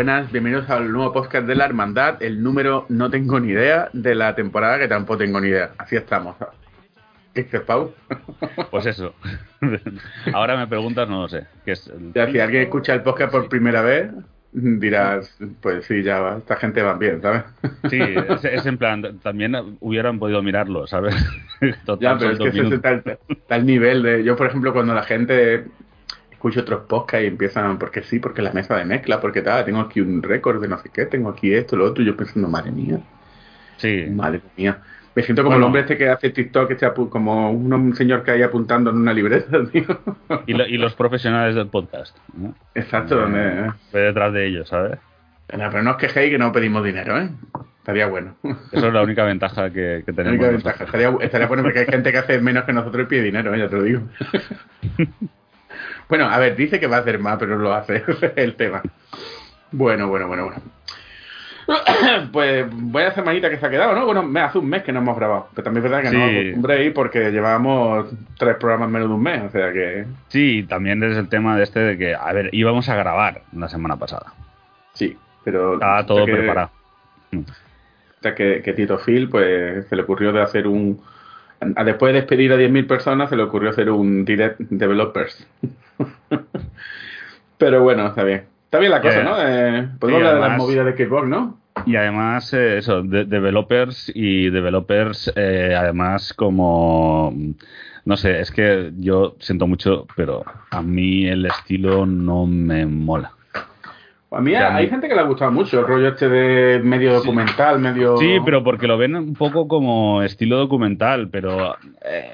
Buenas, bienvenidos al nuevo podcast de la Hermandad, el número no tengo ni idea de la temporada que tampoco tengo ni idea. Así estamos. ¿Qué dices, Pau? Pues eso. Ahora me preguntas, no lo sé. Que es el- Ya, si alguien escucha el podcast por primera vez, dirás, pues sí, ya va, esta gente va bien, ¿sabes? Sí, es, es en plan, también hubieran podido mirarlo, ¿sabes? Total, Ya, pero es que ese es minutos. tal, tal nivel de... Yo, por ejemplo, cuando la gente escucha otros podcasts y empiezan, porque sí, porque la mesa de mezcla, porque tal, tengo aquí un récord de no sé qué, tengo aquí esto, lo otro, y yo pensando, madre mía, Sí, madre mía. Me siento como Bueno. el hombre este que hace TikTok, apu- como un, un señor que hay apuntando en una libreta, tío. y, lo- y los profesionales del podcast. ¿no? Exacto, donde... Ve detrás de ellos, ¿sabes? No, pero no os quejéis que no pedimos dinero, ¿eh? Estaría bueno. Eso es la única ventaja que, que La tenemos. única nosotros. ventaja. Estaría, estaría bueno porque hay gente que hace menos que nosotros y pide dinero, ¿eh? ya te lo digo. bueno, a ver, dice que va a hacer más, pero no lo hace. Ese es el tema. Bueno, bueno, bueno, bueno. Pues vaya semanita que se ha quedado, ¿no? Bueno, me hace un mes que no hemos grabado. Pero también es verdad que no Sí. me acostumbré porque llevábamos tres programas en menos de un mes. O sea que Sí, también es el tema de este de que, a ver, íbamos a grabar la semana pasada. sí. Pero Estaba todo que- preparado. Mm. hasta que, que Tito Phil pues se le ocurrió de hacer un a- después de despedir a 10.000 personas se le ocurrió hacer un direct developers pero bueno está bien está bien la cosa. ¿no? Eh, podemos Sí, hablar de las movidas de Xbox ¿no? Y además, eh, eso, de- developers y developers, eh, además, como. No sé, es que yo siento mucho, pero a mí el estilo no me mola. a mí hay a mí- gente que le ha gustado mucho el rollo este de medio documental medio Sí, pero porque lo ven un poco como estilo documental, pero. eh,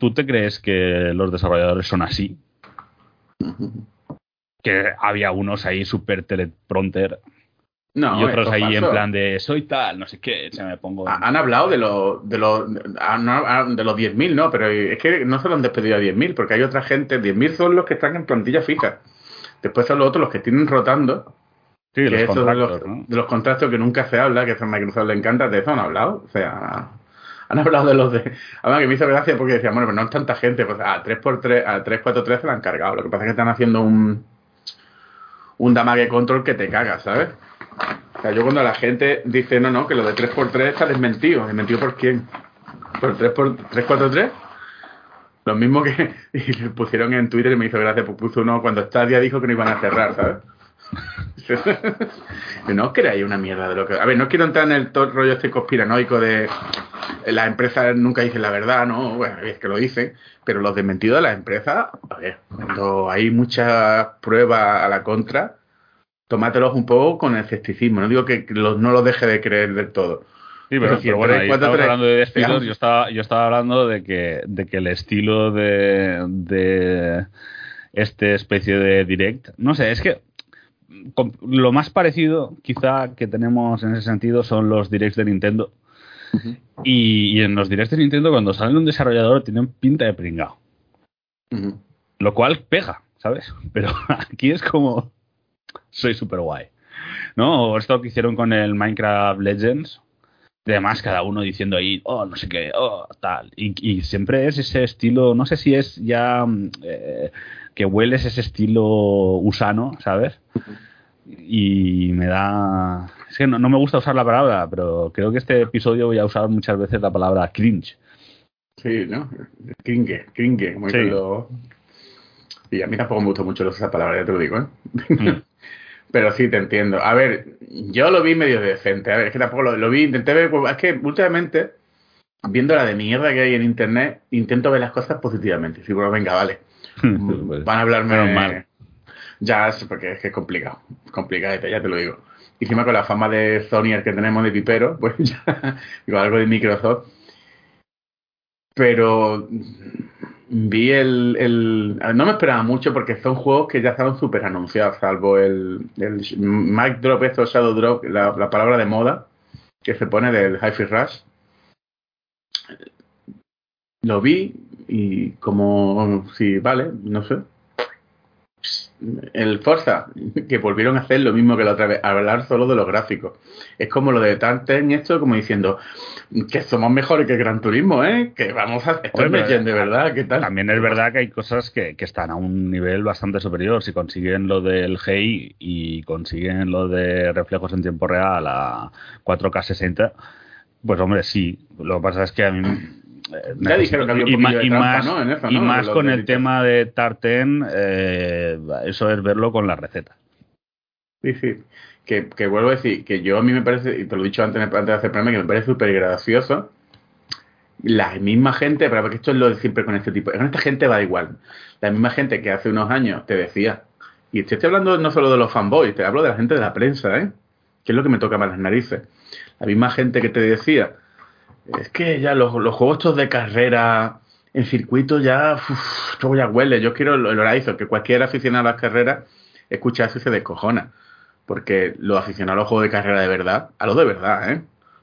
¿Tú te crees que los desarrolladores son así? Que había unos ahí super teleprompter no, y otros ahí en plan de soy tal, no sé qué, se me pongo. Ha- Han hablado de los de los de los 10.000, no, pero es que no se lo han despedido a 10.000 porque hay otra gente, 10.000 son los que están en plantilla fija. Después son los otros los que tienen rotando, sí, que los eso de contratos, los, ¿no? de los contratos que nunca se habla, que a Microsoft le encanta, de eso han hablado. O sea, han hablado de los de. Además, que me hizo gracia porque decía, bueno, pero no es tanta gente, pues a 3x3, a 343 se la han cargado. Lo que pasa es que están haciendo un. Un damage control que te cagas, ¿sabes? O sea, yo cuando la gente dice, no, no, que lo de 3x3 está desmentido. ¿Desmentido por quién? ¿Por 3x 343? Lo mismo que y le pusieron en Twitter y me hizo gracia, pues puso uno cuando Stadia dijo que no iban a cerrar, ¿sabes? No creáis una mierda de lo que. A ver, no quiero entrar en el rollo este conspiranoico de eh, las empresas nunca dicen la verdad, ¿no? Bueno, es que lo dicen, pero los desmentidos de las empresas, a ver, cuando hay muchas pruebas a la contra, tómatelos un poco con el escepticismo. No digo que los, no los deje de creer del todo. Sí, pero, Pero pero en bueno, ahí cuatro, estamos tres, hablando de despidos. Yo estaba, yo estaba hablando de que, de que el estilo de, de este especie de direct, no sé, es que lo más parecido quizá que tenemos en ese sentido son los directs de Nintendo. Y, y en los directs de Nintendo cuando sale un desarrollador tienen pinta de pringao. Lo cual pega, ¿sabes? Pero aquí es como. Soy super guay. ¿No? O esto que hicieron con el Minecraft Legends. Además, cada uno diciendo ahí, oh, no sé qué, oh, tal. Y, y siempre es ese estilo, no sé si es ya mm, eh, que hueles ese estilo usano, ¿sabes? Y me da. Es que no, no me gusta usar la palabra, pero creo que este episodio voy a usar muchas veces la palabra cringe. Sí, ¿no? Kringe, kringe, como Sí. los- Y a mí tampoco me gusta mucho esa palabra, ya te lo digo, ¿eh? Mm. Pero sí, te entiendo. A ver, yo lo vi medio decente. A ver, es que tampoco lo, lo vi, intenté ver. Es que últimamente, viendo la de mierda que hay en internet, intento ver las cosas positivamente. Sí, bueno, venga, vale. Pues, Van a hablarme. menos mal. Ya, es porque es que es complicado. Complicado, ya te lo digo. Y encima con la fama de Sony que tenemos de pipero, pues ya. Digo, algo de Microsoft. Pero vi el, el. No me esperaba mucho porque son juegos que ya estaban súper anunciados, salvo el, el Mic Drop, esto, Shadow Drop, la, la palabra de moda que se pone del Hi-Fi Rush. Lo vi y como, sí, vale, no sé. El Forza, que volvieron a hacer lo mismo que la otra vez, hablar solo de los gráficos. Es como lo de Tarten esto, como diciendo que somos mejores que Gran Turismo, ¿eh? Que vamos a... Esto es de verdad, ¿qué tal? También es verdad que hay cosas que, que están a un nivel bastante superior. Si consiguen lo del GI y consiguen lo de reflejos en tiempo real a 4K 60, pues hombre, sí. Lo que pasa es que a mí... Ya dijeron que había un y, ma- poquillo de y trampa, más, ¿no? En eso, y ¿no? más con el tema de Tarten, eh, eso es verlo con la receta. Sí, sí. Que, que vuelvo a decir, que yo a mí me parece, y te lo he dicho antes, antes de hacer programa, que me parece súper gracioso. La misma gente, pero porque esto es lo de siempre con este tipo, con esta gente va igual. La misma gente que hace unos años te decía, y te estoy hablando no solo de los fanboys, te hablo de la gente de la prensa, ¿eh? Que es lo que me toca más las narices. La misma gente que te decía, es que ya los, los juegos estos de carrera en circuito ya, uf, esto ya huele. Yo quiero el, el Horizon, que cualquier aficionado a las carreras escucha eso y se descojona. Porque los aficionados a los juegos de carrera de verdad, a los de verdad, ¿eh?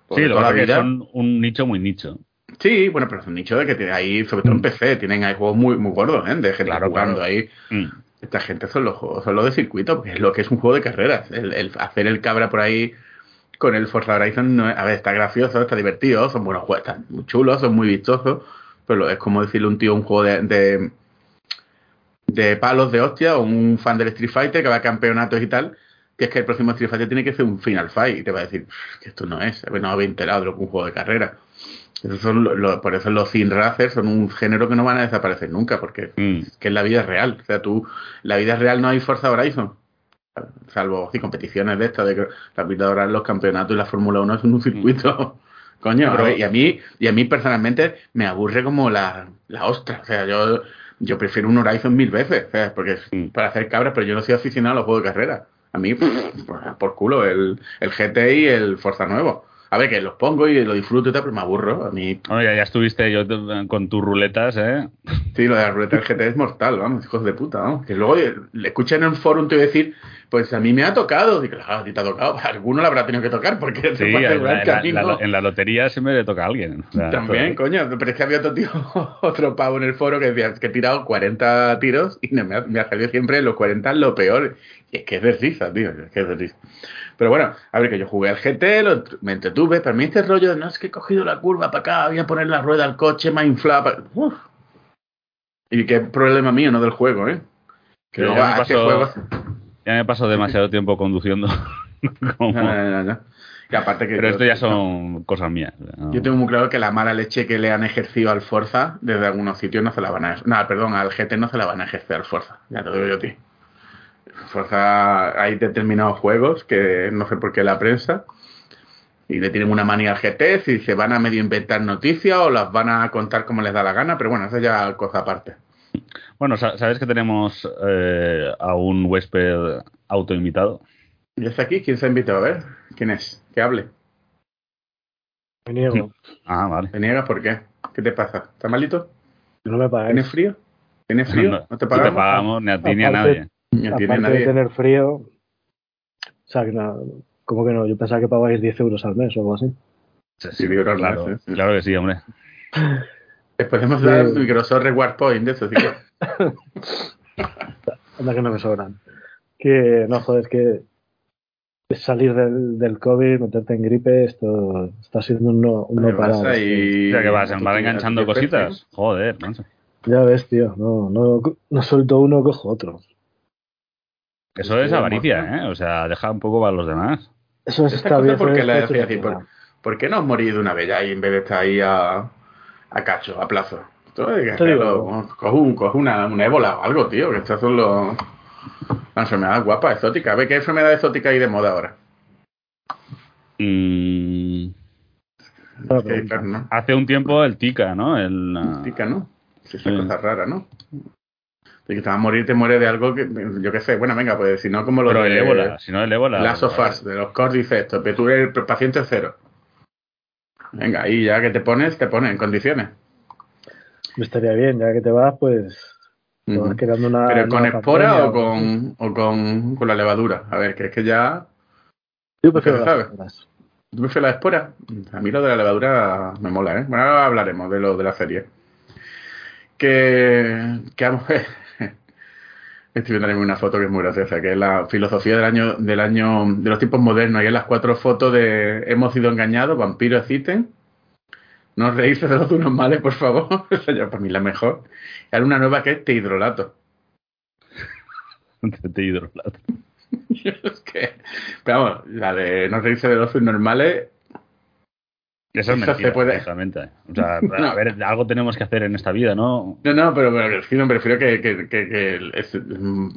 Los Sí, de lo toda que son un nicho muy nicho. Sí, bueno, pero es un nicho de que tiene ahí, sobre todo en PC, tienen ahí juegos muy, muy gordos, ¿eh? De gente Claro, jugando claro. ahí. Mm. Esta gente son los juegos, son los de circuito, porque es lo que es un juego de carreras. El, el hacer el cabra por ahí con el Forza Horizon, no es- a ver, está gracioso, está divertido, son buenos juegos, están muy chulos, son muy vistosos, pero es como decirle a un tío un juego de, de, de palos de hostia o un fan del Street Fighter que va a campeonatos y tal, que es que el próximo Street Fighter tiene que ser un Final Fight y te va a decir "Pff, que esto no es, no había enterado de lo que es un juego de carrera. Esos son lo- lo- por eso los Sim Racers son un género que no van a desaparecer nunca, porque Mm. que es la vida real. O sea, tú, la vida real no hay Forza Horizon. Salvo sí, competiciones de estas, de que la vida real, los campeonatos y la Fórmula 1 es un circuito. Coño, Pero- ver, y a mí, y a mí personalmente me aburre como la, la ostra. O sea, yo, yo prefiero un Horizon mil veces, porque es Mm. para hacer cabras, pero yo no soy aficionado a los juegos de carrera. A mí, pff, por culo, el, el GT y el Forza nuevo. A ver, que los pongo y lo disfruto y tal, pero me aburro. A mí, Bueno, ya, ya estuviste yo te- con tus ruletas, ¿eh? Sí, lo de la ruleta del GT es mortal, vamos, hijos de puta, vamos. Que luego eh, le escuchan en un foro un tío decir, pues a mí me ha tocado. Digo, claro, a ti te ha tocado. A alguno le habrá tenido que tocar porque te Sí, puede en asegurar la, que en a la- mí en la- no. en la lotería siempre le toca a alguien. O sea, También, coño, pero es que había otro tío, otro pavo en el foro que decía que he tirado 40 tiros y me, ha, me ha salido siempre los 40 lo peor. Y es que es de risa, tío, es que es de risa. Pero bueno, a ver, que yo jugué al GT, lo- me entretuve, pero a mí este rollo de no es que he cogido la curva para acá, voy a poner la rueda al coche, inflado. pa- Uf. Y qué problema mío, no del juego, ¿eh? Que Yo ya me este paso- juego. Ya me paso demasiado tiempo conduciendo. como- No, no, no. Y aparte que Pero esto ya son cosas mías. Yo tengo muy claro que la mala leche que le han ejercido al Forza desde algunos sitios no se la van a no, perdón, al GT no se la van a ejercer al Forza, ya te lo digo yo a ti. Forza hay determinados juegos que no sé por qué la prensa y le tienen una manía al GT si se van a medio inventar noticias o las van a contar como les da la gana, pero bueno, eso ya es cosa aparte. Bueno, sa- sabes que tenemos eh, a un huésped autoinvitado. ¿Y está aquí? ¿Quién se ha invitado? A ver, ¿quién es? Que hable. Me niego. Ah, vale. ¿Te niegas por qué? ¿Qué te pasa? ¿Estás malito? No me pagáis. ¿Tienes frío? ¿Tienes frío? No, ¿No te no pagamos? pagamos ni a ti ni a Aparte- nadie. Ni a ti a Aparte de nadie. tener frío. O sea, que no, ¿cómo que no? Yo pensaba que pagáis 10 euros al mes o algo así. Sí, Sí, digo, claro, claro, sí, sí. claro que sí, hombre. Les podemos dar Sí. Microsoft Reward Point de eso, sí que- Anda que no me sobran. Que no, joder, que salir del, del COVID, meterte en gripe, esto está siendo un no, un no parar. O sea, que vas, tú tienes enganchando cositas. Joder, macho. Ya ves, tío, no, no, no suelto uno, cojo otro. Eso es avaricia, ¿eh? O sea, deja un poco para los demás. Eso Esta está bien. porque pero la decía es así, por, ¿por qué no os morís de una vez ya y en vez de estar ahí a, a cacho, a plazo? Hacerlo. Coge, un, coge una, una ébola o algo, tío, que estas son los, las enfermedades guapas, exóticas. A ver qué enfermedad exótica hay de moda ahora. Mm, hace un tiempo el Tika, ¿no? El, ah, Tica, ¿no? Sí, esa cosa rara, ¿no? De que te vas a morir, te muere de algo que, yo qué sé, bueno, venga, pues si no como lo pero de el ébola, si no el ébola. Last of Us, de los Cordyceps, esto, que tú eres el paciente cero. Venga, ahí ya que te pones, te pones en condiciones. Me estaría bien, ya que te vas, pues. te vas creando una. ¿Pero con espora pandemia o con, o con, con la levadura? A ver, que es que ya... Yo prefiero ¿Qué las esporas. ¿Tú prefieres la espora? A mí lo de la levadura me mola, ¿eh? Bueno, ahora hablaremos de lo de la serie. Que... que vamos a ver. Estoy viendo ahora una foto que es muy graciosa, que es la filosofía del año, del año, de los tiempos modernos. Y en las cuatro fotos de hemos sido engañados, vampiros existen. No reís de los normales, por favor. Esa ya para mí la mejor. Y ahora una nueva que es te hidrolato. te hidrolato. es que, pero vamos, la de no reírse de los normales eso es mentira, puede... O sea, a ver, algo tenemos que hacer en esta vida, ¿no? No, no, pero, pero prefiero que, que, que, es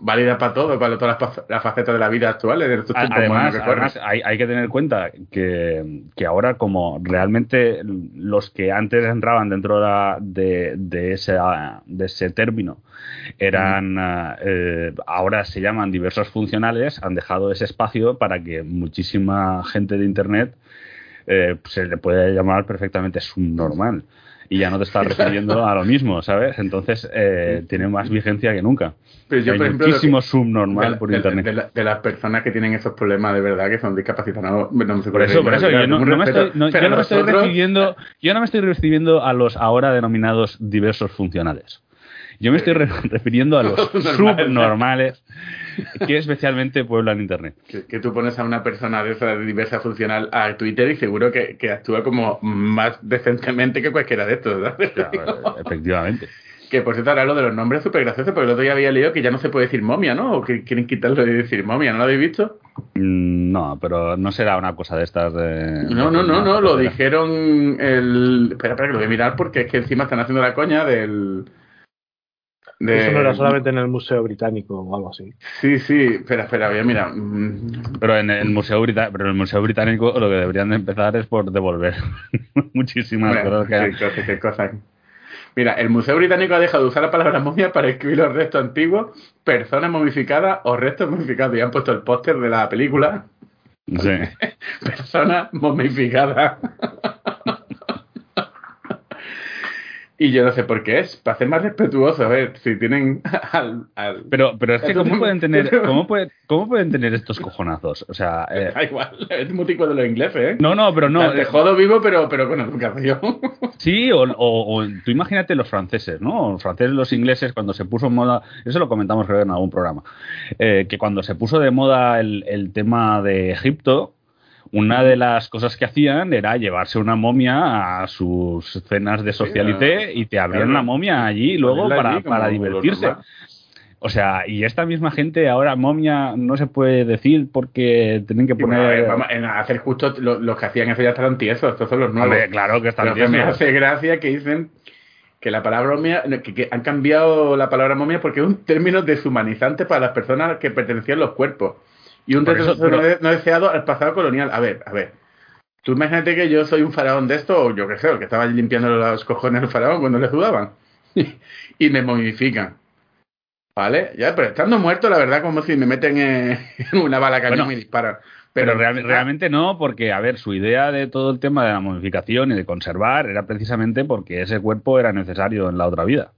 válida para todo, para todas las, facetas de la vida actual. además, además hay, hay, que tener en cuenta que, que, ahora como realmente los que antes entraban dentro de, de, ese, de ese término eran, eh, ahora se llaman diversos funcionales, han dejado ese espacio para que muchísima gente de Internet eh, se le puede llamar perfectamente subnormal. Y ya no te estás refiriendo a lo mismo, ¿sabes? Entonces eh, tiene más vigencia que nunca. Pero yo, Hay por ejemplo, muchísimo subnormal por de, internet. De, las personas que tienen esos problemas de verdad, que son discapacitados. No, por eso, por eso yo no, me estoy, yo no me estoy refiriendo, yo no me estoy refiriendo a los ahora denominados diversos funcionales. Yo me estoy refiriendo a los subnormales que especialmente pueblan Internet. Que, tú pones a una persona de esa diversa funcional a Twitter y seguro que, actúa como más decentemente que cualquiera de estos, ¿verdad? efectivamente. Que por cierto, ahora lo de los nombres es súper gracioso, porque el otro día había leído que ya no se puede decir momia, ¿no? O que quieren quitarlo de decir momia, ¿no lo habéis visto? Mm, no, pero no será una cosa de estas de... No, no, no, no, lo dijeron el... Espera, espera, que lo voy a mirar porque es que encima están haciendo la coña del eso no era solamente en el Museo Británico o algo así. Sí, sí, espera, espera, mira. Pero en el Museo Británico, pero en el Museo Británico lo que deberían de empezar es por devolver muchísimas cosas que cosas, Mira, el Museo Británico ha dejado de usar la palabra momia para escribir los restos antiguos, personas momificadas o restos momificados. Y han puesto el póster de la película. Sí. personas momificadas. Y yo no sé por qué es, para ser más respetuoso, a ver, si tienen al... pero, pero es que, ¿cómo pueden, tener, ¿cómo, ¿cómo pueden tener estos cojonazos? O sea... Eh... Da igual, es muy de los ingleses, ¿eh? No, no, pero no... Te jodo vivo, pero, pero con educación. Sí, o, o, tú imagínate los franceses, ¿no? Los franceses, los ingleses, cuando se puso en moda, eso lo comentamos creo en algún programa, eh, que cuando se puso de moda el, el tema de Egipto, una de las cosas que hacían era llevarse una momia a sus cenas de socialité y te abrían la momia allí luego para, para divertirse. O sea, y esta misma gente ahora momia no se puede decir porque tienen que poner. vamos, a hacer justo los que hacían eso ya estaban tiesos, estos son los nuevos. claro que están tiesos. me hace gracia que dicen que la palabra momia, que, han cambiado la palabra momia porque es un término deshumanizante para las personas que pertenecían a los cuerpos. Y un retroceso no deseado al pasado colonial. A ver, a ver. Tú imagínate que yo soy un faraón de esto, o yo qué sé, el que estaba limpiando los cojones al faraón cuando le dudaban. y me momifican. ¿Vale? Ya, pero estando muerto, la verdad, como si me meten en una bala cañón y me disparan. Pero, realmente no, porque, a ver, su idea de todo el tema de la momificación y de conservar era precisamente porque ese cuerpo era necesario en la otra vida.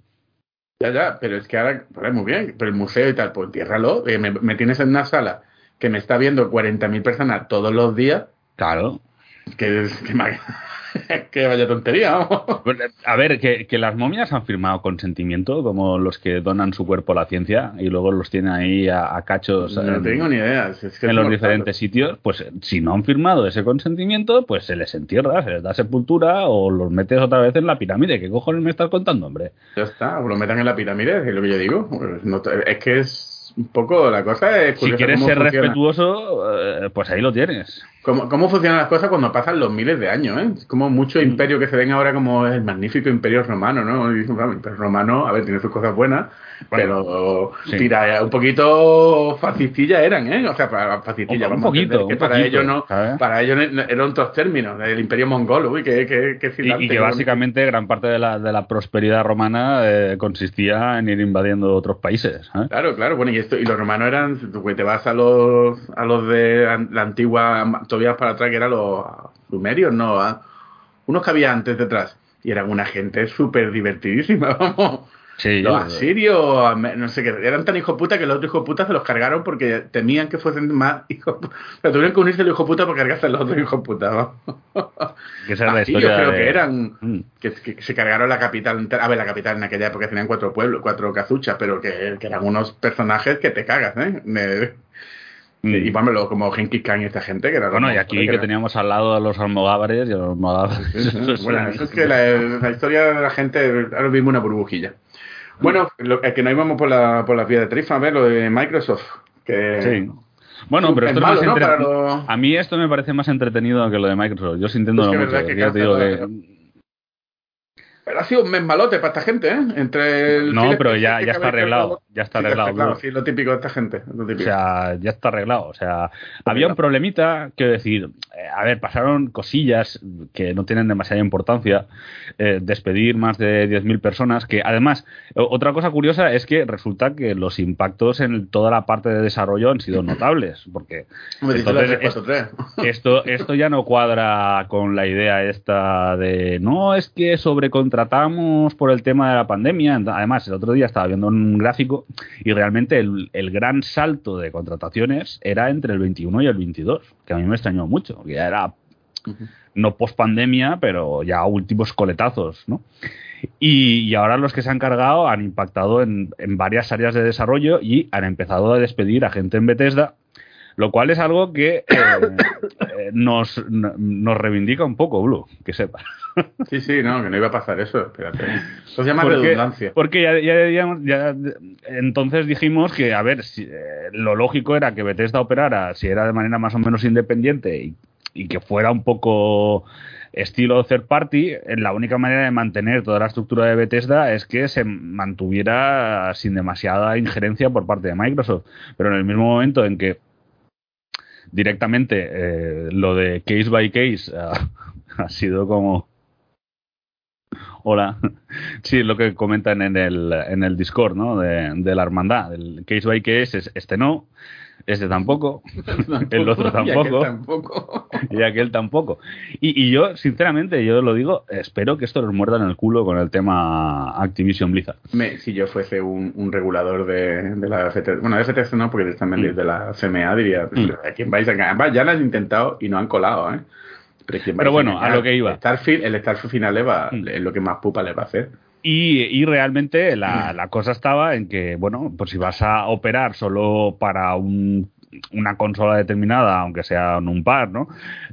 Ya, ya, pero es que ahora, pues muy bien, pero el museo y tal, pues entiérralo, eh, me tienes en una sala que me está viendo 40.000 personas todos los días. Claro. Que, que, vaya tontería. Pues, a ver, que, las momias han firmado consentimiento, como los que donan su cuerpo a la ciencia y luego los tienen ahí a, cachos. No tengo ni idea. en los diferentes sitios, pues si no han firmado ese consentimiento, pues se les entierra, se les da sepultura o los metes otra vez en la pirámide. ¿Qué cojones me estás contando, hombre? Ya está, o lo metan en la pirámide, es lo que yo digo. es que es un poco la cosa es Si quieres ser respetuoso, eh, pues ahí lo tienes. ¿Cómo, ¿Cómo funcionan las cosas cuando pasan los miles de años? ¿eh? Como mucho mm. imperio que se ven ahora como el magnífico imperio romano, ¿no? El imperio romano, a ver, tiene sus cosas buenas, pero tira, un poquito fascistilla eran, ¿eh? O sea, fascistilla, un, poquito, que para ellos no, para ellos eran otros términos, el imperio mongol, uy, que, que, y, que básicamente gran parte de la, de la prosperidad romana eh, consistía en ir invadiendo otros países. ¿eh? Claro, claro, bueno, y esto, y los romanos eran, pues te vas a los, a los de la antigua, todavía para atrás, que eran los sumerios, ¿no? Unos que había antes detrás, y eran una gente súper divertidísima, vamos Sí, los yo- asirios, no sé qué, eran tan hijos puta que los otros hijos putas se los cargaron porque temían que fuesen más hijos puta. O sea, tuvieron que unirse los hijos puta para cargarse a los otros hijos puta. ¿no? que esa Asirios historia creo de- que eran Mm. que, se cargaron la capital. A ver, la capital en aquella época tenían cuatro pueblos, cuatro cazuchas, pero que, que eran unos personajes que te cagas, ¿eh? Me- Mm. Y vámonos, como Genghis Khan y esta gente, que era Bueno, y aquí que teníamos al lado a los almogávares y a los almogávares. Bueno, eso es que la, la historia de la gente ahora mismo una burbujilla. Bueno, lo, es que no íbamos por la, por la vía de Trifa, a ver, lo de Microsoft. Que Sí. Bueno, pero es esto es malo, más ¿no? entre- A mí esto me parece más entretenido que lo de Microsoft. Yo sí entiendo Es que mucho. que Ya te digo cansa que- Pero ha sido un mes malote para esta gente, ¿eh? Entre el No, pero ya, ya está arreglado. Ya está Sí, arreglado. claro, Blue. sí, lo típico de esta gente. Lo O típico. sea, ya está arreglado. O sea, había un problemita, quiero decir, eh, a ver, pasaron cosillas que no tienen demasiada importancia. eh, despedir más de 10.000 personas, que además, o- otra cosa curiosa es que resulta que los impactos en toda la parte de desarrollo han sido notables, porque Hombre, dice la entonces, 343. esto, esto ya no cuadra con la idea esta de no es que sobrecontratamos por el tema de la pandemia. Además, el otro día estaba viendo un gráfico y realmente el, el gran salto de contrataciones era entre el 21 y el 22, que a mí me extrañó mucho, que ya era no post pandemia, pero ya últimos coletazos, ¿no? Y, y ahora los que se han cargado han impactado en, en varias áreas de desarrollo y han empezado a despedir a gente en Bethesda, lo cual es algo que eh, eh, nos, no- nos reivindica un poco, Blue, que sepas. Sí, sí, no, que no iba a pasar eso, espérate. Eso se llama Porque- redundancia. Porque ya, ya, ya- entonces dijimos que, a ver, si, eh, lo lógico era que Bethesda operara, si era de manera más o menos independiente y, y que fuera un poco estilo third party, la única manera de mantener toda la estructura de Bethesda es que se mantuviera sin demasiada injerencia por parte de Microsoft. Pero en el mismo momento en que directamente eh, lo de case by case ah, ha sido como Hola. Sí, lo que comentan en el, en el Discord, ¿no? De, la hermandad. El case by case es este no, este tampoco, el otro Y aquel tampoco. tampoco. y aquel tampoco. Y, y yo, sinceramente, yo lo digo, espero que esto nos muerda en el culo con el tema Activision Blizzard. Me- si yo fuese un, un regulador de, de la FTC, bueno, de FTC no, porque también Mm. de la CMA diría, Mm. ¿a quién vais a ganar? Ya lo han intentado y no han colado, ¿eh? Pero, ¿quién Pero bueno, a lo que iba. Starfield, el Starfield final le va, Mm. es lo que más pupa le va a hacer. Y, y realmente la, la cosa estaba en que, bueno, pues si vas a operar solo para un- una consola determinada, aunque sea en un par, ¿no?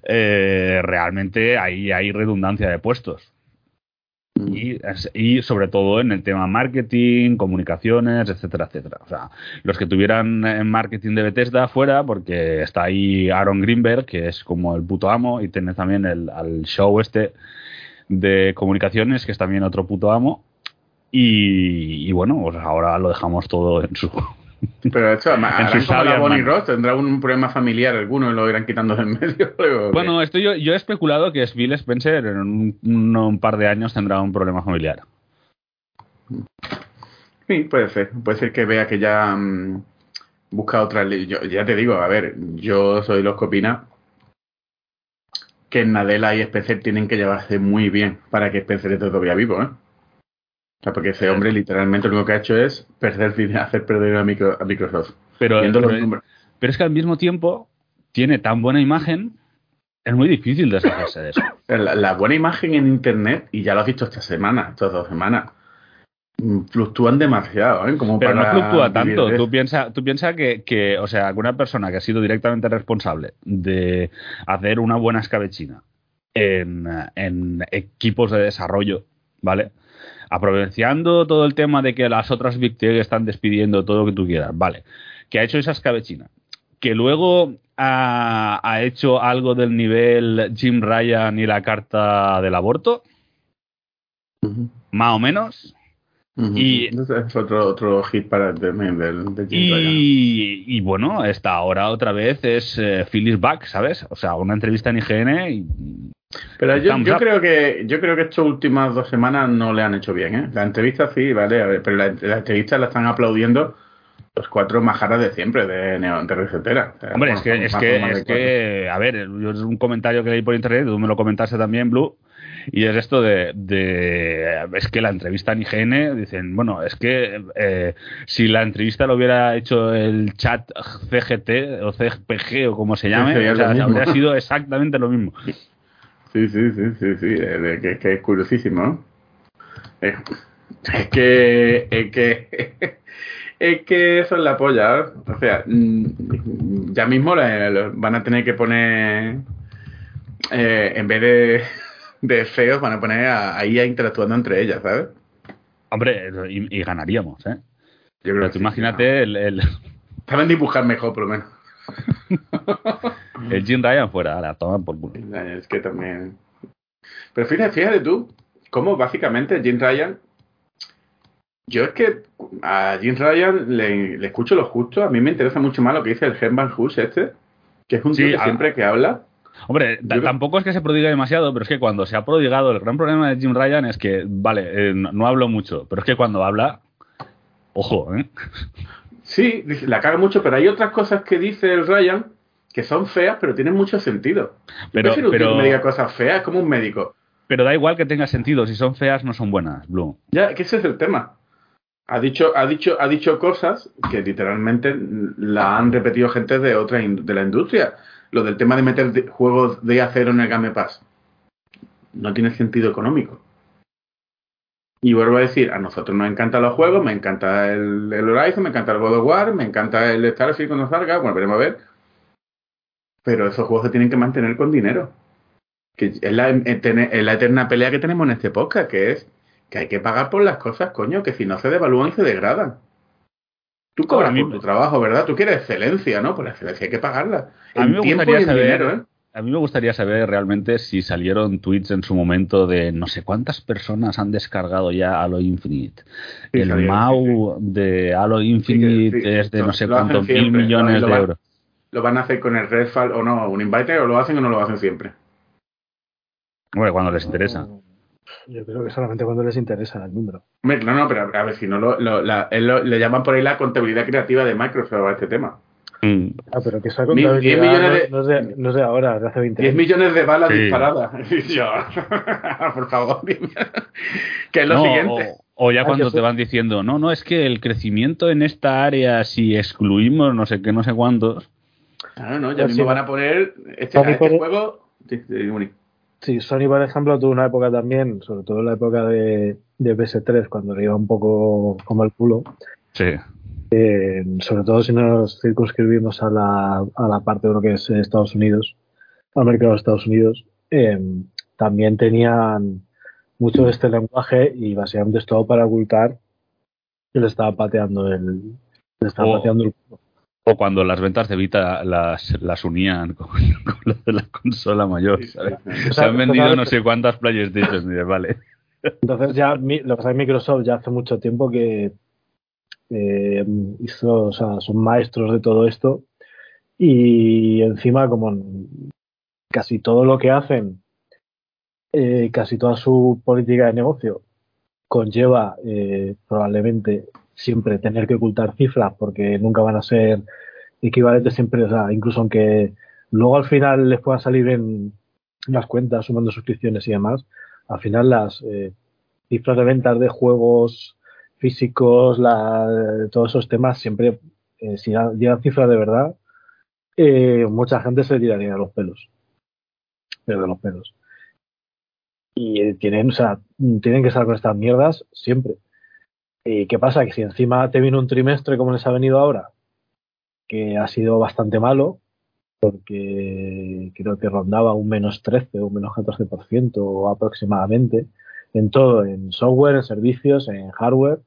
Eh, realmente ahí hay redundancia de puestos. Mm. Y, y sobre todo en el tema marketing, comunicaciones, etcétera, etcétera. O sea, los que tuvieran en marketing de Bethesda fuera, porque está ahí Aaron Greenberg, que es como el puto amo, y tiene también el al show este de comunicaciones, que es también otro puto amo. Y, y bueno, pues ahora lo dejamos todo en su... Pero esto, además, En su como la sabia Bonnie. Ross, tendrá un problema familiar alguno y lo irán quitando del medio. luego, Bueno, esto yo, yo he especulado que Bill Spencer en un, un- un par de años tendrá un problema familiar. Sí, puede ser. Puede ser que vea que ya mm, busca otra ley. Yo, ya te digo, a ver, yo soy los que opina que Nadella y Spencer tienen que llevarse muy bien para que Spencer esté todavía vivo, ¿eh? O sea, porque ese hombre literalmente lo único que ha hecho es perder hacer perder a, Micro- a Microsoft. Pero, es que al mismo tiempo tiene tan buena imagen, es muy difícil deshacerse de eso. La, la buena imagen en Internet, y ya lo has visto esta semana, estas dos semanas, fluctúan demasiado, ¿eh? Como Pero no fluctúa vivir tanto. Tú piensas tú piensa que, que, o sea, que una persona que ha sido directamente responsable de hacer una buena escabechina en, en equipos de desarrollo, ¿vale? Aprovechando todo el tema de que las otras Big Tech están despidiendo todo lo que tú quieras, ¿vale? Que ha hecho esa escabechina. Que luego ha, ha hecho algo del nivel Jim Ryan y la carta del aborto, más o menos. Y- es otro, otro hit para también del, del. Y, y bueno, esta ahora otra vez es eh, Phyllis Back, ¿sabes? O sea, una entrevista en IGN y. Pero yo, creo que yo creo que estas últimas dos semanas no le han hecho bien, ¿eh? La entrevista sí, vale, a ver, pero la, la entrevista la están aplaudiendo los cuatro majaras de siempre de, Neo, de Resetera. Hombre, es que, es que, es que, a ver, yo es un comentario que leí por internet, tú me lo comentaste también, Blue, y es esto de, de es que la entrevista en IGN, dicen, bueno, es que eh, si la entrevista lo hubiera hecho el chat CGT o CPG o como se llame, Sí, o sea, habría sido exactamente lo mismo. Sí, sí, sí, sí, sí, eh, que, que es curiosísimo, ¿no? Es, es que, es que, es que eso es la polla, o sea, mm, ya mismo la- la- van a tener que poner, eh, en vez de, de feos, van a poner a, a interactuando entre ellas, ¿sabes? Hombre, y, y ganaríamos, ¿eh? Yo creo Pero tú sí, imagínate el, el. Saben dibujar mejor, por lo menos. el Jim Ryan fuera, la toma por culo. Es que también. Pero fíjate, fíjate tú, cómo básicamente Jim Ryan. Yo es que a Jim Ryan le, le escucho lo justo. A mí me interesa mucho más lo que dice el Herman Hus este, que es un Sí, tío que a- siempre que habla. Hombre, Yo tampoco es que se prodigue demasiado, pero es que cuando se ha prodigado, el gran problema de Jim Ryan es que, vale, eh, no, no hablo mucho, pero es que cuando habla, ojo, ¿eh? Sí, la caga mucho, pero hay otras cosas que dice el Ryan que son feas, pero tienen mucho sentido. Yo Pero- tío pero- que me diga cosas feas, es como un médico. Pero da igual que tenga sentido, si son feas no son buenas, Blue. Ya, que ese es el tema. Ha dicho, ha dicho, ha dicho cosas que literalmente la han repetido gente de otra de la industria. Lo del tema de meter juegos de acero en el Game Pass. No tiene sentido económico. Y vuelvo a decir, a nosotros nos encantan los juegos, me encanta el, el Horizon, me encanta el God of War, me encanta el Starfield cuando salga, bueno, veremos a ver. Pero esos juegos se tienen que mantener con dinero. Que es la, es la eterna pelea que tenemos en este podcast, que es que hay que pagar por las cosas, coño, que si no se devalúan se degradan. Tú cobras por tu trabajo, ¿verdad? Tú quieres excelencia, ¿no? Pues la excelencia hay que pagarla. A mí me tiempo gustaría y saber- dinero, ¿eh? A mí me gustaría saber realmente si salieron tweets en su momento de no sé cuántas personas han descargado ya Halo Infinite. Sí, el MAU de Halo Infinite Sí, que- sí, es de no sé cuántos mil siempre, millones lo de van- euros. Lo van a hacer con el Redfall o no, un invite, o lo hacen o no lo hacen siempre. Bueno, cuando les interesa. Yo creo que solamente cuando les interesa el número. Hombre, no, no, pero a ver, si no lo, lo- la- él lo- le llaman por ahí la contabilidad creativa de Microsoft a este tema. Mm. Ah, pero que esa contabilidad diez millones no, de- no es de, no es de ahora, de hace 20 10 años. millones de balas Sí. disparadas. Yo, por favor, dime. que es lo No, siguiente. O, o ya Ah, cuando te van diciendo, no, no, es que el crecimiento en esta área, si excluimos no sé qué, no sé cuántos. Ah, no, ya Pues mismo sí. van a poner este, a este juego. Sí, sí, Sony, por ejemplo, tuvo una época también, sobre todo en la época de, de PS3, cuando le iba un poco como el culo. Sí. Eh, sobre todo si nos circunscribimos a la, a la parte de lo que es Estados Unidos, al mercado de Estados Unidos, eh, también tenían mucho de este lenguaje y básicamente es todo para ocultar que le estaba pateando el, le estaba Oh. pateando el culo. O cuando las ventas de Vita las, las unían con, con las de la consola mayor. ¿sabes? Se han vendido no sé cuántas PlayStation. dices, vale. Entonces ya lo que pasa es que Microsoft ya hace mucho tiempo que eh, hizo, o sea, son maestros de todo esto y encima como casi todo lo que hacen, eh, casi toda su política de negocio conlleva eh, probablemente siempre tener que ocultar cifras porque nunca van a ser equivalentes siempre, o sea, incluso aunque luego al final les puedan salir en las cuentas sumando suscripciones y demás, al final las eh, cifras de ventas de juegos físicos, la, todos esos temas, siempre, eh, si llegan cifras de verdad, eh, mucha gente se tiraría de los pelos. Pero de los pelos. Y tienen, o sea, tienen que estar con estas mierdas siempre. ¿Y qué pasa? Que si encima te viene un trimestre como les ha venido ahora, que ha sido bastante malo, porque creo que rondaba un menos 13 o un menos 14% aproximadamente en todo, en software, en servicios, en hardware.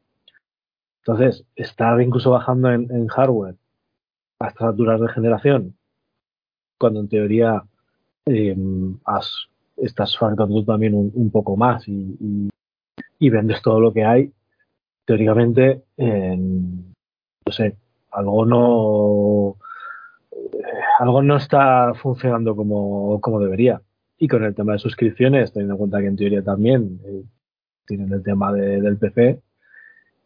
Entonces, estar incluso bajando en, hardware a estas alturas de generación, cuando en teoría eh, has- estás fabricando tú también un, poco más y vendes todo lo que hay, teóricamente, en- no sé, algo no algo no está funcionando como, como debería. Y con el tema de suscripciones, teniendo en cuenta que en teoría también eh, tienen el tema de- del PC,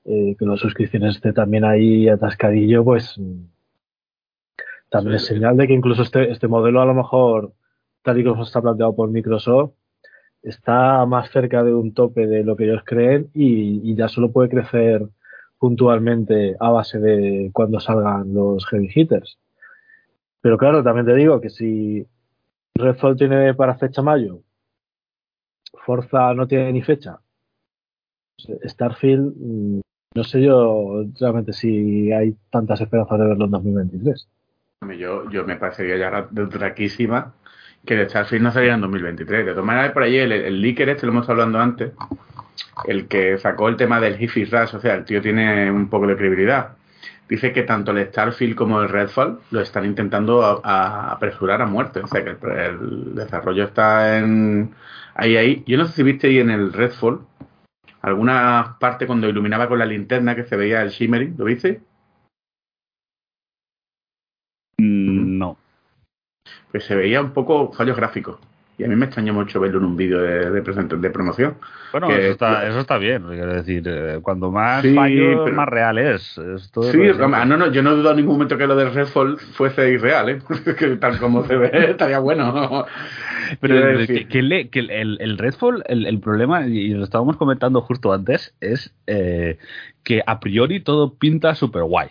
eh, que las suscripciones esté también ahí atascadillo, pues también es señal de que incluso este, este modelo a lo mejor, tal y como está planteado por Microsoft, está más cerca de un tope de lo que ellos creen y, ya solo puede crecer puntualmente a base de cuando salgan los heavy hitters. Pero claro, también te digo que si Redfall tiene para fecha mayo, Forza no tiene ni fecha, Starfield, mm, no sé yo realmente si hay tantas esperanzas de verlo en 2023. Yo, yo me parecería ya raquísima que el Starfield no saliera en 2023. De todas maneras, por ahí el, el leaker este lo hemos estado hablando antes, el que sacó el tema del Hifi Rush, o sea, el tío tiene un poco de credibilidad. Dice que tanto el Starfield como el Redfall lo están intentando apresurar a muerte. O sea, que el, desarrollo está en ahí, ahí. Yo no sé si viste ahí en el Redfall alguna parte cuando iluminaba con la linterna que se veía el shimmering, ¿lo viste? Pues se veía un poco fallos gráficos. Y a mí me extrañó mucho verlo en un vídeo de, de, de, promoción. Bueno, eso, está, eso está bien. Quiero decir, eh, cuando más fallo, más real es. sí, no, no, yo no dudo en ningún momento que lo del Redfall fuese irreal, ¿eh? tal como se ve, estaría bueno. Pero que, que, el, el, Redfall, el, el, problema, y lo estábamos comentando justo antes, es eh, que a priori todo pinta súper guay.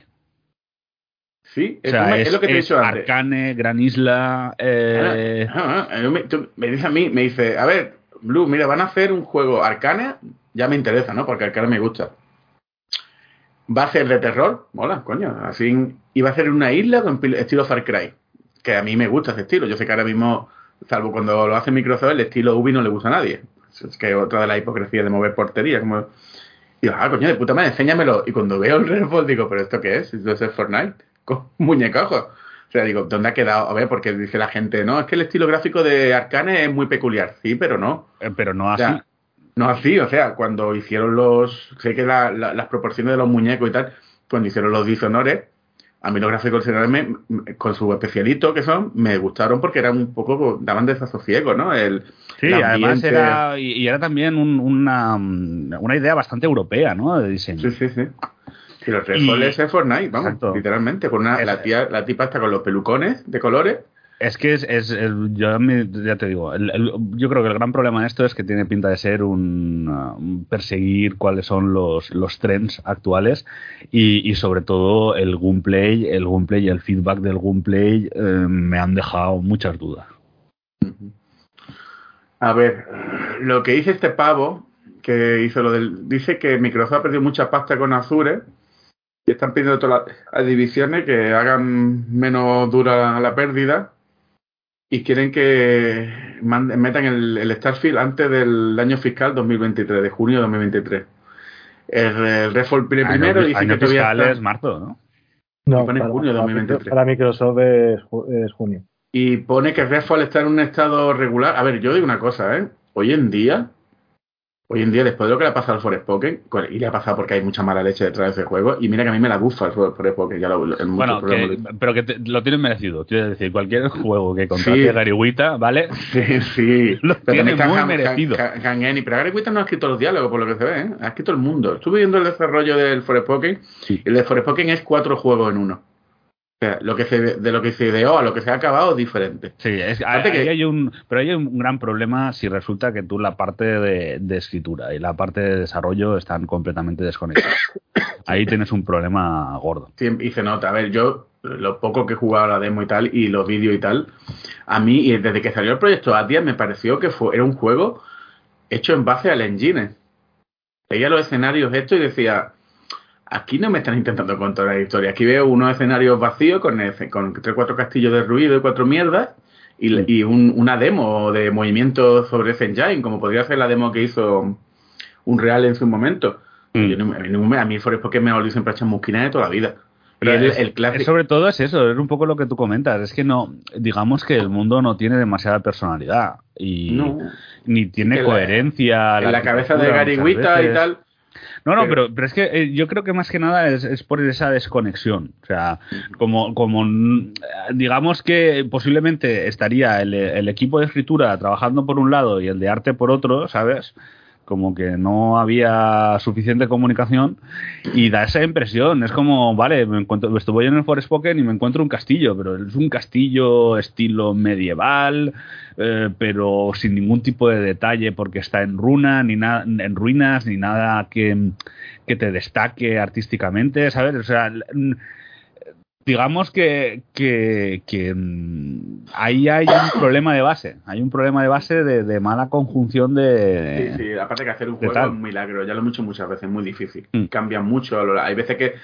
Sí, es, lo que te he dicho antes. Arcane, Gran Isla. Eh... Ah, ah, me, me, dice a mí, me dice, a ver, Blue, mira, van a hacer un juego Arcane, ya me interesa, ¿no? Porque Arcane me gusta. Va a ser de terror, mola, coño. Así, y va a ser una isla con estilo Far Cry, que a mí me gusta ese estilo. Yo sé que ahora mismo, salvo cuando lo hace Microsoft, el estilo Ubi no le gusta a nadie. Es que otra de la hipocresía de mover portería, como. Y digo, ah, coño, de puta madre, enséñamelo. Y cuando veo el Redfall digo, ¿pero esto qué es? ¿Esto es Fortnite? muñecajos. O sea, digo, ¿dónde ha quedado? A ver, porque dice la gente, no, es que el estilo gráfico de Arcane es muy peculiar. Sí, pero no. Eh, pero no así. no así, o sea, cuando hicieron los. Sé que las proporciones de los muñecos y tal, cuando hicieron los Dishonores, a mí los gráficos con su especialito que son, me gustaron porque eran un poco, daban desasosiego, ¿no? El, sí, además era, y, era también una, una idea bastante europea, ¿no? De diseño. Sí, sí, sí. Y los Redfall es Fortnite, vamos, literalmente. Con una, la, tía, la tipa está con los pelucones de colores. Es que es, es yo ya te digo, yo creo que el gran problema en esto es que tiene pinta de ser un, perseguir cuáles son los, los trends actuales y, y, sobre todo el gameplay, el gameplay y el feedback del gameplay eh, me han dejado muchas dudas. A ver, lo que dice este pavo, que hizo lo del, dice que Microsoft ha perdido mucha pasta con Azure y están pidiendo a todas las divisiones que hagan menos dura la pérdida y quieren que metan el, Starfield antes del año fiscal 2023, de junio de 2023. El, el Redfall primero dice que todavía fiscal es marzo, ¿no? No, para, junio de 2023. Para Microsoft es, es, junio. Y pone que Redfall está en un estado regular. A ver, yo digo una cosa, ¿eh? Hoy en día Hoy en día, después de lo que le ha pasado al Forspoken, y le ha pasado porque hay mucha mala leche detrás de ese juego, y mira que a mí me la bufa el Forspoken, ya lo, Bueno, pero que lo tienes merecido, quiero decir, cualquier juego que contrate sí. Gariguita, ¿vale? Sí, sí. lo tiene muy merecido. pero Gariguita no ha escrito los diálogos, por lo que se ve, ¿eh? ha escrito el mundo. Estuve viendo el desarrollo del Forspoken, y el de Forspoken es cuatro juegos en uno lo que se, de lo que se ideó a lo que se ha acabado es diferente. Sí, es, hay, un, pero hay un gran problema si resulta que tú la parte de, escritura y la parte de desarrollo están completamente desconectadas. Ahí tienes un problema gordo. Sí, y se nota. A ver, yo lo poco que he jugado la demo y tal, y los vídeos y tal, a mí, y desde que salió el proyecto Atia, me pareció que fue, era un juego hecho en base al engine. Veía los escenarios esto y decía, Aquí no me están intentando contar la historia. Aquí veo unos escenarios vacíos con, con tres cuatro castillos de ruido y cuatro mierdas y, una demo de movimiento sobre ese engine, como podría ser la demo que hizo un real en su momento. Mm. a mí Forest porque me lo siempre echan musquina de toda la vida. Pero el, el sobre todo es eso, es un poco lo que tú comentas. Es que no, digamos que el mundo no tiene demasiada personalidad y ni tiene coherencia. En la, cabeza de Gariguita y tal, no, no, pero, pero, es que eh, yo creo que más que nada es, por esa desconexión. O sea, como, como digamos que posiblemente estaría el, equipo de escritura trabajando por un lado y el de arte por otro, ¿sabes? Como que no había suficiente comunicación y da esa impresión. Es como, vale, me encuentro, estoy en el Forspoken y me encuentro un castillo, pero es un castillo estilo medieval, eh, pero sin ningún tipo de detalle porque está en runa, ni nada, en ruinas, ni nada que, que te destaque artísticamente, ¿sabes? O sea, digamos que, que, mm, ahí hay un problema de base, hay un problema de base de, mala conjunción de... Sí, sí, aparte que hacer un juego es un milagro, ya lo he dicho muchas veces, es muy difícil, mm. cambia mucho, hay veces que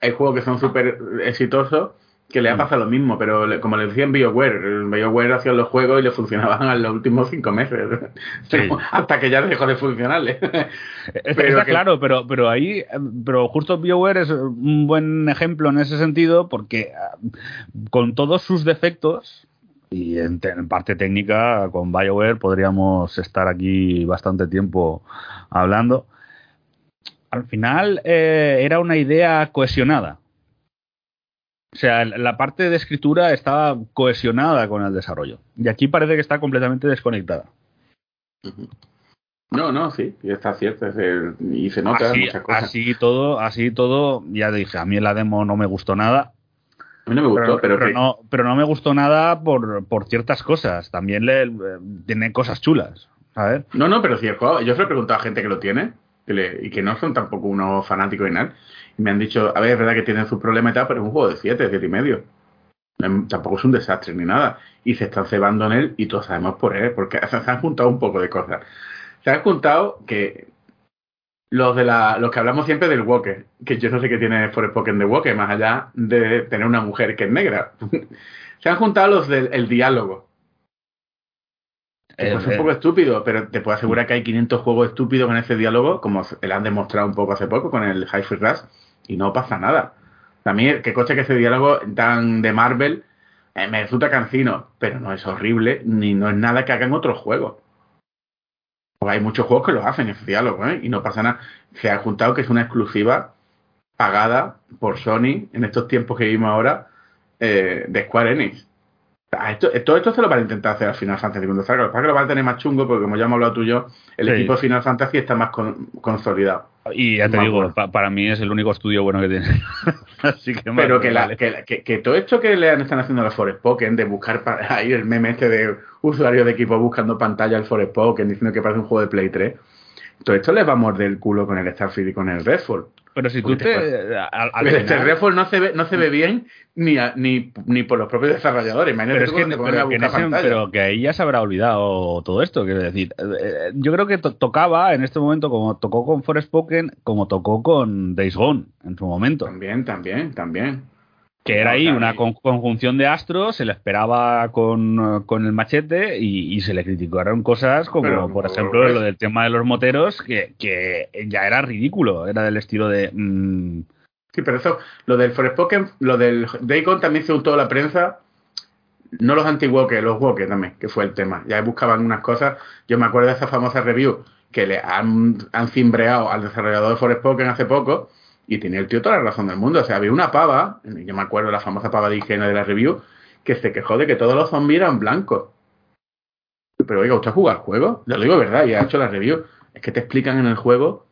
hay juegos que son súper exitosos que le ha mm. pasado lo mismo, pero como le decía en BioWare, BioWare hacía los juegos y le funcionaban en los últimos cinco meses, hasta que ya dejó de funcionarle. Está claro, pero, pero ahí, pero justo BioWare es un buen ejemplo en ese sentido, porque ah, con todos sus defectos, y en, parte técnica, con BioWare podríamos estar aquí bastante tiempo hablando, al final eh, era una idea cohesionada o sea, la parte de escritura estaba cohesionada con el desarrollo. Y aquí parece que está completamente desconectada. No, no, sí, está cierto. y se nota así, muchas cosas. Así todo, así todo, ya dije, a mí la demo no me gustó nada. A mí no me gustó, pero, pero, no, pero no me gustó nada por, por ciertas cosas. También le, tiene cosas chulas. A ver. No, no, pero el juego, yo se lo he preguntado a gente que lo tiene y que no son tampoco unos fanáticos y nada y me han dicho, a ver, es verdad que tienen sus problemas y tal, pero es un juego de 7, 7 y medio. Tampoco es un desastre ni nada. Y se están cebando en él y todos sabemos por él, porque se han juntado un poco de cosas. Se han juntado que los de la, los que hablamos siempre del Walker, que yo no sé qué tiene Forspoken de Walker, más allá de tener una mujer que es negra. se han juntado los del diálogo. es un eh, poco estúpido, pero te puedo asegurar que hay 500 juegos estúpidos en ese diálogo, como le han demostrado un poco hace poco con el High Rush y no pasa nada. También que coche que ese diálogo tan de Marvel eh, me resulta cansino, pero no es horrible ni no es nada que hagan otros juegos. Porque hay muchos juegos que lo hacen ese diálogo ¿eh? y no pasa nada. Se ha juntado que es una exclusiva pagada por Sony en estos tiempos que vivimos ahora eh, de Square Enix. Esto, todo esto se lo van a intentar hacer al Final Fantasy cuando salga. Lo que lo van a tener más chungo porque, como ya hemos hablado tú y yo, el equipo Final Fantasy está más consolidado. Y ya te digo, para mí es el único estudio bueno que tiene. Así que Pero que, que, todo esto que le están haciendo a los Pokémon de buscar ahí el meme este de usuarios de equipo buscando pantalla al Pokémon diciendo que parece un juego de Play 3, todo esto les va a morder el culo con el Starfield y con el Redfall. Pero si tú te. al, este Redfall no se ve, no se ve bien ni, ni, ni por los propios desarrolladores. pero, es que, pero, que pero, que, ahí ya se habrá olvidado todo esto. Quiero decir, eh, yo creo que tocaba en este momento, como tocó con Forspoken, como tocó con Days Gone en su momento. También, también, también que era ahí una conjunción de astros, se le esperaba con, con el machete y, se le criticaron cosas como, por ejemplo, lo del tema de los moteros, que, que ya era ridículo, era del estilo de... Mm, sí, pero eso, lo del Forspoken, lo del Dagon también se toda la prensa, no los anti los Woke también, que fue el tema. Ya buscaban unas cosas, yo me acuerdo de esa famosa review que le han, han cimbreado al desarrollador de Forspoken hace poco, y tiene el tío toda la razón del mundo. O sea, había una pava, yo me acuerdo la famosa pava de higiene de la review, que se quejó de que todos los zombies eran blancos. Pero oiga, ¿usted juega al juego? Le lo digo verdad, y ha hecho la review. Es que te explican en el juego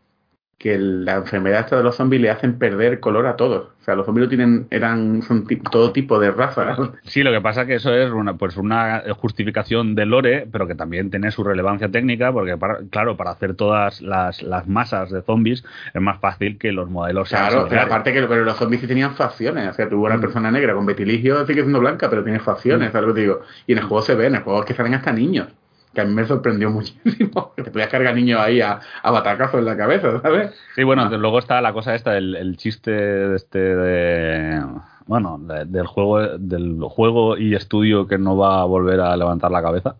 que la enfermedad esta de los zombies le hacen perder color a todos. O sea, los zombies tienen, eran, son todo tipo de razas. Sí, lo que pasa que eso es una, pues una justificación de lore, pero que también tiene su relevancia técnica, porque claro, para hacer todas las, las, masas de zombies es más fácil que los modelos Claro, pero aparte que pero los zombies sí tenían facciones. O sea, tuvo una mm. persona negra con vetiligio, sigue siendo blanca, pero tiene facciones, mm. ¿sabes lo que digo? Y en el juego se ve, en el juego es que salen hasta niños que a mí me sorprendió muchísimo, que te podías cargar niños ahí a, a batacazos en la cabeza, ¿sabes? Sí, bueno, luego está la cosa esta, el, el chiste de este de bueno, del juego del juego y estudio que no va a volver a levantar la cabeza.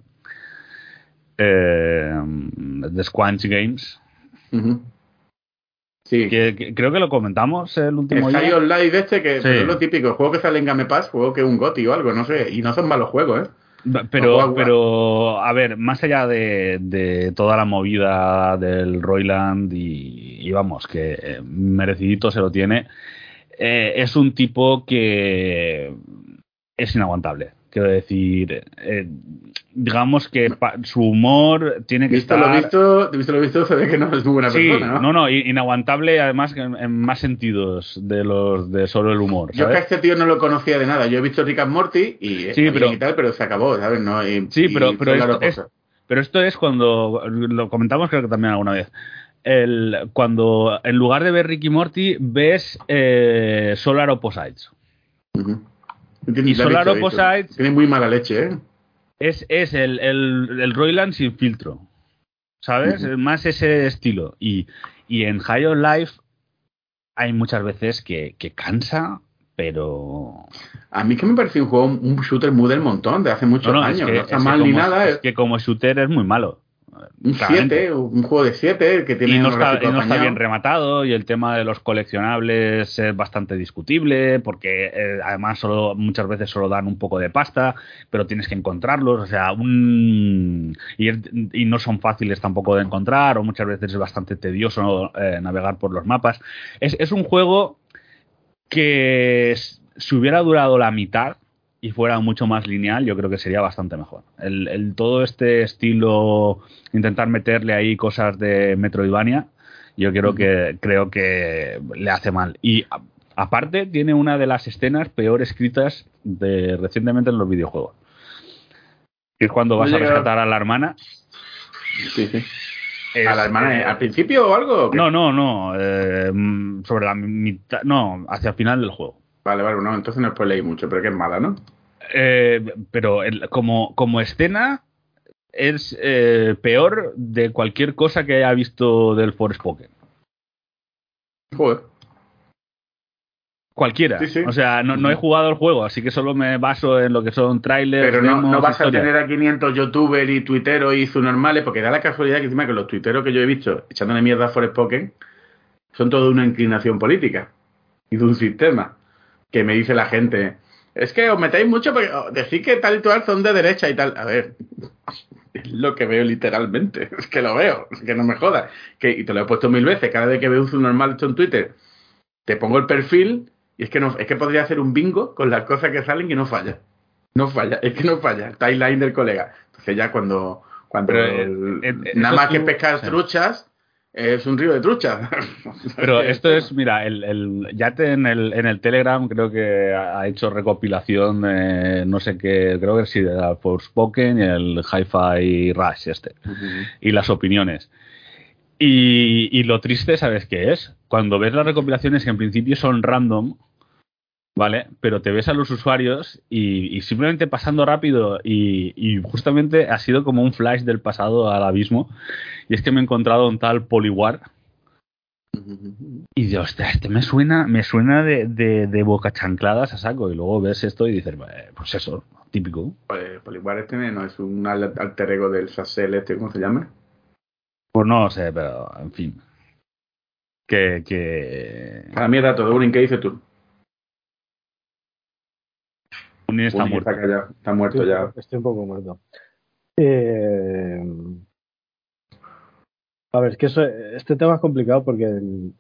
Eh, de Squanch Games. Sí. Que, creo que lo comentamos el último el día. Live este, que es lo típico, el juego que sale en Game Pass, juego que es un GOTI o algo, no sé, y no son malos juegos, ¿eh? Pero, pero, a ver, más allá de, toda la movida del Royland y, vamos, que eh, merecidito se lo tiene, eh, es un tipo que es inaguantable. Quiero decir, eh, digamos que pa- su humor tiene que Visto estar... lo visto, visto lo visto, se ve que no es muy buena Sí, persona, ¿no? no, no, inaguantable además en, en más sentidos de los de solo el humor, Yo que a ¿sabes? este tío no lo conocía de nada. Yo he visto Rick and Morty y Sí, pero- y tal, pero se acabó, ¿sabes? No, y- Sí, y pero, fue pero, esto es, cosa. pero esto es cuando, lo comentamos creo que también alguna vez, el, cuando en lugar de ver Ricky Morty ves eh, Solar Opposites. Ujú. Tiene- Y Solar. Opposites- Tiene muy mala leche, ¿eh? Es, es el, el, el Roiland sin filtro, ¿sabes? Es Más ese estilo. Y, y en High on Life hay muchas veces que, que cansa, pero... A mí que me pareció un juego, un shooter muy del montón, de hace muchos No, no, años. es que, no está mal ni como- nada. es que como shooter es muy malo. Un claramente. 7, un juego de 7 que tiene y no está, y no está bien rematado y el tema de los coleccionables es bastante discutible porque eh, además solo muchas veces solo dan un poco de pasta pero tienes que encontrarlos o sea un y, es- y no son fáciles tampoco de encontrar o muchas veces es bastante tedioso eh, navegar por los mapas. Es, es un juego que si hubiera durado la mitad y fuera mucho más lineal, yo creo que sería bastante mejor. El, el- todo este estilo, intentar meterle ahí cosas de Metroidvania, yo creo que creo que le hace mal. Y a- aparte tiene una de las escenas peor escritas de recientemente en los videojuegos. Que es cuando vas a rescatar a la hermana. Sí, sí. Es- ¿A la hermana eh, al principio o algo? o? No, no, no. eh, mm, sobre la mitad. No, hacia el final del juego. Vale, vale, no, entonces no spoileéis mucho, pero que es mala, ¿no? Eh, pero el- como, como escena es eh, peor de cualquier cosa que haya visto del Forspoken. Joder. Cualquiera. Sí, sí. O sea, no, no he jugado el juego, así que solo me baso en lo que son trailers. Pero no, demos, no vas a tener a 500 youtubers y tuiteros y normales, porque da la casualidad que encima que los tuiteros que yo he visto echándole mierda a Forspoken son toda una inclinación política y de un sistema que me dice la gente. Es que os metéis mucho porque oh, decís que tal y tal son de derecha y tal. A ver, es lo que veo literalmente. Es que lo veo, es que no me jodas. Que, y te lo he puesto mil veces. Cada vez que veo un normal hecho en Twitter, te pongo el perfil y es que no, es que podría hacer un bingo con las cosas que salen y no falla. No falla, es que no falla. El timeline del colega. Entonces ya cuando, cuando Pero, eh, el- eh, nada más que pescar truchas, es un río de truchas. Pero esto es, mira, el, el Yate en el, en el Telegram creo que ha hecho recopilación de no sé qué, creo que sí, de la Forspoken y el Hi-Fi Rush este. y las opiniones. Y, y lo triste, ¿sabes qué es? Cuando ves las recopilaciones que en principio son random, ¿vale? Pero te ves a los usuarios y, y simplemente pasando rápido y, y justamente ha sido como un flash del pasado al abismo. Y es que me he encontrado un tal Poliwar y digo, hostia, este me suena, me suena de, de, de boca chancladas a saco. Y luego ves esto y dices, "Eh, pues eso, típico. Pues Poliwar este no es un al- alter ego del Sassel este, ¿cómo se llama? Pues no sé, pero en fin. Que, que... Para mí. Urin, ¿qué dices tú? Unin está muerto. está callado, está muerto Estoy, ya. estoy un poco muerto. Eh, a ver, es que eso- este tema es complicado porque el-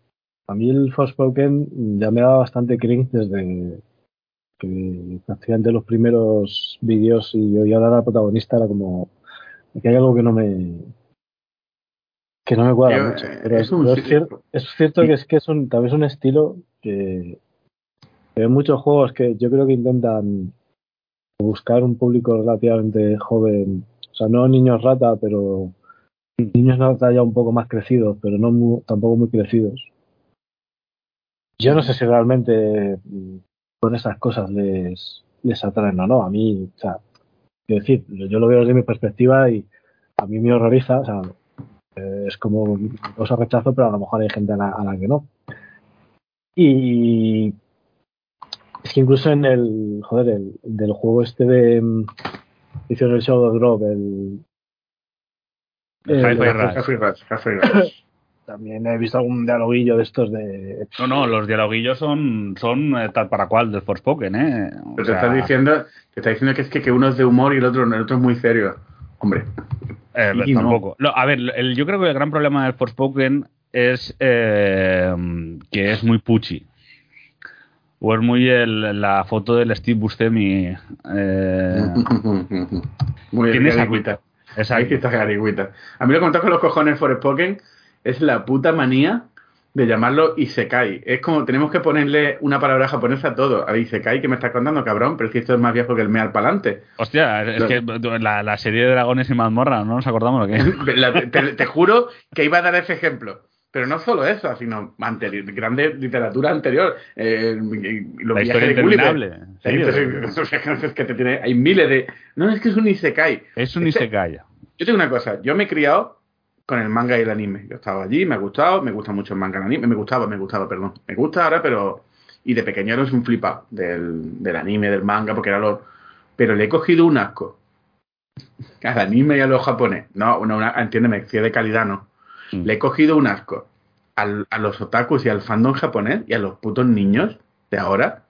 a mí el Forspoken ya me daba bastante cringe desde que prácticamente los primeros vídeos y yo hablar al protagonista era como que hay algo que no me que no me cuadra Yo, mucho. eh, Pero es es, un pero es sí- cier- es cierto que es que es un, también es un estilo que, que hay muchos juegos que yo creo que intentan buscar un público relativamente joven, o sea, no niños rata, pero niños rata ya un poco más crecidos, pero no mu- tampoco muy crecidos. Yo no sé si realmente mm, con esas cosas les, les atraen o no. A mí, o sea, quiero decir, yo lo veo desde mi perspectiva y a mí me horroriza, o sea, eh, es como cosa rechazo, pero a lo mejor hay gente a la, a la que no. Y es que incluso en el, joder, el, del juego este de mm, hicieron el Shadow Drop, el, El el-. Half-Life Rush, Half-Life Rush. también he visto algún dialoguillo de estos de No, no, los dialoguillos son, son eh, tal para cual del Forspoken, ¿eh? O Pero te sea, estás diciendo, te está diciendo que es que, que uno es de humor y el otro, el otro es muy serio. Hombre, eh, y no. tampoco. A ver, el- yo creo que el gran problema del Forspoken es eh, que es muy puchi. O es muy el- la foto del Steve Buscemi. Eh, Muy Tiene esa garigüita. Exacto. sí está garigüita. A mí lo que me toca con los cojones Forspoken es la puta manía de llamarlo Isekai. Es como tenemos que ponerle una palabra japonesa a todo. A Isekai que me estás contando, cabrón, pero es que esto es más viejo que el meal pa'lante. Hostia, es que la, la serie de dragones y mazmorra, ¿no nos acordamos lo que te, te juro que iba a dar ese ejemplo. Pero no solo eso, sino anteri- grande literatura anterior. Eh, los La viajes historia de Gulliver. interminable. Sí, Sí, entonces, es que te tiene, hay miles de... No, es que es un Isekai. Es un Este- Isekai. Yo tengo una cosa, yo me he criado con el manga y el anime. Yo estaba allí, me ha gustado, me gusta mucho el manga y el anime, me gustaba, me gustaba, perdón. Me gusta ahora, pero... Y de pequeño era un flipado del, del anime, del manga, porque era lo... Pero le he cogido un asco al anime y a los japonés. No, no una, entiéndeme, si es de calidad no. Mm. Le he cogido un asco al- a los otakus y al fandom japonés y a los putos niños de ahora.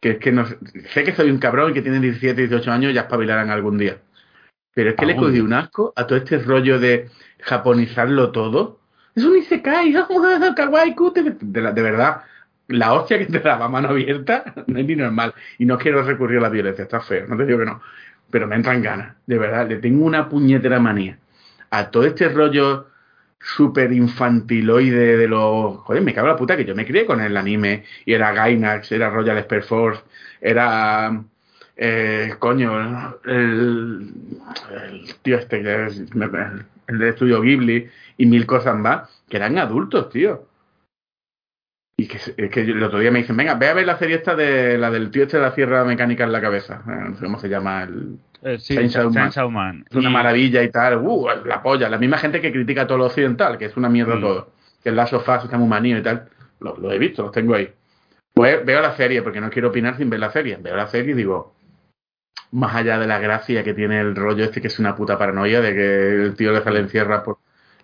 Que es que no sé sé que soy un cabrón y que tienen 17, 18 años y ya espabilarán algún día. Pero es que le he cogido un asco a todo este rollo de japonizarlo todo. Es un isekai, kawaii, kute. De, la- de verdad, la hostia que te daba a mano abierta no es ni normal. Y no quiero recurrir a la violencia, está feo, no te digo que no. Pero me entran ganas, de verdad, le tengo una puñetera manía a todo este rollo súper infantiloide de los... Joder, me cago en la puta que yo me crié con el anime y era Gainax, era Royal Spare Force, era... Eh, coño, el, el tío este, me- el de Estudio Ghibli y mil cosas más, que eran adultos, tío. Y que, que el otro día me dicen, venga, ve a ver la serie esta de la del tío este de la sierra mecánica en la cabeza. Eh, no sé cómo se llama el, Eh, sí, Chainsaw Man. Chainsaw Man. es una Y- maravilla y tal, uh, la polla, la misma gente que critica todo lo occidental, que es una mierda Mm. todo, que el Last of Us está muy manío y tal, lo, lo he visto, los tengo ahí. Pues veo la serie, porque no quiero opinar sin ver la serie, veo la serie y digo, más allá de la gracia que tiene el rollo este, que es una puta paranoia de que el tío le sale en sierra por...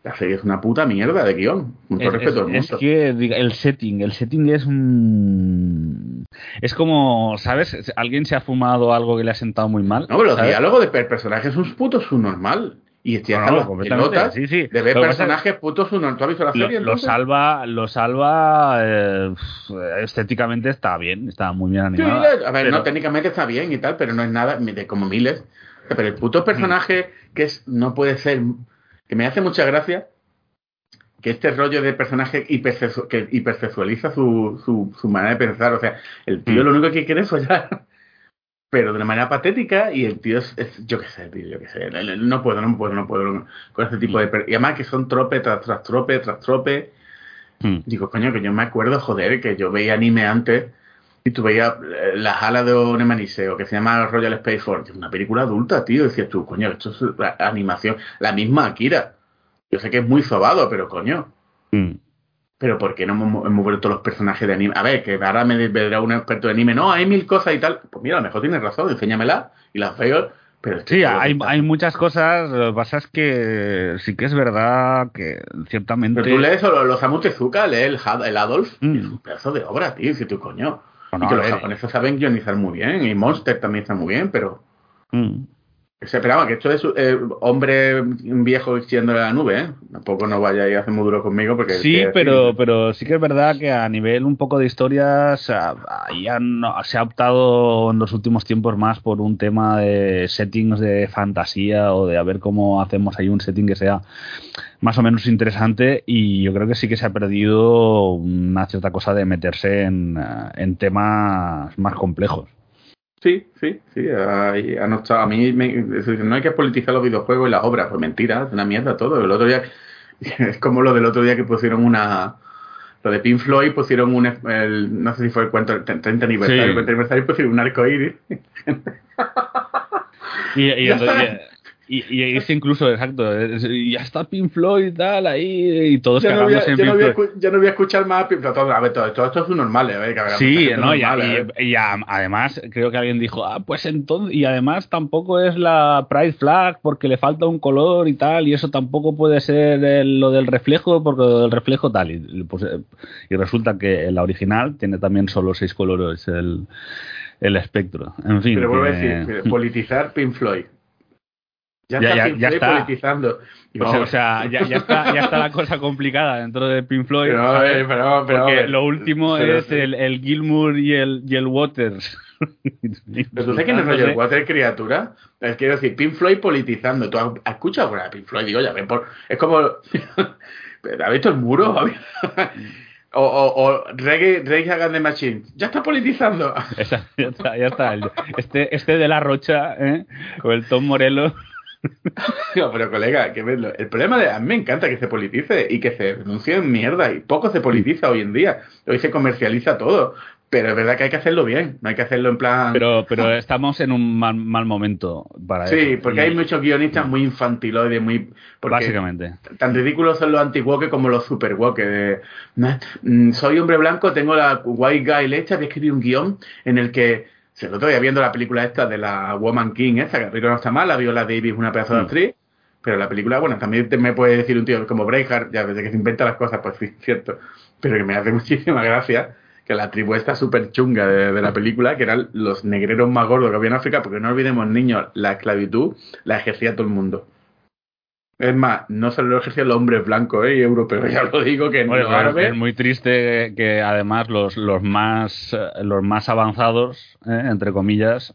La serie es una puta mierda de guion, Es, respeto es- del es mundo. que diga, el setting, el setting es un... Es como, ¿sabes? Alguien se ha fumado algo que le ha sentado muy mal. No, pero los diálogos de per- personajes son putos subnormal. Y estoy No, hasta no, pelotas sí, sí. de ver Lo es- personajes putos subnormal. ¿Tú has visto la Lo, serie? lo entonces? salva, lo salva eh, estéticamente está bien, está muy bien Sí, animada. a ver, pero- no, técnicamente está bien y tal, pero no es nada de como miles. Pero el puto personaje que es no puede ser, que me hace mucha gracia, que este rollo de personaje hipersexu- que hipersexualiza su, su, su manera de pensar. O sea, el tío Mm. lo único que quiere es follar, pero de una manera patética y el tío es, es- yo qué sé, tío, yo qué sé. No puedo, no puedo, no puedo con este tipo de... per- Y además que son trope tras, tras trope tras trope. Hmm. Digo, coño, que yo me acuerdo, joder, que yo veía anime antes y tú veías eh, Las alas de Onemaniseo, que se llama Royal Space Force, una película adulta, tío. Decías tú, coño, esto es la animación, la misma Akira. Yo sé que es muy sobado, pero coño. Mm. Pero ¿por qué no hemos, hemos vuelto los personajes de anime? A ver, que ahora me verá un experto de anime. No, hay mil cosas y tal. Pues mira, a lo mejor tienes razón, enséñamela y las veo. Pero Sí, hay, hay muchas cosas. Lo que pasa es que sí que es verdad que ciertamente. Pero tú lees los, los Osamu Tezuka, lees el, Had- el Adolf, Mm. y es un pedazo de obra, tío. Si tú, coño. Bueno, y que los japoneses saben guionizar muy bien. Y Monster también está muy bien, pero. mm. Se esperaba que esto es eh, hombre viejo de la nube, ¿eh? Tampoco no vaya a hacer muy duro conmigo porque... Sí, que- pero, pero sí que es verdad que a nivel un poco de historias han- se ha optado en los últimos tiempos más por un tema de settings de fantasía o de a ver cómo hacemos ahí un setting que sea más o menos interesante y yo creo que sí que se ha perdido una cierta cosa de meterse en, en temas más complejos. Sí, sí, sí. ahí han. A mí me, no hay que politizar los videojuegos y las obras. Pues mentira, es una mierda todo. El otro día... Es como lo del otro día que pusieron una... Lo de Pink Floyd pusieron un... el- no sé si fue el cuento, el 30 aniversario. Sí. El 30 aniversario pusieron un arco iris. Y, y, está. Y- y es incluso, exacto, es- y ya está Pink Floyd y tal, ahí, y todos Ya no, voy a, en ya, no Pink voy a Floyd. ya no voy a escuchar más Pink Floyd. Todo, a ver, todo, todo esto es un normal, ¿eh? A ver, que Sí, no, y, normal, ¿eh? y- y a- además creo que alguien dijo, ah, pues entonces, y además tampoco es la Pride Flag porque le falta un color y tal, y eso tampoco puede ser el- lo del reflejo porque lo del reflejo tal, y, pues, eh, y resulta que la original tiene también solo seis colores el, el espectro. En fin. Pero vuelvo a decir, politizar Pink Floyd. Ya, Ya- está ya- Pink ya Floyd está. politizando. Pues, o sea, ya, ya está, ya está la cosa complicada dentro de Pink Floyd. pero, a ¿sabes? ver, pero, pero, Porque lo último pero- es el, el Gilmour y el, y el Waters. Pero tú sabes quién es Roger Waters, criatura. Es quiero decir, Pink Floyd politizando. ¿Tú has has escuchado alguna Pink Floyd? Digo, ya ven, por... es como. ¿Has visto el muro? o, o, o Reggae, Reggae Against the Machine. Ya está politizando. Esa- ya está, ya está. Este, este de la Rocha, ¿eh? o el Tom Morello. Digo, pero colega, que verlo. El problema de. A mí me encanta que se politice y que se denuncie en mierda. Y poco se politiza hoy en día. Hoy se comercializa todo. Pero es verdad que hay que hacerlo bien. No hay que hacerlo en plan. Pero, pero estamos en un mal, mal momento para eso. Sí, porque Y- hay muchos guionistas muy infantiloides, muy. Básicamente. tan ridículos son los anti-woke como los super-woke. de, "Nah, mm, soy hombre blanco, tengo la white guy lecha, voy a escribir un guion en el que. Lo estoy viendo la película esta de la Woman King, esta, que la película no está mal, la Viola Davis, una pedazo de Mm. actriz. Pero la película, bueno, también te- me puede decir un tío como Braveheart, ya desde que se inventa las cosas, pues sí, cierto. Pero que me hace muchísima gracia que la tribu esta súper chunga de, de la película, que eran los negreros más gordos que había en África, porque no olvidemos, niños, la esclavitud la ejercía todo el mundo. Es más, no solo lo ejercían los hombres blancos ¿eh? y europeos, ya lo digo, que Bueno, los árabes... es muy triste que además los, los más eh, los más avanzados, eh, entre comillas,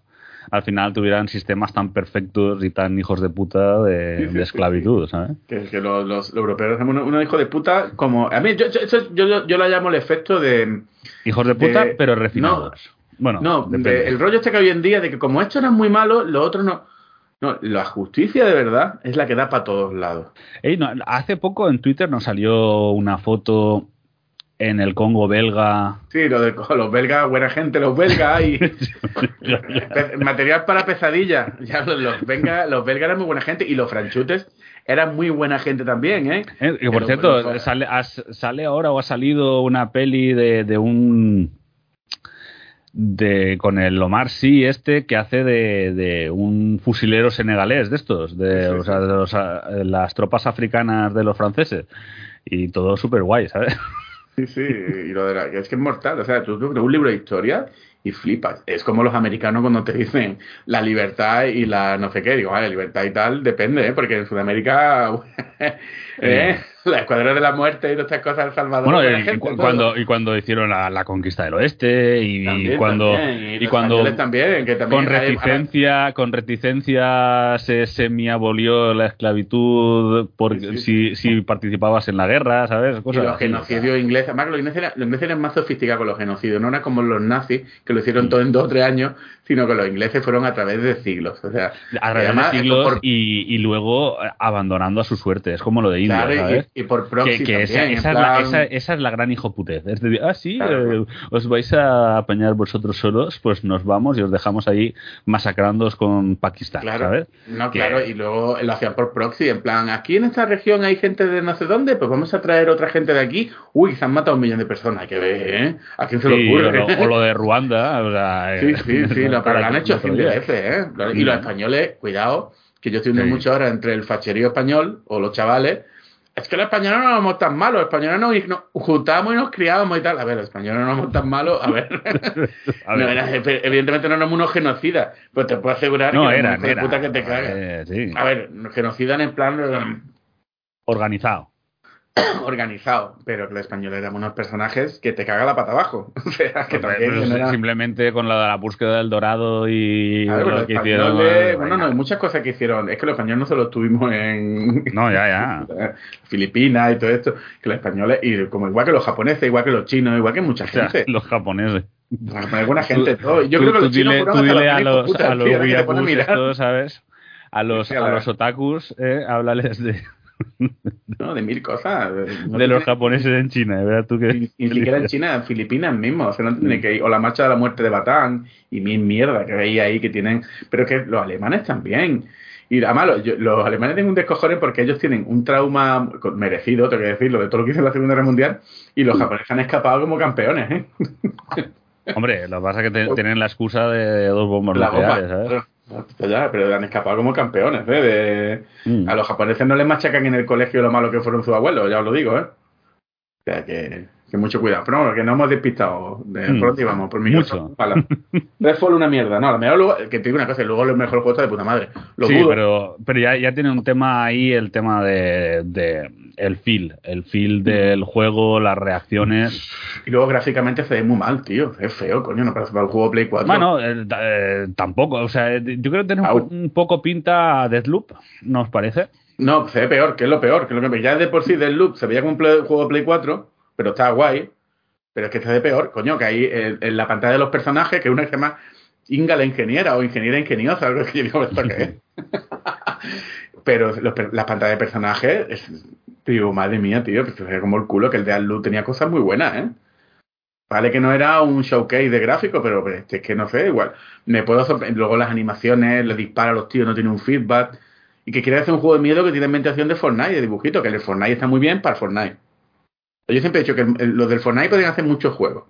al final tuvieran sistemas tan perfectos y tan hijos de puta de, esclavitud, ¿sabes? Que, que los, los- los europeos son unos, hijos de puta como... A mí, yo, yo, yo, yo, la llamo el efecto de... Hijos de puta, De- pero refinados. bueno, No, depende. de- el rollo este que hoy en día de que como esto era muy malo, lo otro no... No, la justicia de verdad es la que da para todos lados. Ey, no, hace poco en Twitter nos salió una foto en el Congo belga. Sí, lo de los belgas, buena gente, los belgas y material para pesadillas. Ya los, los, belgas, los belgas eran muy buena gente y los franchutes eran muy buena gente también, ¿eh? Eh, que por Pero cierto, bueno, sale, has- sale ahora o ha salido una peli de, de un. De con el Omar Sy este que hace de, de un fusilero senegalés de estos, de, Sí, sí, o sea, de los, las tropas africanas de los franceses. Y todo súper guay, ¿sabes? Sí, sí, y lo de la, es que es mortal. O sea, tú tú un libro de historia y flipas. Es como los americanos cuando te dicen la libertad y la no sé qué. Digo, vale, libertad y tal depende, ¿eh? porque en Sudamérica, ¿eh? la escuadra de la muerte y todas estas cosas, El Salvador. Bueno, y, gente, cu- todo. cuando, y cuando hicieron la, la conquista del oeste y, También, cuando también, y los cuando también, que con hay- reticencia con reticencia se semi-abolió la esclavitud por, Sí, sí. si, si participabas en la guerra, ¿sabes? Y Cosas los así, genocidios ingleses, además los ingleses, eran, los ingleses eran más sofisticados con los genocidios, no era como los nazis, que lo hicieron todo en dos o tres años, sino que los ingleses fueron a través de siglos. O sea, a través además, de siglos por- y, y luego eh, abandonando a su suerte. Es como lo de India, claro, y- ¿sabes? y, por proxy que, que esa, también, esa es la, plan- esa, esa es la gran hijoputez. Es decir, ah, sí, Claro. eh, os vais a apañar vosotros solos, pues nos vamos y os dejamos ahí masacrándoos con Pakistán, Claro, ¿sabes? no, Que- claro, y luego lo hacían por proxy, en plan, aquí en esta región hay gente de no sé dónde, pues vamos a traer otra gente de aquí. Uy, se han matado un millón de personas, hay que ver, ¿eh? ¿A quién se le Sí, ocurre? o, lo, o lo de Ruanda, o sea, Sí, sí, sí, lo, pero lo han hecho cien veces, ¿eh? Y los españoles, cuidado, que yo estoy viendo Sí. mucho ahora entre el facherío español o los chavales. Es que los españoles no somos tan malos, los españoles nos, nos juntamos y nos criábamos y tal. A ver, los españoles no somos tan malos, a ver. A No, era- evidentemente no éramos unos genocidas, pero te puedo asegurar No, que de eran. puta que te cagas. Eh, sí. A ver, nos genocidan en plan eh, Organizado. organizado, pero que los españoles éramos unos personajes que te caga la pata abajo. O sea, que también Pues, no era- Simplemente con la de la búsqueda del dorado y ver, lo los que hicieron. bueno, no, hay muchas cosas que hicieron. Es que los españoles no solo tuvimos en No, ya, ya. Filipinas y todo esto, que los españoles, y como igual que los japoneses, igual que los chinos, igual que mucha O sea, gente. los japoneses. Los buena gente, todo. Yo tú- creo que los chinos tú dile a los los, a los a ¿sabes? A los, Sí, a los otakus, eh, háblales de, No, de mil cosas. No de los japoneses en China. Verás tú que... Ni, ni siquiera en China, en Filipinas mismo. O sea, no tiene que ir. O la marcha de la muerte de Batán y mil mierda que veía ahí que tienen. Pero que los alemanes también. Y además, los, alemanes tienen un descojone porque ellos tienen un trauma merecido, tengo que decirlo, de todo lo que hizo en la Segunda Guerra Mundial. Y los japoneses han escapado como campeones, ¿eh? Hombre, lo que pasa es que te- tienen la excusa de dos bombas La bomba. nucleares, ¿sabes? Ya, pero han escapado como campeones, ¿eh? De- Mm. A los japoneses no les machacan en el colegio lo malo que fueron sus abuelos, ya os lo digo, ¿eh? O sea que. Que mucho cuidado. Pero bueno, que no hemos despistado. De Mm. pronto íbamos por mi Mucho. Redfall una mierda. No, a lo mejor luego, que te digo una cosa, luego el mejor juego está de puta madre. Lo sí, pero, pero ya, ya tiene un tema ahí, el tema de, de el feel, el feel del juego, las reacciones. Y luego gráficamente se ve muy mal, tío. Es feo, coño, no parece para el juego Play 4. Bueno, eh, eh, tampoco, o sea, yo creo que tiene un, poco pinta a Deathloop, ¿no os parece? No, se ve peor, que es lo peor. Que lo que ya de por sí del loop se veía como un play- juego Play 4, pero está guay. Pero es que se ve peor, coño, que ahí en, en la pantalla de los personajes, que una que se llama Inga la ingeniera o ingeniera ingeniosa, algo que yo ¿esto es? pero los las pantallas de personajes, es- digo, madre mía, tío, que se ve como el culo, que el de Loop tenía cosas muy buenas, ¿eh? Vale que no era un showcase de gráfico, pero pero es que no sé, igual. Me puedo sorprender. Luego las animaciones, le dispara a los tíos, no tiene un feedback. Y que quiere hacer un juego de miedo que tiene ambientación de Fortnite, de dibujito, que el Fortnite está muy bien para Fortnite. Yo siempre he dicho que el- los del Fortnite podrían hacer muchos juegos.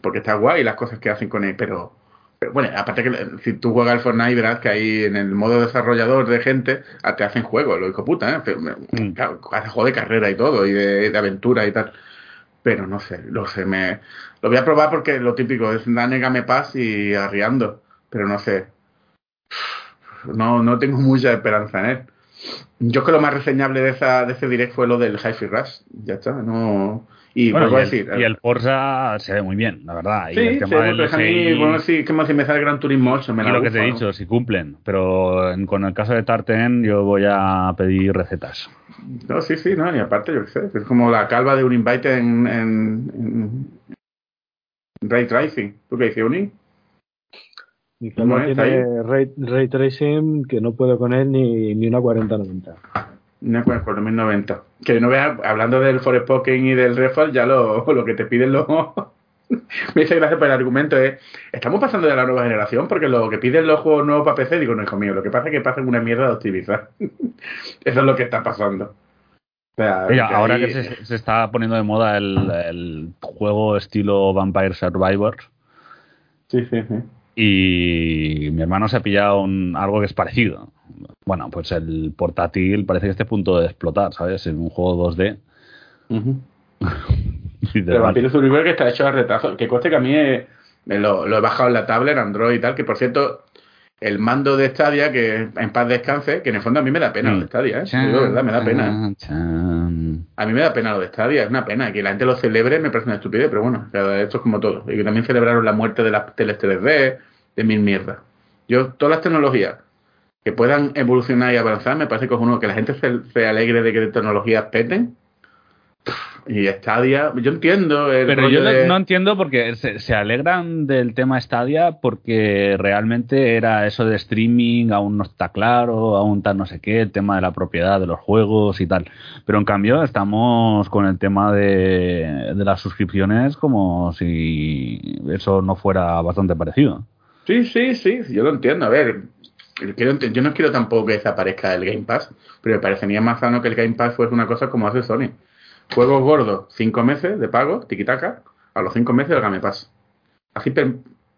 Porque está guay las cosas que hacen con él, pero, pero bueno, aparte que si tú juegas al Fortnite verás que ahí en el modo desarrollador de gente ah, te hacen juegos, lo hijo puta, ¿eh? Pero, Mm. claro, juego de carrera y todo, y de, de aventura y tal. Pero no sé, lo sé, me lo voy a probar porque lo típico es Game Pass y arriando, pero no sé. No, no tengo mucha esperanza en él. Yo creo que lo más reseñable de esa de ese direct fue lo del Hi-Fi Rush, ya está, no y Bueno, vuelvo a y, el, decir, y el Forza se ve muy bien, la verdad. Sí, y el sí, tema del porque a mí, bueno, sí, que más si me sale Gran Turismo 8, me y la lo que te he bufa, dicho, si cumplen. Pero en- con el caso de Tarten yo voy a pedir recetas. ¿no? No, sí, sí, no, y aparte, yo qué sé, es como la calva de un invite en, en, en Ray Tracing. ¿Tú qué dices, Uni? Mi ¿Cómo calma es tiene ray, ray tracing que no puedo con él ni, ni una 4090. Una 4090. Que no veas, hablando del Forspoken y del Refall, ya lo, lo que te piden los. me dice gracias por el argumento es. Estamos pasando de la nueva generación porque lo que piden los juegos nuevos para PC, digo, no, hijo mío, lo que pasa es que pasan una mierda de optimizar. Eso es lo que está pasando. O sea, Mira, que ahora ahí- que se, se está poniendo de moda el, el juego estilo Vampire Survivors, Sí, sí, sí. Y mi hermano se ha pillado un- algo que es parecido. Bueno, pues el portátil parece que esté a punto de explotar, ¿sabes? En un juego 2D. Pero Literal. Vampiro Survivor que está hecho a retazo. Que coste que a mí eh, me lo, lo he bajado en la tablet, Android y tal. Que por cierto, el mando de Stadia, que en paz descanse, que en el fondo a mí me da pena lo de Stadia, ¿eh? Digo verdad, me da pena. A mí me da pena lo de Stadia, es una pena. Que la gente lo celebre me parece una estupidez, pero bueno, esto es como todo. Y que también celebraron la muerte de las teles 3D, de mil mierdas. Yo, todas las tecnologías que puedan evolucionar y avanzar, me parece que es uno que la gente se, se alegre de que tecnologías peten. Y Stadia, yo entiendo el Pero yo no, de- no entiendo porque se, se alegran del tema Stadia porque realmente era eso de streaming, aún no está claro, aún tal no sé qué, el tema de la propiedad de los juegos y tal. Pero en cambio estamos con el tema de, de las suscripciones como si eso no fuera bastante parecido. Sí, sí, sí, yo lo entiendo. A ver, yo no quiero tampoco que desaparezca el Game Pass, pero me parecería más sano que el Game Pass fuese una cosa como hace Sony. Juegos gordos, cinco meses de pago, tiquitaca, a los cinco meses el Game Pass. Así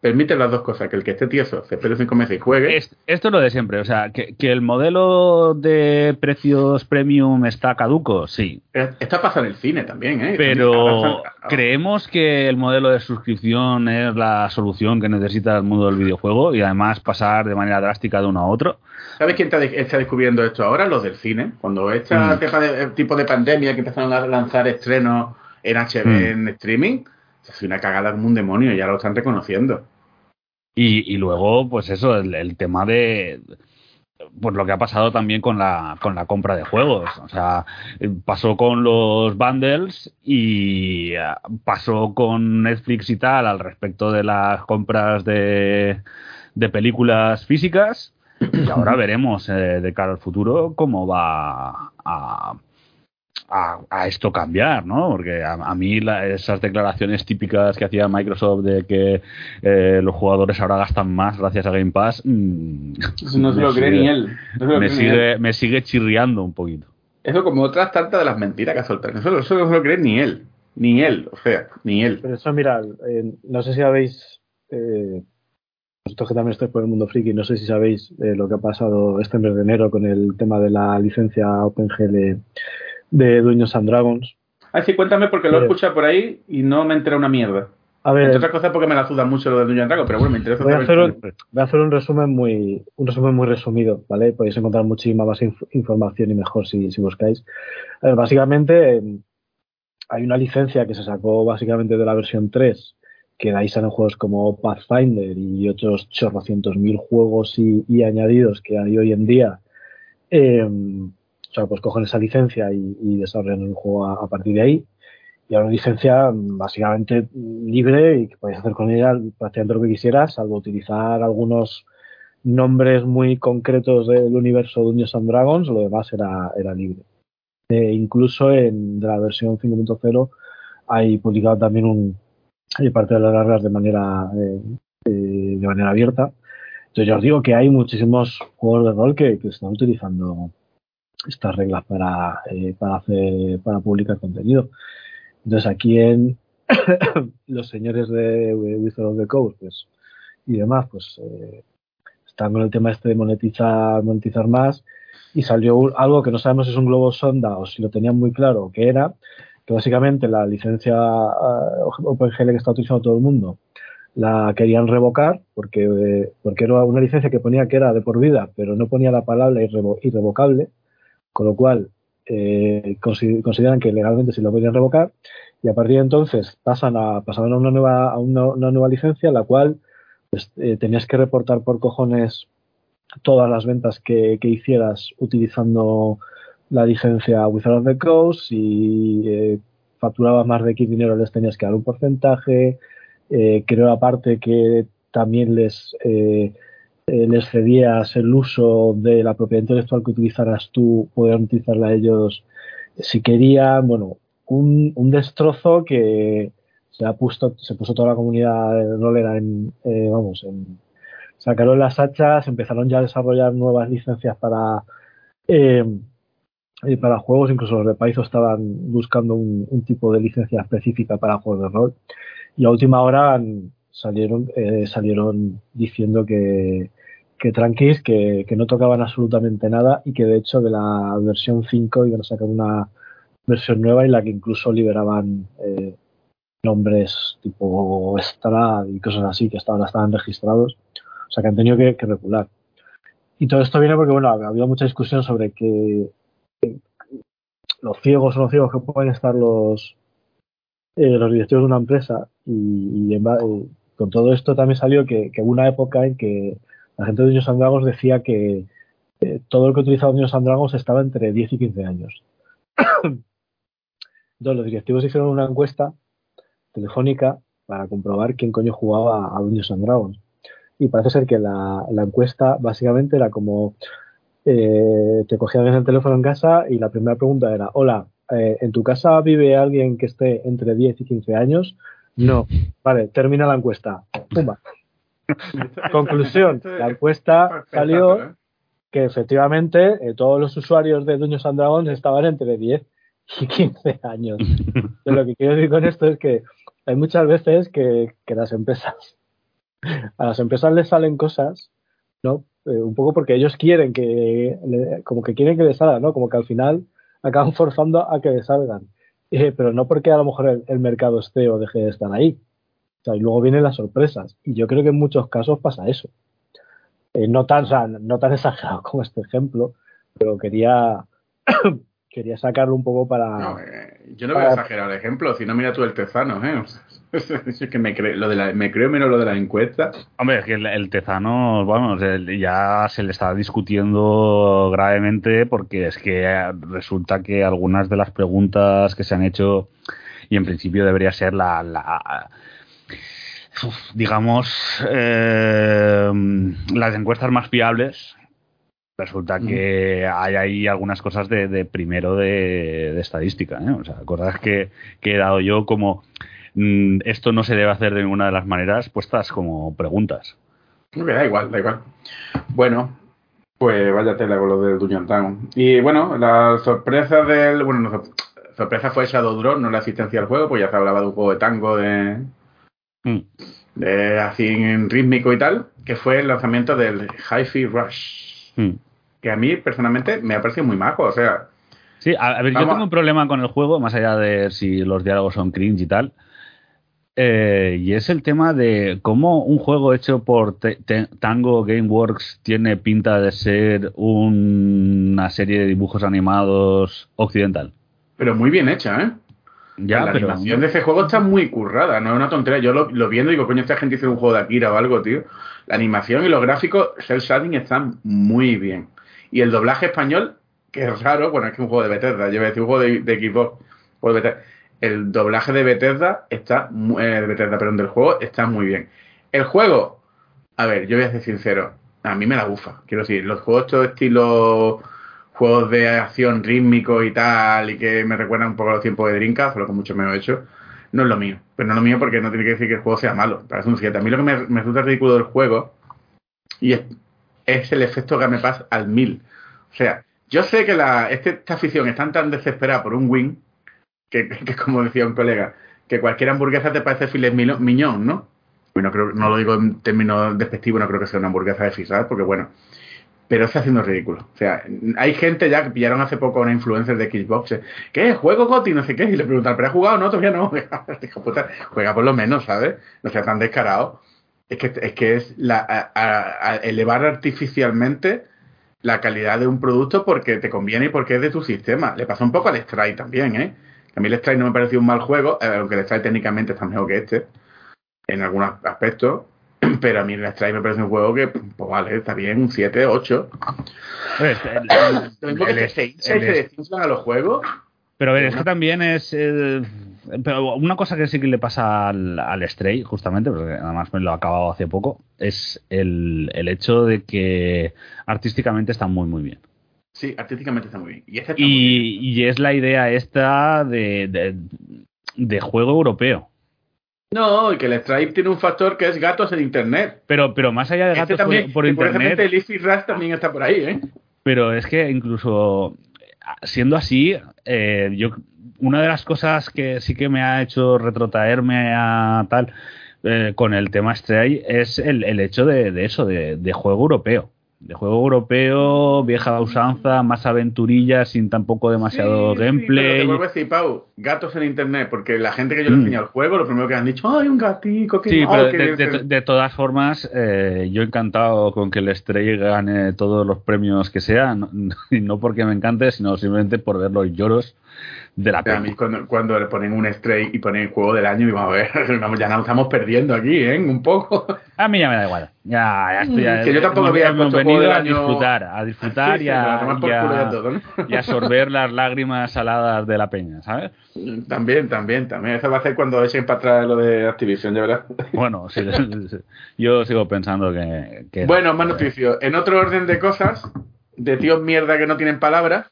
permite las dos cosas, que el que esté tieso se espere cinco meses y juegue. Es- esto es lo de siempre, o sea, que, que el modelo de precios premium está caduco, sí, Es- Está pasando en el cine también, ¿eh? Pero Ahora- creemos que el modelo de suscripción es la solución que necesita el mundo del videojuego y además pasar de manera drástica de uno a otro. ¿Sabes quién está, de- está descubriendo esto ahora? Los del cine. Cuando este Mm. tipo de pandemia que empezaron a lanzar estrenos en HB Mm. en streaming, es una cagada como un demonio, ya lo están reconociendo. Y, y luego, pues eso, el, el tema de pues lo que ha pasado también con la, con la compra de juegos. O sea, pasó con los bundles y eh, pasó con Netflix y tal al respecto de las compras de, de películas físicas. Y ahora veremos eh, de cara al futuro cómo va a, a, a esto cambiar, ¿no? Porque a, a mí la- esas declaraciones típicas que hacía Microsoft de que eh, los jugadores ahora gastan más gracias a Game Pass, mm, No se lo cree sigue- ni él. No se lo Me cree ni él. sigue, me sigue chirriando un poquito. Eso como otras tantas de las mentiras que ha soltado. Eso, eso no se lo cree ni él. Ni él, o sea, ni él. Pero eso, mira, eh, no sé si sabéis, eh, vosotros que también estáis por el mundo friki, no sé si sabéis eh, lo que ha pasado este mes de enero con el tema de la licencia OpenGL de Dungeons and Dragons. Ay, sí, cuéntame porque lo he Sí. escuchado por ahí y no me entera una mierda. A Entre ver, otras cosas porque me la suda mucho lo del Dungeon Dragon, pero bueno, me interesa voy a, hacer un, voy a hacer un resumen muy un resumen muy resumido, ¿vale? Podéis encontrar muchísima más inf- información y mejor si, si buscáis. Ver, básicamente eh, hay una licencia que se sacó básicamente de la versión 3, que de ahí salen juegos como Pathfinder y otros chorrocientos mil juegos y, y añadidos que hay hoy en día. Eh, o sea, pues cogen esa licencia y, y desarrollan el juego a, partir de ahí. Y ahora una licencia mm, básicamente mm, libre y que podéis hacer con ella prácticamente lo que quisieras, salvo utilizar algunos nombres muy concretos del universo de Dungeons and Dragons, lo demás era, era libre. Eh, incluso en de la versión 5.0 hay publicado también un hay parte de las reglas de manera eh, eh, de manera abierta. Entonces yo os digo que hay muchísimos juegos de rol que, que están utilizando estas reglas para, eh, para hacer para publicar contenido. Entonces aquí en los señores de Wizard of the Coast pues, y demás, pues eh, están con el tema este de monetizar, monetizar más y salió algo que no sabemos si es un globo sonda o si lo tenían muy claro que era, que básicamente la licencia uh, OpenGL que está utilizando todo el mundo la querían revocar porque, eh, porque era una licencia que ponía que era de por vida, pero no ponía la palabra irrevo- irrevocable, con lo cual eh, consi- consideran que legalmente sí lo podían revocar y a partir de entonces pasan a pasaron a una nueva a una, una nueva licencia la cual pues, eh, tenías que reportar por cojones todas las ventas que, que hicieras utilizando la licencia Wizard of the Coast y eh, facturabas más de X dinero les tenías que dar un porcentaje eh, creo aparte que también les eh, eh, les cedías el uso de la propiedad intelectual que utilizaras tú, podían utilizarla ellos si querían, bueno, un, un destrozo que se ha puesto, se puso toda la comunidad rolera en, eh, vamos, en, sacaron las hachas, empezaron ya a desarrollar nuevas licencias para eh, para juegos, incluso los de Paizo estaban buscando un, un tipo de licencia específica para juegos de rol y a última hora han- salieron eh, salieron diciendo que, que tranquis, que, que no tocaban absolutamente nada y que de hecho de la versión 5 iban a sacar una versión nueva en la que incluso liberaban eh, nombres tipo Strad y cosas así que estaban, estaban registrados. O sea que han tenido que, recular. Y todo esto viene porque, bueno, ha habido mucha discusión sobre que los ciegos o los ciegos que pueden estar los, eh, los directivos de una empresa y, y eh, con todo esto también salió que, que hubo una época en que la gente de Dungeons and Dragons decía que todo el que utilizaba Dungeons and Dragons estaba entre 10 y 15 años. Entonces los directivos hicieron una encuesta telefónica para comprobar quién coño jugaba a Dungeons and. Y parece ser que la, encuesta básicamente era como eh, te cogían el teléfono en casa y la primera pregunta era, hola, eh, ¿en tu casa vive alguien que esté entre 10 y 15 años? No. Vale, termina la encuesta. Pumba. Conclusión, la encuesta salió ¿eh? que efectivamente eh, todos los usuarios de Dungeons and Dragons estaban entre 10 y 15 años. Lo que quiero decir con esto es que hay muchas veces que, que las empresas, a las empresas les salen cosas, ¿no? Eh, un poco porque ellos quieren que, le- como que quieren que les salgan, ¿no? Como que al final acaban forzando a que les salgan. Pero no porque a lo mejor el, mercado esté o deje de estar ahí. O sea, y luego vienen las sorpresas. Y yo creo que en muchos casos pasa eso. Eh, no tan, no tan exagerado como este ejemplo, pero quería, quería sacarlo un poco para. No, eh, yo no voy a exagerar el ejemplo, si no mira tú el Tezano, ¿eh? O sea, es que me, cre- lo de la, me creo menos lo de la encuesta. Hombre, es que el, el Tezano, vamos, el- ya se le está discutiendo gravemente porque es que eh, resulta que algunas de las preguntas que se han hecho, y en principio debería ser la, la- digamos, eh, las encuestas más fiables, resulta que hay ahí algunas cosas de, de primero de, de estadística, ¿eh? o sea, cosas que, que he dado yo como mm, esto no se debe hacer de ninguna de las maneras puestas como preguntas. Ok, da igual, da igual. Bueno, pues vaya tela con lo del Dungeon Town. Y bueno, la sorpresa del. Bueno, no, sor- sorpresa fue Shadow Drop, no la asistencia al juego, pues ya se hablaba de un juego de tango de. Mm. de así en rítmico y tal, que fue el lanzamiento del Hi-Fi Rush. Mm. Que a mí personalmente me ha parecido muy majo. O sea, Sí, a, a ver, yo tengo un problema con el juego, más allá de si los diálogos son cringe y tal. eh, y es el tema de cómo un juego hecho por Tango Gameworks tiene pinta de ser un- una serie de dibujos animados occidental. Pero muy bien hecha, ¿eh? Ya, la pero animación de ese juego está muy currada, no es una tontería. Yo lo, lo viendo y digo, coño, esta gente hizo un juego de Akira o algo, tío. La animación y los gráficos, Cell Shading están muy bien. Y el doblaje español, que es raro, bueno, es que es un juego de Bethesda, yo iba a decir un juego de, de Xbox, juego de Bethesda. El doblaje de Bethesda está, eh, de Bethesda, perdón, del juego está muy bien. El juego, a ver, yo voy a ser sincero, a mí me la bufa. Quiero decir, los juegos todo estilo juegos de acción rítmico y tal, y que me recuerdan un poco a los tiempos de Dreamcast, lo que mucho me he hecho, no es lo mío. Pero no es lo mío porque no tiene que decir que el juego sea malo. Parece un 7. A mí lo que me, me resulta ridículo del juego y es, es el efecto Game Pass al 1000. O sea, yo sé que la, este- esta afición está tan desesperada por un win que, que, como decía un colega, que cualquier hamburguesa te parece filet miñón, ¿no? Bueno, creo, no lo digo en términos despectivos, no creo que sea una hamburguesa de fisar, porque bueno, pero está haciendo ridículo. O sea, hay gente ya que pillaron hace poco a una influencer de Xbox. eh, ¿Qué? ¿Juego Goti? No sé qué. Y le preguntan, ¿pero has jugado? No, todavía no. Hijo puta, juega por lo menos, ¿sabes? No sea tan descarado. Es que es, que es la, a- a- a elevar artificialmente la calidad de un producto porque te conviene y porque es de tu sistema. Le pasa un poco al Strike también, ¿eh? A mí el Strike no me pareció un mal juego, eh, aunque el Strike técnicamente está mejor que este, en algunos aspectos. Pero a mí el Strike me parece un juego que, pues vale, está bien, un 7, 8. Pues, el- Lo mismo que el- se se desinflan a los juegos. Pero a ver, es que también es. eh, pero una cosa que sí que le pasa al, al Stray, justamente, porque además me lo he acabado hace poco, es el, el hecho de que artísticamente está muy, muy bien. Sí, artísticamente está muy bien. Y este está muy bien. Y, es la idea esta de, de, de juego europeo. No, y que el Stripe tiene un factor que es gatos en internet. Pero, pero más allá de Este gatos también, por, por internet, el Ify Rush también está por ahí, ¿eh? pero es que incluso siendo así, eh, yo una de las cosas que sí que me ha hecho retrotraerme a tal eh, con el tema Stray es el, el hecho de, de eso, de, de juego europeo. De juego europeo, vieja usanza, más aventurilla, sin tampoco demasiado Sí, sí, gameplay. te vuelvo a decir, Pau, gatos en internet, porque la gente que yo le Mm. enseño el juego, lo primero que han dicho, ¡ay, un gatico! qué Sí, pero de, bien de- se-". de todas formas, eh, yo encantado con que el Stray gane todos los premios que sean, y no porque me encante, sino simplemente por ver los lloros de la sea, a mí cuando, cuando le ponen un Stray y ponen juego del año, y vamos a ver, ya nos estamos perdiendo aquí, ¿eh? Un poco. A mí ya me da igual. Ya, ya estoy. ya- Que yo tampoco había hemos venido a año- disfrutar, a disfrutar Sí, y, sí, a, por y a- todo, ¿no? y a sorber las lágrimas saladas de la peña, ¿sabes? También, también, también. Eso va a ser cuando echen para atrás lo de Activision, ya verás. Bueno, sí, sí, yo sigo pensando que. que- Bueno, más noticias. En otro orden de cosas, de tíos mierda que no tienen palabras,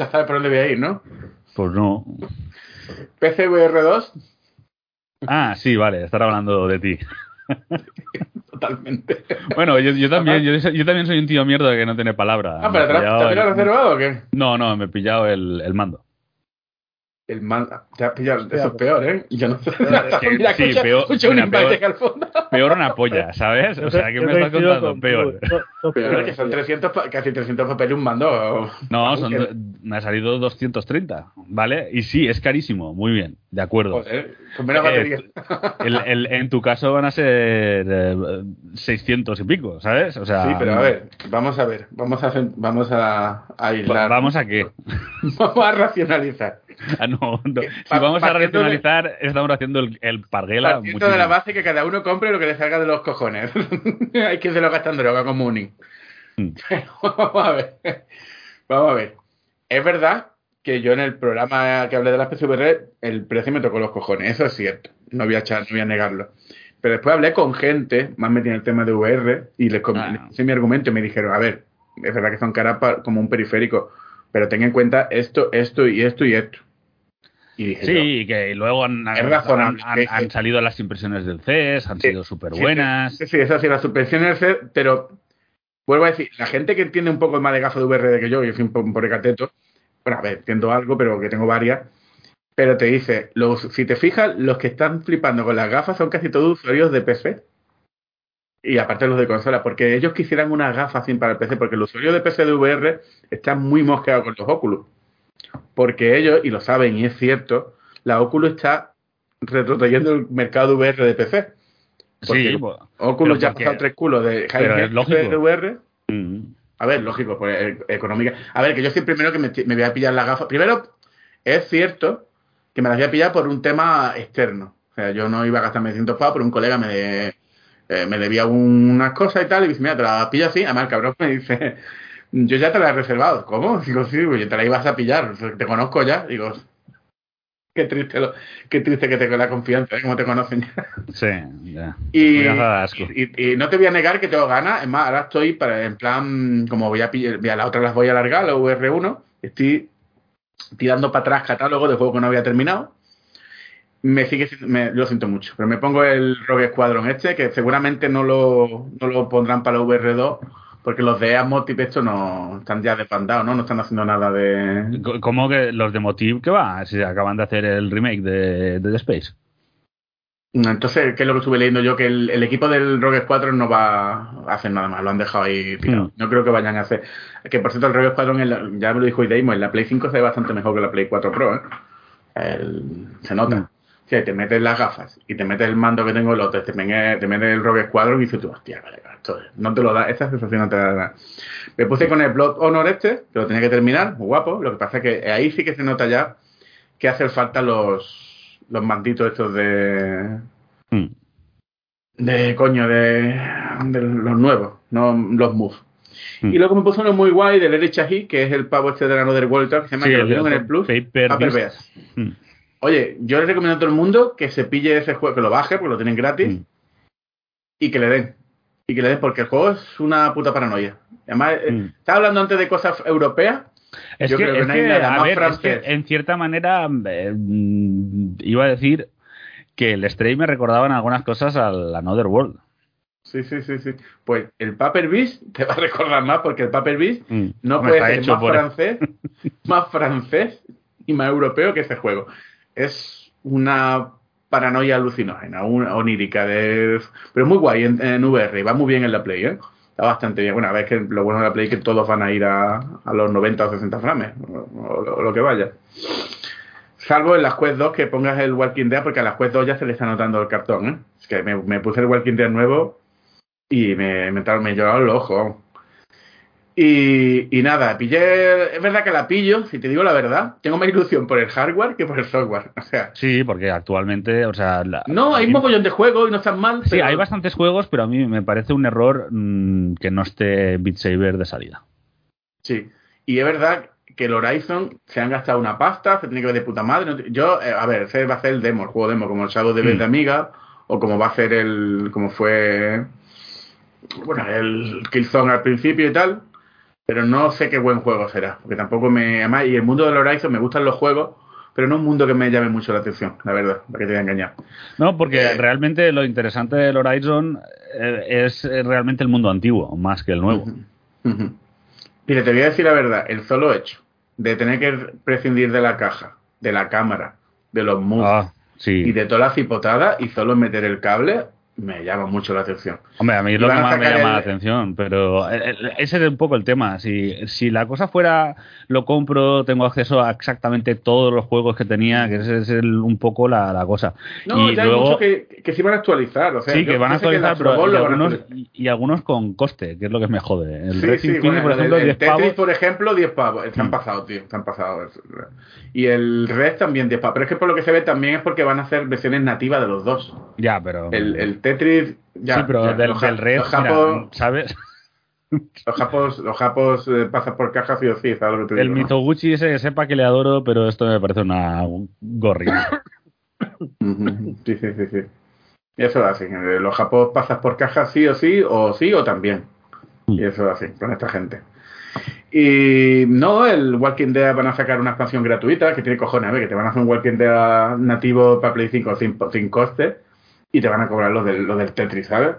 ya sabes por dónde voy a ir, ¿no? Pues no. PCVR 2, Ah, sí, vale, estar hablando de ti. totalmente. Bueno, yo, yo también, yo, yo también soy un tío mierda que no tiene palabra. Ah, pero ¿te, pillado ¿te has reservado o qué? No, no, me he pillado el, el mando. El man, te has pillado, eso es peor, ¿eh? Y yo no sé. que Mira, sí, escucha, peor- escucha un mira, invite peor. al fondo. Peor una polla, ¿sabes? O sea, ¿qué me estás contando? contigo. Peor. Es que son 300, pa- casi 300 papeles un mando. No, son, me ha salido 230, ¿vale? Y sí, es carísimo, muy bien, de acuerdo. Joder, con menos Eh, batería. El- el- en tu caso van a ser eh, 600 y pico, ¿sabes? O sea, Sí, pero a ver, vamos a ver, vamos a vamos a, a aislar. ¿Vamos a qué? Vamos a racionalizar. Ah, no, no. Si vamos a racionalizar, estamos haciendo el, el parguela Partiendo de la muchísimo. base que cada uno compre lo que le salga de los cojones. Hay que se lo gastan droga como Uning. Mm. vamos a ver. Vamos a ver. Es verdad que yo en el programa que hablé de las PSVR, el precio me tocó los cojones. Eso es cierto. No voy a echar, no voy a negarlo. Pero después hablé con gente, más metida en el tema de VR, y les, Ah. les puse mi argumento y me dijeron, a ver, es verdad que son caras como un periférico, pero ten en cuenta esto, esto y esto y esto. Y dije Sí, que luego han, razonable, han- han salido las impresiones del CES, han Sí, sido súper buenas. Sí, sí, sí, las suspensiones, pero vuelvo a decir, la gente que entiende un poco más de gafas de VR que yo, yo soy un poco un pobre cateto, bueno, a ver, entiendo algo, pero que tengo varias, pero te dice, los, si te fijas, los que están flipando con las gafas son casi todos usuarios de PC. Y aparte los de consola, porque ellos quisieran unas gafas sin para el PC, porque el usuario de PC de VR está muy mosqueado con los Oculus. Porque ellos, y lo saben, y es cierto, la Oculus está retrotrayendo el mercado de VR de PC. Porque Sí, bo- Oculus ya ha pasado tres culos de de VR. Mm. A ver, lógico, pues eh, económica. A ver, que yo soy primero que me, voy a pillar las gafas. Primero, es cierto que me las voy a pillar por un tema externo. O sea, yo no iba a gastarme 100 pavos, pero un colega me, de- eh, me debía un- unas cosas y tal, y dice, mira, te las pillo así. Además, el cabrón me dice, yo ya te las he reservado. ¿Cómo? Digo, sí, pues yo te la ibas a pillar, te conozco ya. Digo, qué triste, lo, qué triste que tengo la confianza, ¿eh? Como te conocen ya. Sí, ya. Y, Me da asco. y- y no te voy a negar que tengo ganas. Es más, ahora estoy para, en plan, como voy a pillar, a la otra las voy a alargar, la VR1. Estoy tirando para atrás catálogo de juego que no había terminado. Me sigue, me, lo siento mucho, pero me pongo el Rogue Squadron este, que seguramente no lo, no lo pondrán para la VR2, porque los de Amotip esto no están ya desbandados, ¿no? No están haciendo nada de... ¿Cómo que los de Motive qué va? Si acaban de hacer el remake de, de The Space. Entonces, ¿qué es lo que estuve leyendo yo? Que el, el equipo del Rogue Squadron no va a hacer nada más, lo han dejado ahí tirado. Mm. No creo que vayan a hacer. Que por cierto, el Rogue Squadron, en la- ya me lo dijo Ideimo, en la Play 5 se ve bastante mejor que la Play 4 Pro, ¿eh? El- se nota. Mm. Si te metes las gafas y te metes el mando que tengo el otro, te, metes- te metes el Rogue Squadron y dices tú, hostia, vale, esto no te lo da, esa sensación no te la da. Me puse con el Blood Honor este, que lo tenía que terminar, muy guapo. Lo que pasa es que ahí sí que se nota ya que hacen falta los, los manditos estos de, Mm. de coño, de, de los nuevos, no los moves. Mm. Y luego me puso uno muy guay del Eric Chahi, que es el pavo este de la Another World, que se llama Sí, que lo en el Plus. Paper Paper Beast. Beast. Mm. Oye, yo le recomiendo a todo el mundo que se pille ese juego, que lo baje, porque lo tienen gratis, Mm. y que le den. Y que le den, porque el juego es una puta paranoia. Además, eh, Mm. estaba hablando antes de cosas europeas. Es Yo que, creo que es no que, a ver, es que en cierta manera eh, mm, iba a decir que el Stray me recordaba en algunas cosas al Another World. Sí, sí, sí, sí. Pues el Paper Beast te va a recordar más, porque el Paper Beast Mm. No puede ser hecho más por- francés, más francés y más europeo que ese juego. Es una paranoia alucinógena, una onírica, de... pero muy guay en, VR y va muy bien en la Play, ¿eh? Está bastante bien. Bueno, a ver que lo bueno de la Play es que todos van a ir a, los 90 o 60 frames, o, lo que vaya. Salvo en las Quest 2 que pongas el Walking Dead, porque a las Quest 2 ya se le está notando el cartón, ¿eh? Es que me, puse el Walking Dead nuevo y me, me, me lloraron los ojos. Y, y nada, pillé. Es verdad que la pillo, si te digo la verdad. Tengo más ilusión por el hardware que por el software. O sea, Sí, porque actualmente, o sea... la- no, hay un mogollón de juegos y no están mal. Sí, pero- hay bastantes juegos, pero a mí me parece un error mm, que no esté Beat Saber de salida. Sí. Y es verdad que el Horizon se han gastado una pasta, se tiene que ver de puta madre. Yo, eh, a ver, ese va a ser el demo, el juego demo, como el Shadow de Mm. de Amiga, o como va a ser el. como fue. Bueno, el Killzone al principio y tal. Pero no sé qué buen juego será. Porque tampoco me. Además, y el mundo del Horizon me gustan los juegos, pero no es un mundo que me llame mucho la atención, la verdad, para que te voy a engañar. No, porque Eh. realmente lo interesante del Horizon eh, es realmente el mundo antiguo, más que el nuevo. Mire, te voy a decir la verdad, el solo hecho de tener que prescindir de la caja, de la cámara, de los moves Ah, sí. y de toda la cipotada y solo meter el cable, me llama mucho la atención. Hombre, a mí es lo que más me llama el- la atención, pero ese es un poco el tema. Si, si la cosa fuera, lo compro, tengo acceso a exactamente todos los juegos que tenía, que ese es el- un poco la, la cosa. No, y ya luego, hay muchos que, que sí van a actualizar. O sea, sí, que van a actualizar, pero y algunos, y, y algunos con coste, que es lo que me jode. El Sí, sí, bueno, por ejemplo, el, 10 Tetris, pavos. por ejemplo, 10 pavos. Se han Mm. pasado, tío. Se han pasado. Y el Red también 10 pavos. Pero es que por lo que se ve también es porque van a hacer versiones nativas de los dos. Ya, pero. El, el Tetris. Ya, sí, pero ya, del, los del Red, los mira, japos- ¿sabes? Los japos, los japos eh, pasan por caja sí o sí, ¿sabes lo que te El digo? no? Mizoguchi ese, sepa que le adoro, pero esto me parece una gorrina. Ujú, Sí, sí, sí, sí. Y eso lo hacen. eh, Los japos pasas por caja sí o sí, o sí o también. Y eso lo hacen con esta gente. Y no, el Walking Dead van a sacar una expansión gratuita, que tiene cojones, a ver, que te van a hacer un Walking Dead nativo para Play 5 sin, sin coste, y te van a cobrar lo del, lo del Tetris, ¿sabes?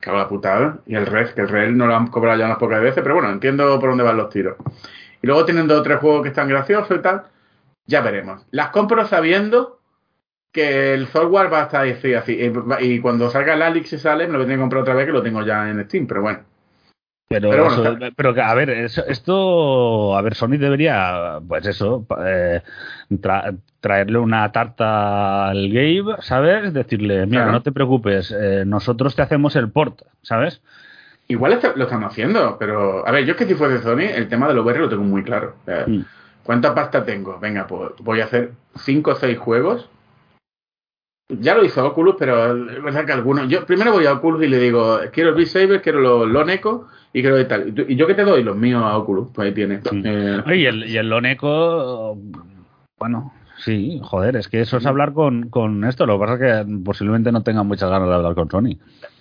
Cago la putada. Y el Red, que el Red no lo han cobrado ya unas pocas veces, pero bueno, entiendo por dónde van los tiros. Y luego tienen dos o tres juegos que están graciosos y tal. Ya veremos. Las compro sabiendo que el software va a estar así, así. Y, y cuando salga el Alix y sale, me lo voy a tener que comprar otra vez que lo tengo ya en Steam, pero bueno. Pero, Pero bueno, eso- pero a ver, eso- esto, a ver, Sony debería, pues eso, eh, tra- traerle una tarta al Gabe, ¿sabes? Decirle, mira, Claro. no te preocupes, eh, nosotros te hacemos el port, ¿sabes? Igual está- lo estamos haciendo, pero a ver, yo es que si fuese Sony, el tema del VR lo tengo muy claro. O sea, Mm. ¿Cuánta pasta tengo? Venga, pues voy a hacer 5 o 6 juegos. Ya lo hizo Oculus, pero es verdad que algunos. Yo primero voy a Oculus y le digo, quiero el Beat Saber, quiero los lo Neko y quiero y tal. ¿Y tú- ¿Y yo qué te doy? Los míos a Oculus. Pues ahí tienes. Eh, y el, y el Loneco, bueno, sí, joder, es que eso es hablar con, con esto, lo que pasa es que posiblemente no tengan muchas ganas de hablar con Sony.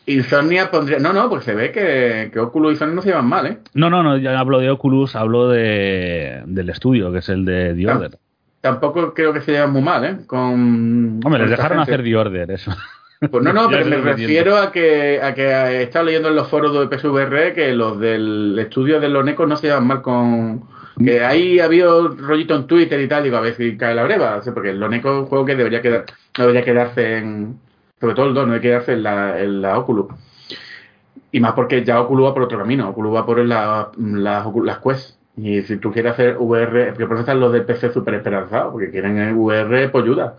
Insomnia pondría. No, no, porque se ve que, que Oculus y Sony no se llevan mal, ¿eh? No, no, no, ya hablo de Oculus, hablo de, del estudio, que es el de The Ah. Tampoco creo que se llevan muy mal, ¿eh? Con. Hombre, les dejaron gente. hacer The Order, eso. Pues no, no, pero me refiero a que, a que he estado leyendo en los foros de PSVR que los del estudio de los necos no se llevan mal con... Que ahí había rollito en Twitter y tal, digo, a ver si cae la breva, porque el Loneco es un juego que debería quedar, no debería quedarse en... Sobre todo el 2, no debería quedarse en la, en la Oculus. Y más porque ya Oculus va por otro camino, Oculus va por la- las Quest. Y si tú quieres hacer VR, porque por eso están los de PC súper esperanzados, porque quieren el VR, pues ayuda.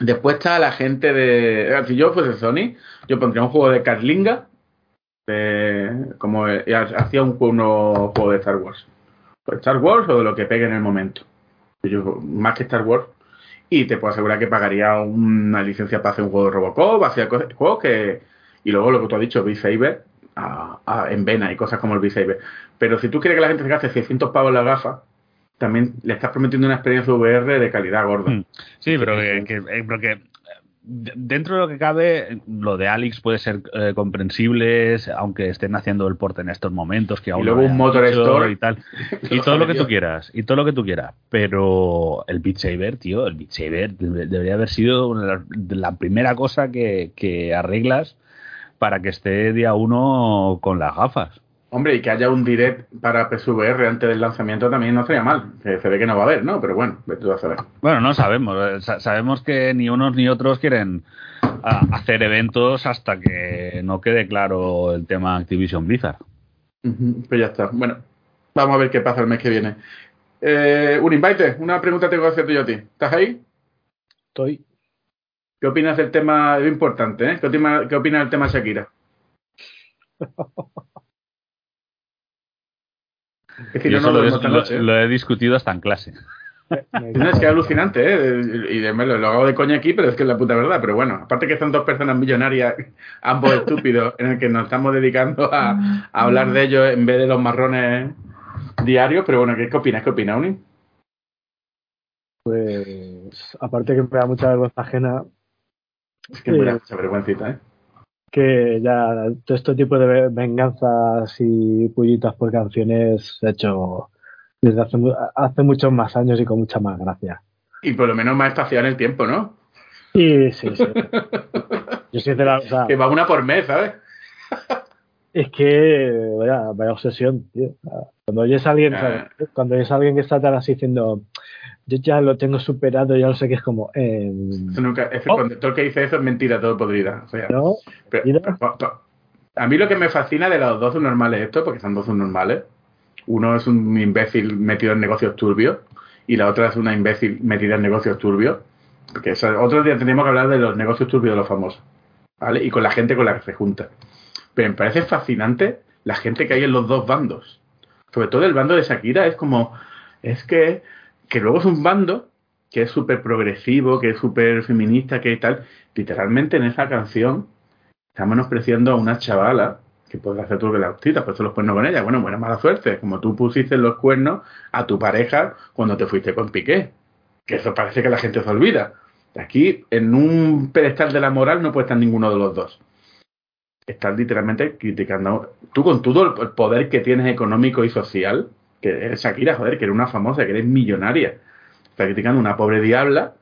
Después está la gente de. eh, Si yo fuese Sony, yo pondría un juego de Carlinga. de- como eh, hacía un, uno juego de Star Wars. Pues Star Wars o de lo que pegue en el momento. Más que Star Wars. Y te puedo asegurar que pagaría una licencia para hacer un juego de Robocop, hacer juegos que. Y luego lo que tú has dicho, Beat Saber, a- a- en vena y cosas como el Beat Saber. Pero si tú quieres que la gente se gaste 600 pavos en la gafa, también le estás prometiendo una experiencia VR de calidad gorda. Mm. Sí, pero que, que- eh, pero que, de- dentro de lo que cabe, lo de Alex puede ser eh, comprensible, aunque estén haciendo el porte en estos momentos, que aún luego no un Motor Store. y tal. Y todo lo que tú quieras, y todo lo que tú quieras. Pero el Beat Saber, tío, el Beat Saber debe- debería haber sido la, la primera cosa que, que arreglas para que esté día uno con las gafas. Hombre, y que haya un direct para PSVR antes del lanzamiento también no sería mal. Se ve que no va a haber, ¿no? Pero bueno, vete tú a saber. Bueno, no sabemos. eh, sa- sabemos que ni unos ni otros quieren ah, hacer eventos hasta que no quede claro el tema Activision Blizzard. Pues ya está. Bueno, vamos a ver qué pasa el mes que viene. Eh, un invite, una pregunta tengo que hacerte yo a ti. ¿Estás ahí? Estoy. ¿Qué opinas del tema? Es importante, ¿eh? ¿Qué, opina- qué opinas del tema Shakira? Es que Yo no lo lo. ¿eh? lo he discutido hasta en clase. Me- me- No, es que es alucinante, ¿eh? Y de- me lo, lo hago de coña aquí, pero es que es la puta verdad. Pero bueno, aparte que son dos personas millonarias, ambos estúpidos, en el que nos estamos dedicando a, a hablar de ellos en vez de los marrones diarios. Pero bueno, ¿qué, qué opinas? ¿Qué opinas, Uni? Pues, aparte que me da mucha vergüenza ajena, Es que me da Sí. mucha vergüencita, ¿eh? Que ya todo este tipo de ve- venganzas y pullitas por canciones se ha hecho desde hace, hace muchos más años y con mucha más gracia. Y por lo menos más espaciado en el tiempo, ¿no? Y sí, sí. Yo sinceramente, o sea, Que va una por mes, ¿sabes? es que vaya, vaya obsesión, tío. Cuando oyes a alguien, Ah. ¿sabes? cuando oyes a alguien que está tan así diciendo, yo ya lo tengo superado, ya no sé qué es como, eh, nunca, es que Oh. cuando- todo el que dice eso es mentira, todo podrida. O sea, ¿no? pero- Mira. pero- pero- a mí lo que me fascina de los dos normales esto, porque son dos normales, uno es un imbécil metido en negocios turbios y la otra es una imbécil metida en negocios turbios. Porque eso, otro día tendríamos que hablar de los negocios turbios de los famosos, ¿vale? Y con la gente con la que se junta. Pero me parece fascinante la gente que hay en los dos bandos. Sobre todo el bando de Shakira es como, es que, que luego es un bando que es súper progresivo, que es súper feminista, que tal. Literalmente en esa canción está menospreciando a una chavala que puede hacer tú que la hostita, puesto los cuernos con ella. Bueno, buena mala suerte. Como tú pusiste los cuernos a tu pareja cuando te fuiste con Piqué. Que eso parece que la gente se olvida. Aquí, en un pedestal de la moral, no puede estar ninguno de los dos. Estás literalmente criticando. Tú, con todo el poder que tienes económico y social, que es Shakira, joder, que eres una famosa, que eres millonaria. Estás criticando a una pobre diabla,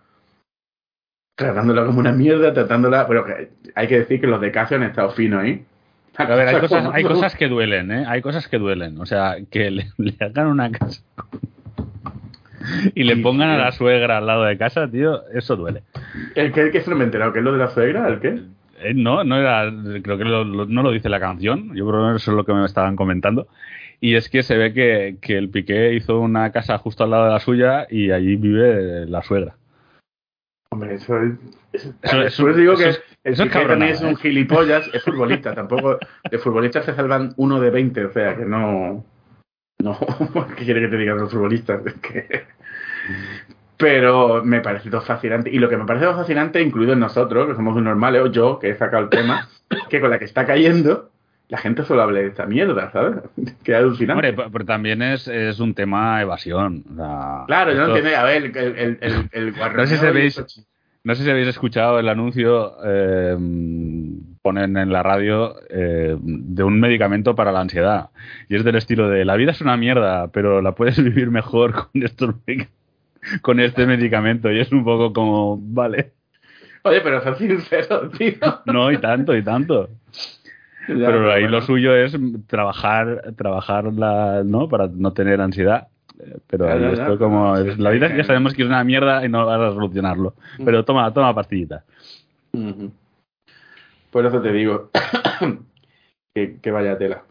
tratándola como una mierda, tratándola. Pero que hay que decir que los de Casio han estado finos, ¿eh? A ver, hay cosas, hay cosas que duelen, ¿eh? Hay cosas que duelen. O sea, que le, le hagan una casa. y le pongan a la suegra al lado de casa, tío, eso duele. ¿El que, el que se no me he enterado? ¿Qué es lo de la suegra? ¿El qué? Eh, no, no era, creo que lo- lo- no lo dice la canción, yo creo que eso es lo que me estaban comentando. Y es que se ve que, que el Piqué hizo una casa justo al lado de la suya y allí vive la suegra. Hombre, eso es. Eso, Eso- digo eso que el es Piqué también es un ¿eh? gilipollas, es futbolista. Tampoco. De futbolistas se salvan uno de 20, o sea que no. No, ¿qué quiere que te digan los futbolistas? Que. Pero me parece todo fascinante. Y lo que me parece todo fascinante, incluido en nosotros, que somos un normales, o yo, que he sacado el tema, que con la que está cayendo, la gente solo habla de esta mierda, ¿sabes? Que alucinante. Hombre, pe- pero también es, es un tema evasión. o sea, claro, yo no entiendo. A ver, el, el, el, el No sé si veis- eso- No sé si habéis escuchado el anuncio, eh, ponen en la radio, eh, de un medicamento para la ansiedad. Y es del estilo de, la vida es una mierda, pero la puedes vivir mejor con, estos, con este medicamento. Y es un poco como, vale, Oye, pero ser sincero, tío. no, y tanto, y tanto. Pero ahí lo suyo es trabajar, trabajar la, ¿no? Para no tener ansiedad. Pero esto como, es- la vida ya sabemos que es una mierda y no vas a solucionarlo. Mm. Pero toma, toma pastillita. Ujú. Por eso te digo que, que vaya tela.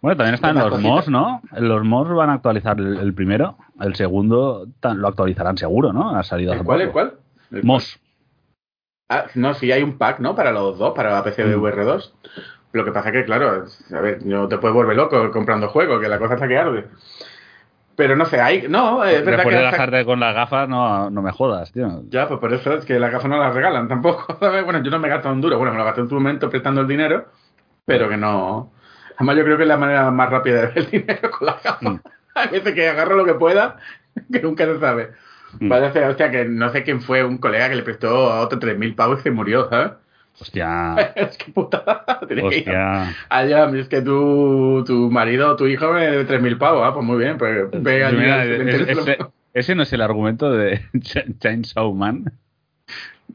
Bueno, también están los cosita. MOS, ¿no? Los MOS van a actualizar el, el primero, el segundo lo actualizarán seguro, ¿no? Ha salido hace ¿El cuál? ¿El poco. cuál? ¿El cuál? MOS. Ah, no, sí hay un pack, ¿no? Para los dos, para la PC de Mm. VR2. Lo que pasa que, claro, a ver, no te puedes volver loco comprando juegos, que la cosa está que arde. Pero no sé, hay... No, es verdad Después que... de con las gafas, no, no me jodas, tío. Ya, pues por eso es que las gafas no las regalan tampoco, ¿sabes? Bueno, yo no me gasto un duro. Bueno, me lo gasté en su momento prestando el dinero, pero que no... Además, yo creo que es la manera más rápida de ver el dinero con las gafas. Mm. Hay veces que agarro lo que pueda, que nunca se sabe. Mm. Parece, hostia, que no sé quién fue un colega que le prestó a otro 3.000 pavos y se murió, ¿sabes? Hostia, es que putada. Hostia. allá, es que tu, tu marido o tu hijo me debe 3.000 pavos. Ah, pues muy bien, pues ve allí Mira, es- ese, ese no es el argumento de Ch- Chainsaw Man.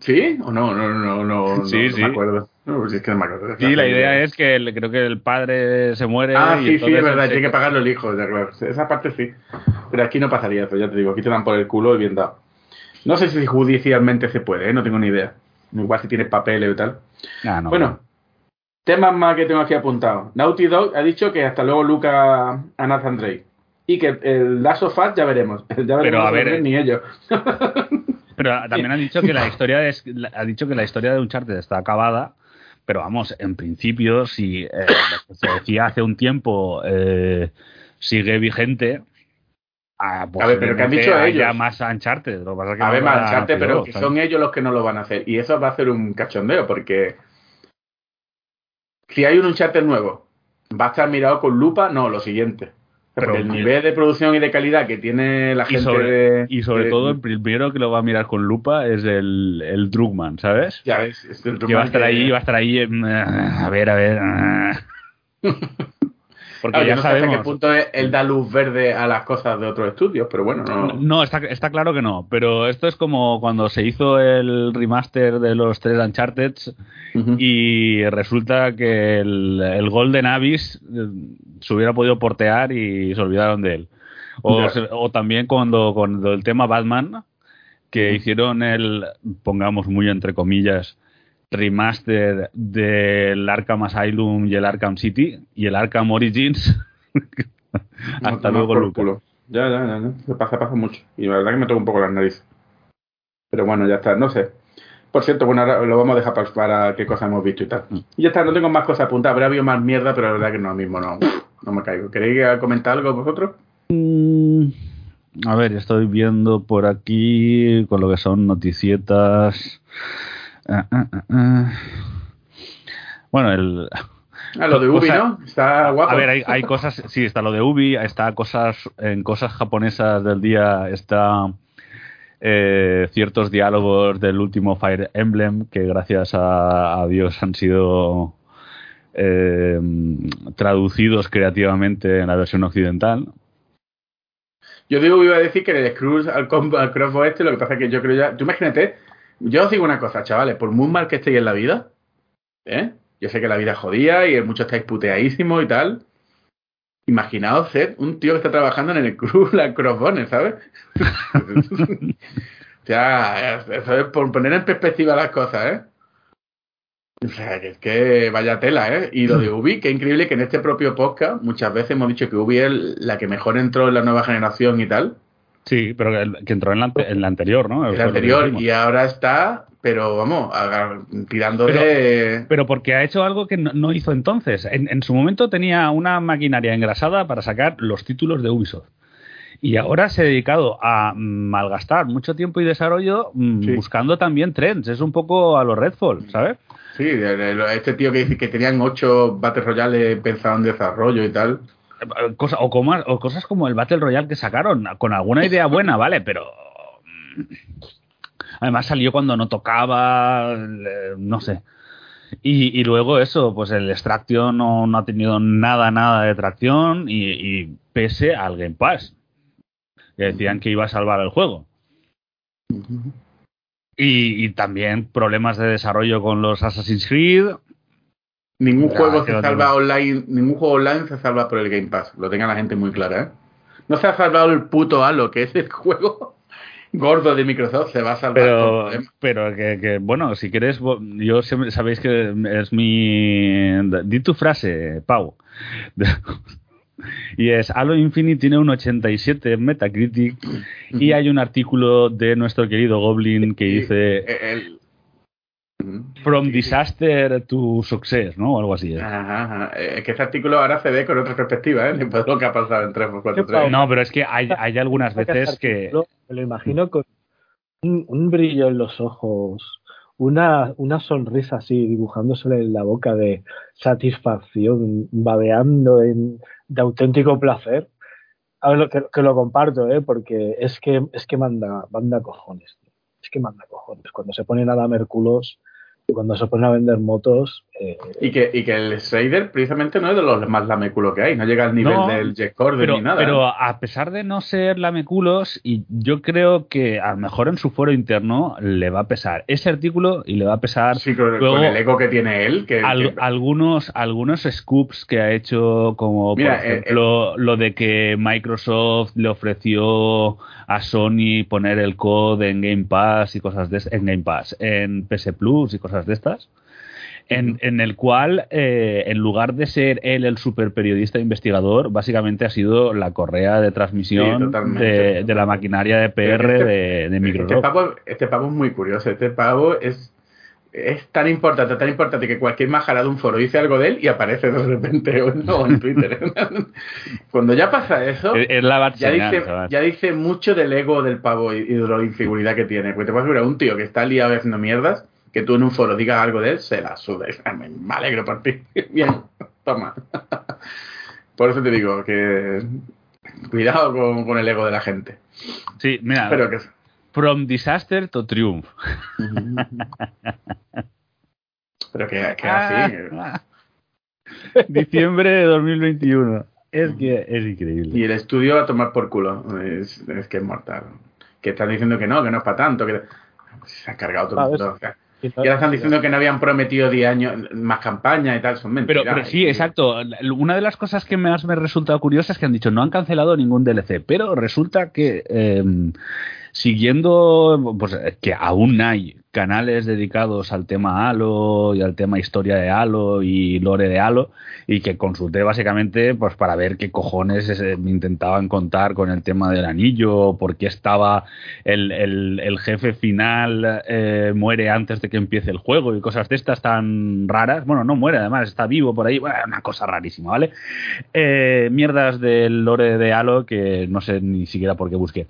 ¿Sí? ¿O no? No, no, no, no, Sí, no sí. me acuerdo. No, pues es que no me acuerdo. Sí, la idea es que el- creo que el padre se muere. Ah, y sí, sí, es verdad, se- tiene que pagarlo el hijo, ya claro. Esa parte sí. Pero aquí no pasaría eso, ya te digo, aquí te dan por el culo y bien dado. No sé si judicialmente se puede, ¿eh? no tengo ni idea. Igual si tienes papeles y tal. Ah, no. bueno, temas más que tengo aquí apuntados. Naughty Dog ha dicho que hasta luego Luca a Nathan Drake. Y que el Last of Us ya veremos. Ya veremos a ver, ni ellos. Pero también han dicho que la historia es, ha dicho que la historia de Uncharted está acabada. Pero vamos, en principio, si eh, lo que se decía hace un tiempo eh, sigue vigente. Ah, A ver, pero ¿qué han dicho ellos? más. Lo que que A ver, mancharte, Naughty pero que son ellos los que no lo van a hacer. Y eso va a ser un cachondeo, porque si hay un Uncharted nuevo, va a estar mirado con lupa, no, lo siguiente. Pero- el nivel de producción y de calidad que tiene la Y gente sobre, de- y sobre de- todo, el primero que lo va a mirar con lupa es el, el Drugman, ¿sabes? Ya ves, es el Que va a estar que- ahí, va a estar ahí. mm, A ver, a ver. Porque Claro, yo ya no sé hasta sabemos. qué punto él da luz verde a las cosas de otros estudios, pero bueno, no. No, está, está claro que no. Pero esto es como cuando se hizo el remaster de los tres Uncharted y resulta que el, el Golden Abyss eh, se hubiera podido portear y se olvidaron de él. O, se- o también cuando, cuando el tema Batman, que hicieron el, pongamos muy entre comillas, remaster del Arkham Asylum y el Arkham City y el Arkham Origins. Hasta luego, por Lucas. culo. Ya, ya, ya, ya. Se pasa, pasa mucho. Y la verdad que me toca un poco las narices. Pero bueno, ya está, no sé. Por cierto, bueno, ahora lo vamos a dejar para, para qué cosas hemos visto y tal. Mm. Y ya está, no tengo más cosas apuntadas. Habrá habido más mierda, pero la verdad que no, mismo no, no me caigo. ¿Queréis comentar algo vosotros? Mm, A ver, estoy viendo por aquí con lo que son noticietas. Ah, ah, ah. Bueno, el, Ah, lo de Ubi, Cosa- ¿no? Está guapo. a ver, hay, hay cosas, sí, está lo de Ubi, está cosas, en cosas japonesas del día está eh, ciertos diálogos del último Fire Emblem que gracias a, a Dios han sido eh, traducidos creativamente en la versión occidental. Yo digo, iba a decir que el Scrooge al, al crossbow este, lo que pasa es que yo creo ya. Tú imagínate, yo os digo una cosa, chavales, por muy mal que estéis en la vida, ¿eh? Yo sé que la vida es jodida y muchos estáis puteadísimos y tal. Imaginaos ser un tío que está trabajando en el club La Crossbone, ¿sabes? o sea, eso es por poner en perspectiva las cosas, ¿eh? O sea, que es que vaya tela, ¿eh? Y lo de Ubi, que increíble que en este propio podcast muchas veces hemos dicho que Ubi es la que mejor entró en la nueva generación y tal. Sí, pero que, entró en la, en la, anterior, ¿no? En la anterior, y ahora está, pero vamos, tirando de... Pero porque ha hecho algo que no, hizo entonces. En, en, su momento tenía una maquinaria engrasada para sacar los títulos de Ubisoft. Y ahora se ha dedicado a malgastar mucho tiempo y desarrollo mm, buscando también trends. Es un poco a los Redfall, ¿sabes? Sí, este tío que dice que tenían ocho Battle Royale pensados en desarrollo y tal. Cosa, o, como, o cosas como el Battle Royale que sacaron, con alguna idea buena, ¿vale? Pero. Mm, además salió cuando no tocaba, no sé. Y, luego eso, pues el Extraction no, no, ha tenido nada, nada de tracción y, pese al Game Pass, que decían que iba a salvar el juego. y, también problemas de desarrollo con los Assassin's Creed, Ningún juego se salva online, ningún juego online se salva por el Game Pass, lo tenga la gente muy clara, ¿eh? No se ha salvado el puto Halo, que es el juego gordo de Microsoft, se va a salvar. Pero, pero que, bueno, si quieres, yo sabéis que es mi... Di tu frase, Pau. y es Halo Infinite tiene un 87 en Metacritic y hay un artículo de nuestro querido Goblin que dice... El, From disaster to success, ¿no? O algo así. ¿eh? Ajá, Es que este artículo ahora se ve con otra perspectiva, ¿eh? Después de lo que ha pasado en 3 por 4 3. No, pero es que hay, hay algunas veces que. Me lo imagino con un, brillo en los ojos, una, una sonrisa así dibujándosele en la boca de satisfacción, babeando en, de auténtico placer. A ver, que, que, lo comparto, ¿eh? Porque es que, es que manda, manda cojones. Es que manda cojones. Cuando se pone nada Merculos cuando se ponen a vender motos. Eh, y, que, y que el Schrader precisamente no es de los más lameculos que hay, no llega al nivel del Jet ni nada. Pero a pesar de no ser lameculos, y yo creo que a lo mejor en su foro interno le va a pesar ese artículo y le va a pesar. Sí, con, el eco que tiene él. Que, Algunos, algunos scoops que ha hecho, como por eh, ejemplo lo de que Microsoft le ofreció a Sony poner el code en Game Pass y cosas de en Game Pass, en PS Plus y cosas de estas. En, en el cual, eh, en lugar de ser él el super periodista investigador, básicamente ha sido la correa de transmisión de, de, la maquinaria de PR este de, de, Microsoft. Este pavo, este pavo es muy curioso. Este pavo es es tan importante, tan importante que cualquier majara de un foro dice algo de él y aparece de repente o en Twitter. Cuando ya pasa eso, ya, dice, ya dice mucho del ego del pavo y de la inseguridad que tiene. Porque te puedes ver a un tío que está liado haciendo mierdas, que tú en un foro digas algo de él, se la subes. Me alegro por ti. Bien, toma. Por eso te digo que cuidado con, con el ego de la gente. Sí, mira. Espero que From Disaster to Triumph. Pero que, así. Diciembre de 2021. Es que es increíble. Y el estudio a tomar por culo. Es, que es mortal. Que están diciendo que no, que no es para tanto. Que se ha cargado todo el mundo. Y ahora están diciendo que no habían prometido 10 años más campaña y tal, son mentiras. Pero, sí, exacto. Una de las cosas que más me ha resultado curiosa es que han dicho no han cancelado ningún DLC, pero resulta que eh, siguiendo, pues que aún hay canales dedicados al tema Halo y al tema historia de Halo y lore de Halo y que consulté básicamente pues para ver qué cojones me intentaban contar con el tema del anillo, por qué estaba el, el, jefe final eh, muere antes de que empiece el juego y cosas de estas tan raras. Bueno, no muere, además está vivo por ahí, una cosa rarísima, ¿vale? Eh, mierdas del lore de Halo que no sé ni siquiera por qué busqué.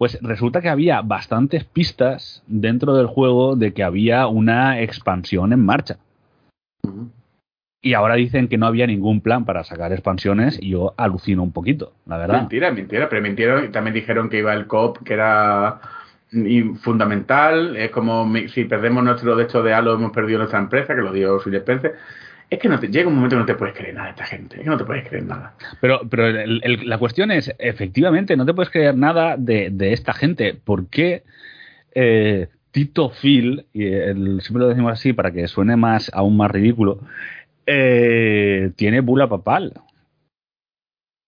Pues resulta que había bastantes pistas dentro del juego de que había una expansión en marcha. Y ahora dicen que no había ningún plan para sacar expansiones y yo alucino un poquito, la verdad. Mentira, mentira, pero mintieron, también dijeron que iba el COP, que era fundamental, es como si perdemos nuestro de hecho de Halo hemos perdido nuestra empresa, que lo dio Phil Spencer. Es que no te, llega un momento que no te puedes creer nada de esta gente, es que no te puedes creer nada. Pero, pero la cuestión es, efectivamente, no te puedes creer nada de, esta gente. ¿Por qué eh, Tito Phil, y el, siempre lo decimos así para que suene más, aún más ridículo, eh, tiene bula papal.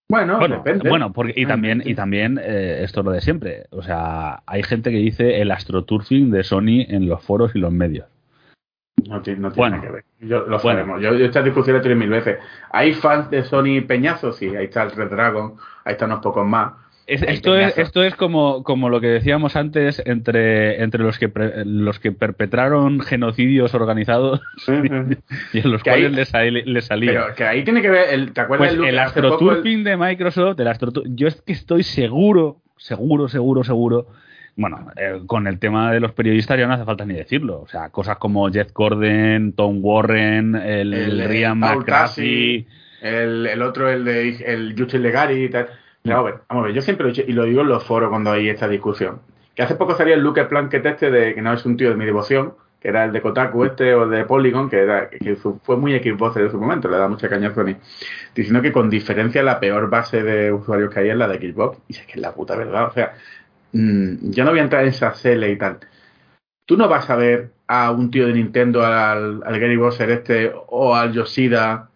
Bueno, Bueno, depende. bueno porque, y también, depende. y también eh, esto es lo de siempre. O sea, hay gente que dice el astroturfing de Sony en los foros y los medios. No, tiene- no tiene Bueno. nada que ver. Yo, lo Bueno. sabemos. Yo, yo estas discusiones he tenido mil veces. ¿Hay fans de Sony Peñazo? Sí, ahí está el Red Dragon, ahí están unos pocos más. Es- esto, es, esto es como, como lo que decíamos antes entre, entre los, que pre- los que perpetraron genocidios organizados y en los Que cuales ahí- les, sal- les salía. Pero que ahí tiene que ver, el, ¿te acuerdas Pues el el- astroturfing de Microsoft, el astrotur- yo es que estoy seguro, seguro, seguro, seguro. Bueno, eh, con el tema de los periodistas ya no hace falta ni decirlo. O sea, cosas como Jeff Gordon, Tom Warren, el, El, eh, Ryan McCarthy. El, el otro, el de el Justin Legari y tal. Pero, a ver, vamos a ver, yo siempre lo he dicho y lo digo en los foros cuando hay esta discusión. Que hace poco salía el Luke Plunkett este de que no es un tío de mi devoción, que era el de Kotaku este o de Polygon, que era que su- fue muy Xbox en su momento, le da mucha caña a Sony, diciendo que con diferencia la peor base de usuarios que hay es la de Xbox. Y es que es la puta verdad, o sea, mm, yo no voy a entrar en esa cele y tal. Tú no vas a ver a un tío de Nintendo, al, al Gary Bowser este, o al Yoshida,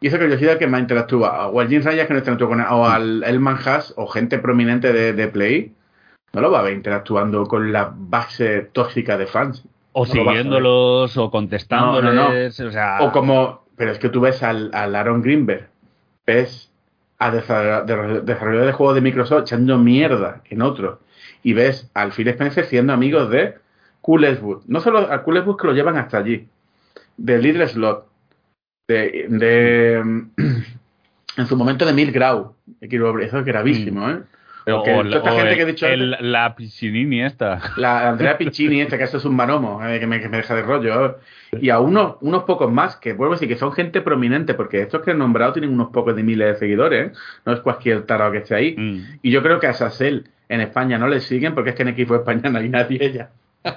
y eso que el Yoshida que más interactúa, o al Jim Ryan que no interactúa con él, o al Elman Haas, o gente prominente de, de Play, no lo va a ver interactuando con la base tóxica de fans. O No siguiéndolos, o contestándoles, No, no, o sea... O como, pero es que tú ves al, al Aaron Greenberg, ves a desarroll- de- juegos de Microsoft echando mierda en otros, y ves al Phil Spencer siendo amigos de Cool Eastwood. No solo a Cool Eastwood que lo llevan hasta allí, de Líder Slot, de, de en su momento de Mil Grau, eso es gravísimo, ¿eh? O- esta o gente el- que he dicho el- la piscinini esta. la Andrea Piccini, este que eso es un maromo, eh, que, me, que me deja de rollo. Y a unos, unos pocos más, que vuelvo a decir que son gente prominente, porque estos que he nombrado tienen unos pocos de miles de seguidores, ¿eh? no es cualquier tarado que esté ahí. Mm. Y yo creo que a Sassel en España no le siguen, porque es que en equipo España no hay nadie ya.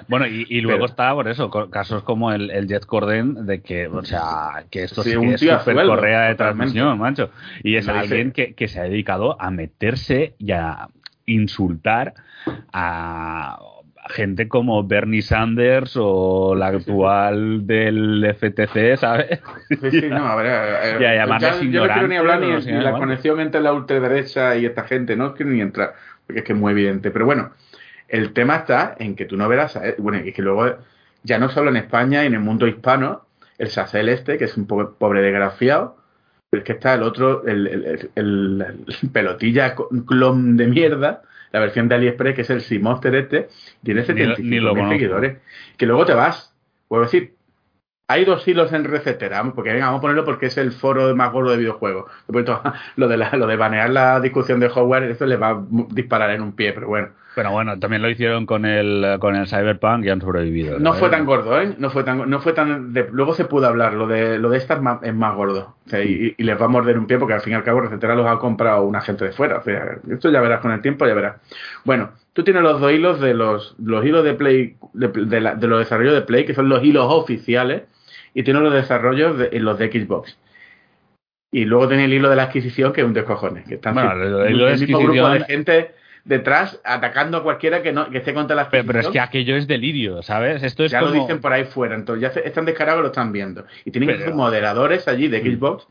Bueno, y, y luego Pero- está por eso, casos como el, el Jet Corden, de que, o sea, que esto Sí, sí, que es a super sueldo, correa de transmisión, macho. Y es alguien que, que se ha dedicado a meterse y a insultar a gente como Bernie Sanders o la actual del FTC, ¿sabes? Sí, sí, no, a ver, Y a llamarles ya- yo no quiero ni hablar ni, ignorantes, no sé, ni la conexión entre la ultraderecha y esta gente, no quiero ni entrar, porque es que es muy evidente. Pero bueno, el tema está en que tú no verás, a- bueno, y que luego, ya no solo en España y en el mundo hispano, el Sacel este, que es un poco pobre desgraciado, pero es que está el otro, el, el- el- el- el pelotilla clon de mierda, la versión de AliExpress, que es el Simoster este, tiene Ni lo- 75 ni lo mil conozco. seguidores. Que luego te vas, vuelvo a decir, hay dos hilos en recetera, porque venga, vamos a ponerlo porque es el foro más gordo de videojuegos. Después Lo de, la- lo de banear la discusión de Howard, eso le va a disparar en un pie, pero bueno. Pero bueno, también lo hicieron con el, con el Cyberpunk y han sobrevivido. No ¿sabes? fue tan gordo, ¿eh? No fue tan, no fue tan. de- luego se pudo hablar, lo de lo de esta es más, es más gordo. O sea, y, y les va a morder un pie porque al fin y al cabo Recetera los ha comprado una gente de fuera. O sea, esto ya verás con el tiempo, ya verás. Bueno, tú tienes los dos hilos de los, los hilos de Play, de, de la- de los desarrollos de Play, que son los hilos oficiales, y tienes los desarrollos de los de Xbox. Y luego tienes el hilo de la adquisición, que es un descojones. Que están Bueno, el- el de el mismo grupo de gente detrás atacando a cualquiera que no que esté contra la Pero, pero es que aquello es delirio, ¿sabes? Esto es ya como... lo dicen por ahí fuera, entonces ya están descarados y lo están viendo. Y tienen Pero- moderadores allí de Mm. Xbox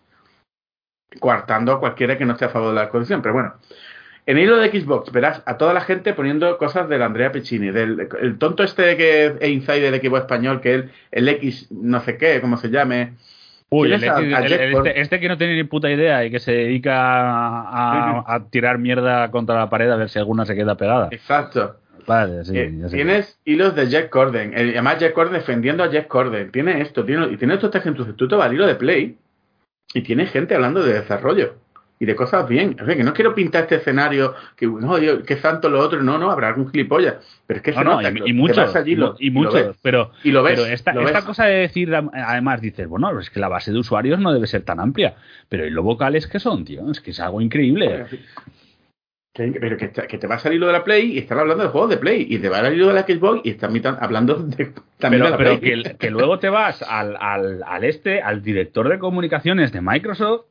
coartando a cualquiera que no esté a favor de la adquisición. Pero bueno, en el hilo de Xbox verás a toda la gente poniendo cosas del Andrea Piccini, del el tonto este que es inside del equipo español, que es el X no sé qué, como se llame. Uy, el, el- el- este, este que no tiene ni puta idea y que se dedica a, a- a tirar mierda contra la pared a ver si alguna se queda pegada. Exacto. Vale, sí, Eh, tienes hilos de Jack Corden. eh, además, Jack Corden defendiendo a Jack Corden. Tiene esto, tiene, y tiene esto tu tú te vas al hilo de Play y tiene gente hablando de desarrollo y de cosas bien. O sea, que no quiero pintar este escenario que, no, yo, que santo lo otro. No, no, habrá algún gilipollas. Pero es que se No, nota y, y muchos, allí lo- y muchos, ves. pero, Y lo ves, pero esta, lo esta ves. cosa de decir, además dices, bueno, es que la base de usuarios no debe ser tan amplia, pero ¿y lo vocales que son, tío? Es que es algo increíble. Que- Pero que, está- que te va a salir lo de la Play y están hablando de juegos de Play y te va a salir lo de la Xbox y están hablando de, también de Pero, la pero Play. que, que luego te vas al, al, al este, al director de comunicaciones de Microsoft,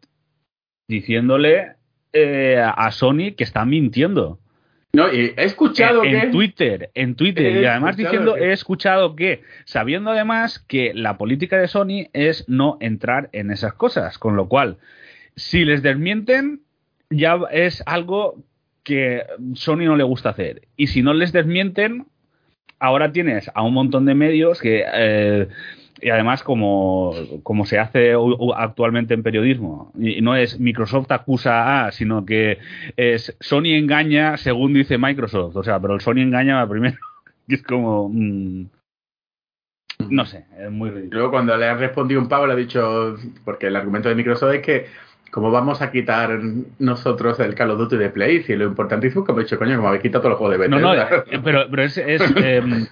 diciéndole eh, a Sony que está mintiendo. No, he escuchado en, que... en Twitter, en Twitter, y además diciendo, que- he escuchado que, sabiendo además que la política de Sony es no entrar en esas cosas, con lo cual, si les desmienten, ya es algo que Sony no le gusta hacer. Y si no les desmienten, ahora tienes a un montón de medios que... Eh, y además, como, como se hace actualmente en periodismo, y no es Microsoft acusa a, sino que es Sony engaña según dice Microsoft. O sea, pero el Sony engaña primero. Y es como. Mm, no sé, es muy ridículo. Luego, cuando le han respondido un pavo, le ha dicho. Porque el argumento de Microsoft es que. ¿Cómo vamos a quitar nosotros el Call of Duty de Play? Si lo importantísimo es que hemos dicho, coño, como habéis quitado todos los juegos de Bethesda. No, no, pero, pero es, es em,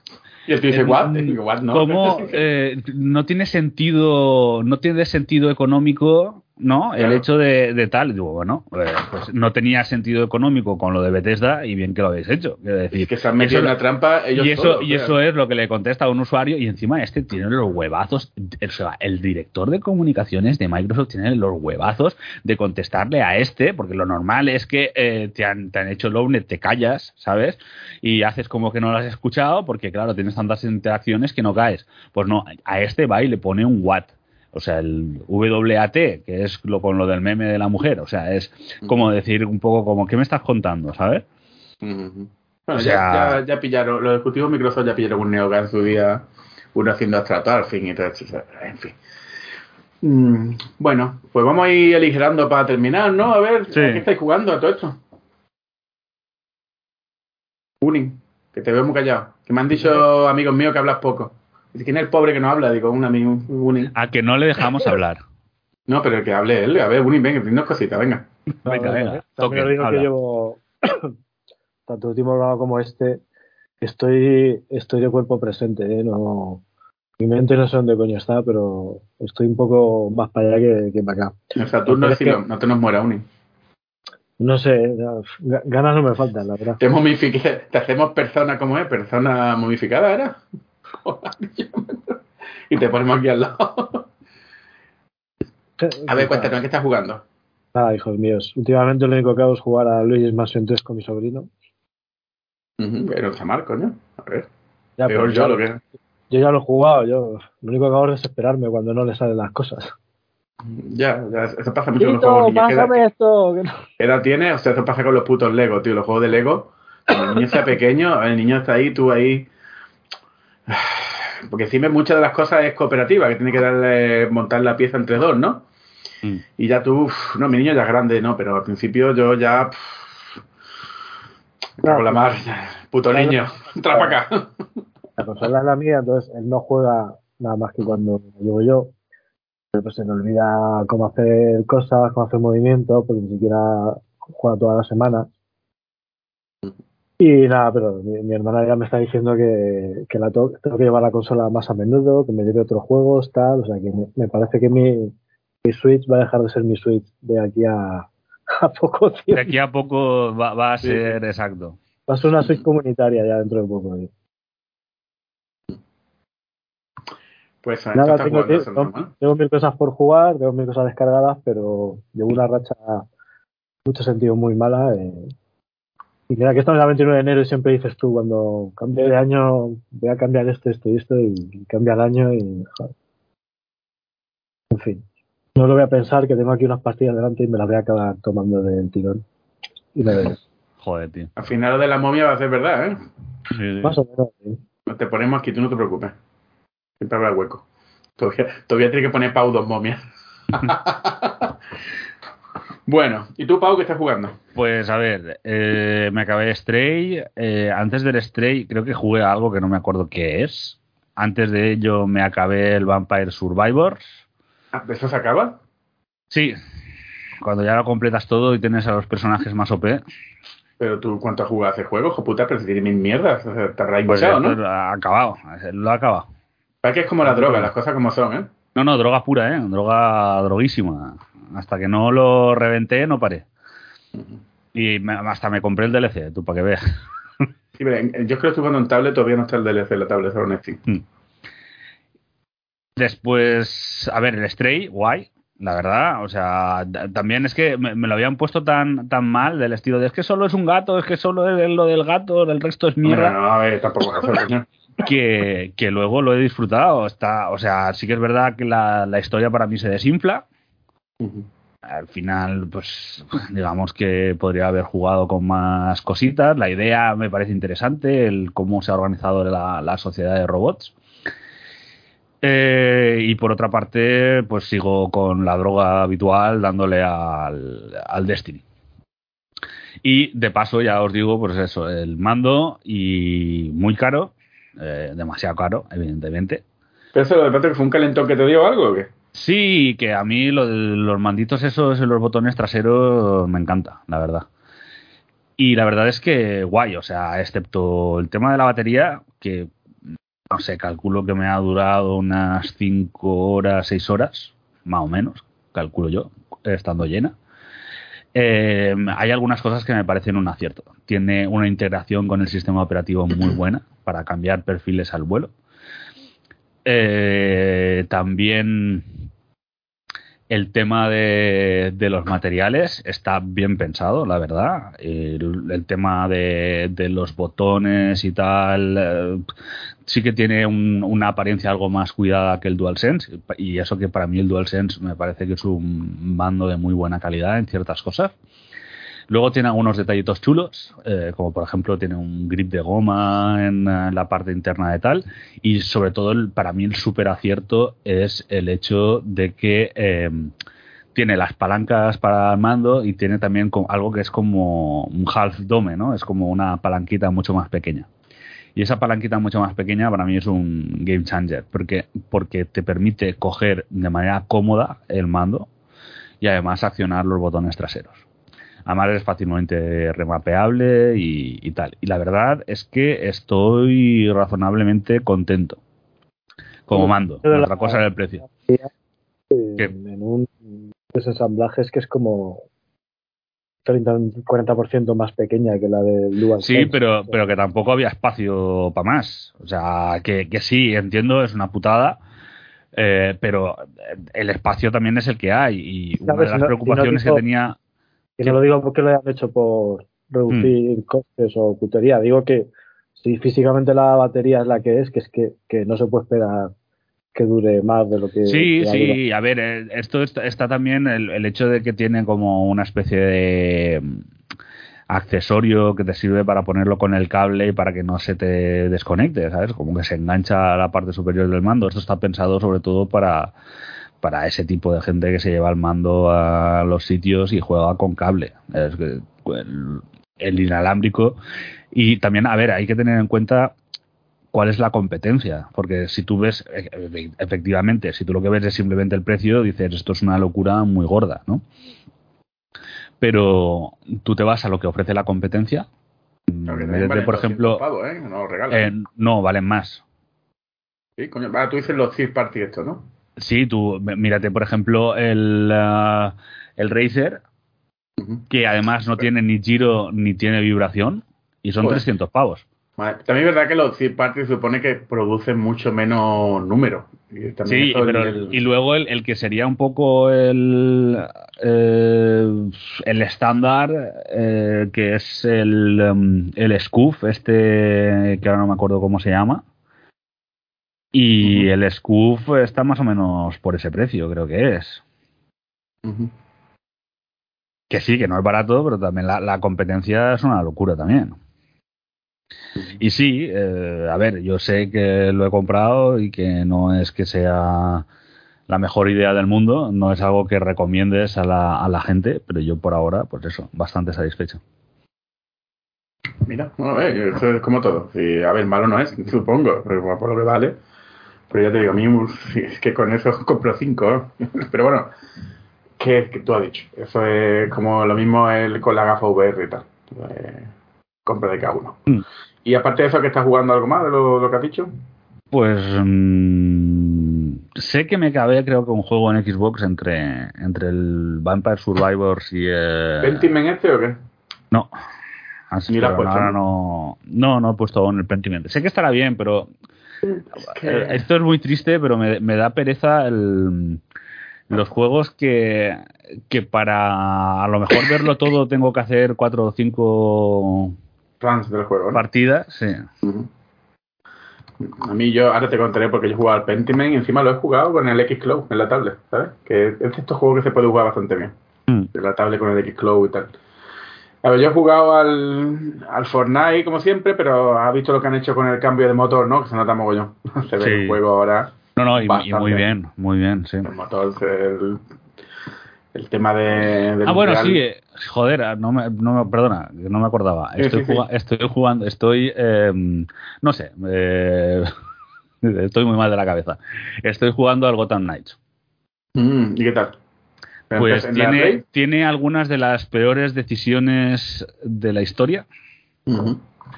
y el tío dice, ¿what? what no. ¿Cómo eh, no tiene sentido, no tiene sentido económico ¿no? El hecho de, tal, digo, bueno, eh, pues no tenía sentido económico con lo de Bethesda y bien que lo habéis hecho. decir, que se han metido en la trampa ellos Y eso, y eso es lo que le contesta a un usuario y encima este tiene los huevazos, o sea, el director de comunicaciones de Microsoft tiene los huevazos de contestarle a este, porque lo normal es que eh, te, han, te han hecho Lownet, te callas, ¿sabes? Y haces como que no lo has escuchado porque, claro, tienes tantas interacciones que no caes. Pues no, a este va y le pone un what o sea, el WAT, que es lo con lo del meme de la mujer, o sea, es como decir un poco como, ¿qué me estás contando, sabes? Bueno, o sea, ya, ya, pillaron, los ejecutivos Microsoft ya pillaron un NeoGAF en su día, uno haciendo abstracto al fin y todo en fin. Mm, bueno, pues vamos a ir aligerando para terminar, ¿no? A ver, ¿qué estáis jugando a todo esto? Uning, que te veo muy callado. Que me han dicho amigos míos que hablas poco. ¿Quién es el pobre que no habla? Digo, un amigo, Unin. A que no le dejamos hablar. No, pero que hable él. A ver, Unin, venga, dinos cositas, venga. venga, venga. También digo que llevo tanto último programa como este, estoy, estoy de cuerpo presente, ¿eh? No, mi mente no sé dónde coño está, pero estoy un poco más para allá que, para acá. El Saturno es que no te nos muera, Uni. No sé, ganas no me faltan, la verdad. Te, te hacemos persona como es, persona momificada, ¿era? y te ponemos aquí al lado. A ver, cuéntanos, ¿qué estás jugando? Nada, hijos míos. Últimamente lo único que hago es jugar a Luis Mansion 3 con mi sobrino. pero está mal, coño. A ver. Ya, Peor yo, lo que... Yo ya lo he jugado. Yo, lo único que hago es esperarme cuando no le salen las cosas. Ya, ya, eso pasa mucho con los juegos. Pásame esto. ¿Qué edad tiene? O sea, eso pasa con los putos Lego, tío. Los juegos de Lego. Cuando el niño sea pequeño, el niño está ahí, tú ahí porque encima muchas de las cosas es cooperativa, que tiene que darle, montar la pieza entre dos, ¿no? Mm. Y ya tú, no, mi niño ya es grande, no, pero al principio yo ya. La mar, puto niño, entra para acá. La consola es la mía, entonces él no juega nada más que cuando llevo yo. Pero pues se me olvida cómo hacer cosas, cómo hacer movimientos, porque ni siquiera juega toda la semana. Y nada, pero mi, hermana ya me está diciendo que, que la tengo que llevar la consola más a menudo, que me lleve otros juegos, tal. O sea que me, parece que mi, mi, Switch va a dejar de ser mi Switch de aquí a, a poco tiempo. De aquí a poco va, a ser exacto. Va a ser una Switch comunitaria ya dentro de poco. Pues nada, tengo, tengo, mil cosas por jugar, tengo mil cosas descargadas, pero llevo una racha mucho sentido muy mala. Eh, y mira que estamos el 29 de enero y siempre dices tú, cuando cambie de año, voy a cambiar esto, esto y esto, y cambia el año y... En fin, no lo voy a pensar que tengo aquí unas pastillas delante y me las voy a acabar tomando del tirón. Y me ves. Joder, tío. Al final de la momia va a ser verdad, ¿eh? Más o menos, sí. Te ponemos aquí, tú no te preocupes. Siempre habrá hueco. Todavía, todavía tiene que poner Pau dos momias. Bueno, ¿y tú, Pau, qué estás jugando? Pues a ver, eh, me acabé Stray. Eh, antes del Stray, creo que jugué algo que no me acuerdo qué es. Antes de ello, me acabé el Vampire Survivors. Ah, ¿Eso se acaba? Sí. Cuando ya lo completas todo y tienes a los personajes más OP. Pero tú, ¿cuánto has jugado ese juego? Hijo puta, pero si tiene mil mierdas. Te has pues ¿no? Ha acabado, lo ha acabado. Parece que es como la droga, las cosas como son, ¿eh? No, no, droga pura, ¿eh? Droga droguísima hasta que no lo reventé, no paré. Y hasta me compré el DLC, tú para que veas. Sí, yo creo que jugando en tablet, todavía no está el DLC, la tablet ahora en mm. Después, a ver, el Stray, guay, la verdad. O sea, también es que me, lo habían puesto tan, tan mal del estilo de es que solo es un gato, es que solo es lo del gato, el resto es mierda. No, no, a ver, tampoco que, que luego lo he disfrutado. Está, o sea, sí que es verdad que la, la historia para mí se desinfla al final, pues digamos que podría haber jugado con más cositas. La idea me parece interesante, el cómo se ha organizado la, la sociedad de robots. Eh, y por otra parte, pues sigo con la droga habitual dándole al, al Destiny. Y de paso, ya os digo, pues eso, el mando y muy caro, eh, demasiado caro, evidentemente. ¿Pero eso de que fue un calentón que te dio algo o qué? Sí, que a mí lo de los manditos esos en los botones traseros me encanta, la verdad. Y la verdad es que guay, o sea, excepto el tema de la batería, que no sé, calculo que me ha durado unas 5 horas, 6 horas, más o menos, calculo yo, estando llena. Eh, hay algunas cosas que me parecen un acierto. Tiene una integración con el sistema operativo muy buena para cambiar perfiles al vuelo. Eh, también el tema de, los materiales está bien pensado, la verdad. El, tema de, los botones y tal eh, sí que tiene una apariencia algo más cuidada que el DualSense. Y eso que para mí el DualSense me parece que es un mando de muy buena calidad en ciertas cosas. Luego tiene algunos detallitos chulos, eh, como por ejemplo tiene un grip de goma en, eh, la parte interna de tal. Y sobre todo, el, para mí, el súper acierto es el hecho de que eh, tiene las palancas para el mando y tiene también algo que es como un half dome, ¿no? Es como una palanquita mucho más pequeña. Y esa palanquita mucho más pequeña para mí es un game changer, porque, porque te permite coger de manera cómoda el mando y además accionar los botones traseros. Además es fácilmente remapeable y, tal. Y la verdad es que estoy razonablemente contento como mando. Otra cosa es el precio. En un de ensamblajes que es como 30, 40% más pequeña que la del Dual Sí, pero, pero que tampoco había espacio para más. O sea, que, que sí, entiendo, es una putada. Eh, pero el espacio también es el que hay. Y una de las preocupaciones que tenía y no lo digo porque lo hayan hecho por reducir mm. costes o putería. Digo que si físicamente la batería es la que es, que es que, no se puede esperar que dure más de lo que. Sí, sí, a ver, eh, esto está, también el, hecho de que tiene como una especie de mm, accesorio que te sirve para ponerlo con el cable y para que no se te desconecte, ¿sabes? Como que se engancha a la parte superior del mando. Esto está pensado sobre todo para para ese tipo de gente que se lleva el mando a los sitios y juega con cable. Es que el, inalámbrico. Y también, a ver, hay que tener en cuenta cuál es la competencia. Porque si tú ves, e, e, efectivamente, si tú lo que ves es simplemente el precio, dices, esto es una locura muy gorda, ¿no? Pero tú te vas a lo que ofrece la competencia. por ejemplo, ¿eh? no, eh, no, valen más. Sí, coño. tú dices los third party esto, ¿no? Sí, tú, mírate, por ejemplo, el, uh, el Razer, que además no tiene ni giro ni tiene vibración, y son 300 pavos. También es verdad que los third party supone que producen mucho menos número. Y sí, pero y luego el, que sería un poco el, eh, el estándar, eh, que es el, um, el Scoof, este que ahora no me acuerdo cómo se llama. Y el Scoof está más o menos por ese precio, creo que es. Que sí, que no es barato, pero también la, competencia es una locura también. Y sí, eh, a ver, yo sé que lo he comprado y que no es que sea la mejor idea del mundo, no es algo que recomiendes a la, a la gente, pero yo por ahora, pues eso, bastante satisfecho. Mira, bueno, eh, eso es como todo. A ver, malo no es, supongo, pero por lo que vale pero ya te digo, a mí es que con eso compro cinco. Pero bueno, ¿qué, que tú has dicho? Eso es como lo mismo el, con la gafa VR y tal. Eh, compra de cada uno. Mm. Y aparte de eso, ¿que estás jugando algo más de lo, que has dicho? Pues mm, sé que me cabe, creo que un juego en Xbox entre, entre el Vampire Survivors y el... ¿Pentiment este o qué? No. Así que ahora no, no, no he puesto aún el Pentiment. Sé que estará bien, pero eh, esto es muy triste, pero me, da pereza los juegos que, que para a lo mejor verlo todo tengo que hacer cuatro o cinco del juego, partidas. Sí. A mí yo, ahora te contaré porque yo he jugado al Pentiment y encima lo he jugado con el X-Cloud en la tablet, ¿sabes? Que es de estos juegos que se puede jugar bastante bien. Mm. de la tablet con el Xcloud y tal. A ver, yo he jugado al, al Fortnite como siempre, pero has visto lo que han hecho con el cambio de motor, ¿no? Que se nota mogollón. Se ve Sí. el juego ahora. No, no, y, muy bien, muy bien, sí. El motor, el, el tema de. del Ah, bueno, Real- sí, eh, joder, no me, no me, perdona, no me acordaba. Estoy, sí, sí. juga- estoy jugando, estoy, eh, no sé, eh, estoy muy mal de la cabeza. Estoy jugando al Gotham Knights. Mm, ¿Y qué tal? ¿Pero Pues tiene, tiene algunas de las peores decisiones de la historia.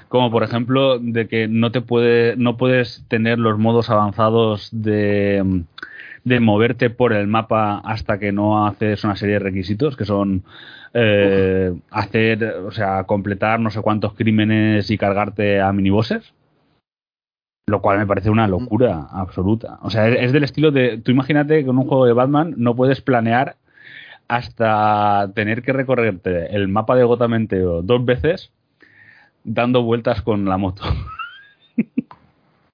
Como por ejemplo de que no te puede, no puedes tener los modos avanzados de, de moverte por el mapa hasta que no haces una serie de requisitos que son eh, hacer, o sea, completar no sé cuántos crímenes y cargarte a minibosses. Lo cual me parece una locura absoluta. O sea, es del estilo de. Tú imagínate que en un juego de Batman no puedes planear hasta tener que recorrerte el mapa de Gotham entero dos veces dando vueltas con la moto.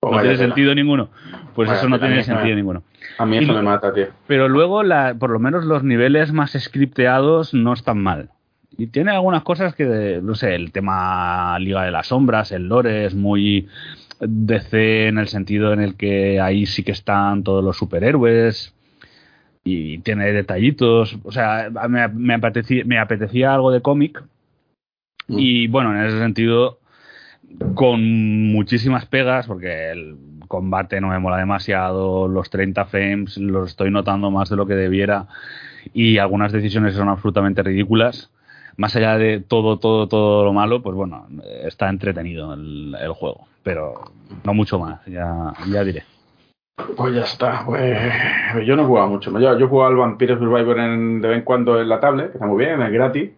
No vaya tiene tela. sentido ninguno. Pues Vaya eso no tiene sentido me- ninguno. A mí eso me mata, tío. Pero luego, la, por lo menos los niveles más scripteados no están mal. Y tiene algunas cosas que, no sé, el tema Liga de las Sombras, el lore es muy DC en el sentido en el que ahí sí que están todos los superhéroes y tiene detallitos. O sea, me, me apetecía, me apetecía algo de cómic Mm. y bueno, en ese sentido, con muchísimas pegas, porque el combate no me mola demasiado, los 30 frames los estoy notando más de lo que debiera y algunas decisiones son absolutamente ridículas. Más allá de todo, todo, todo lo malo, pues bueno, está entretenido el, el juego, pero no mucho más, ya, ya diré. Pues ya está. Pues yo no he mucho. Yo, yo he jugado al Vampire Survivor en- de vez en cuando en la tablet, que está muy bien, es gratis.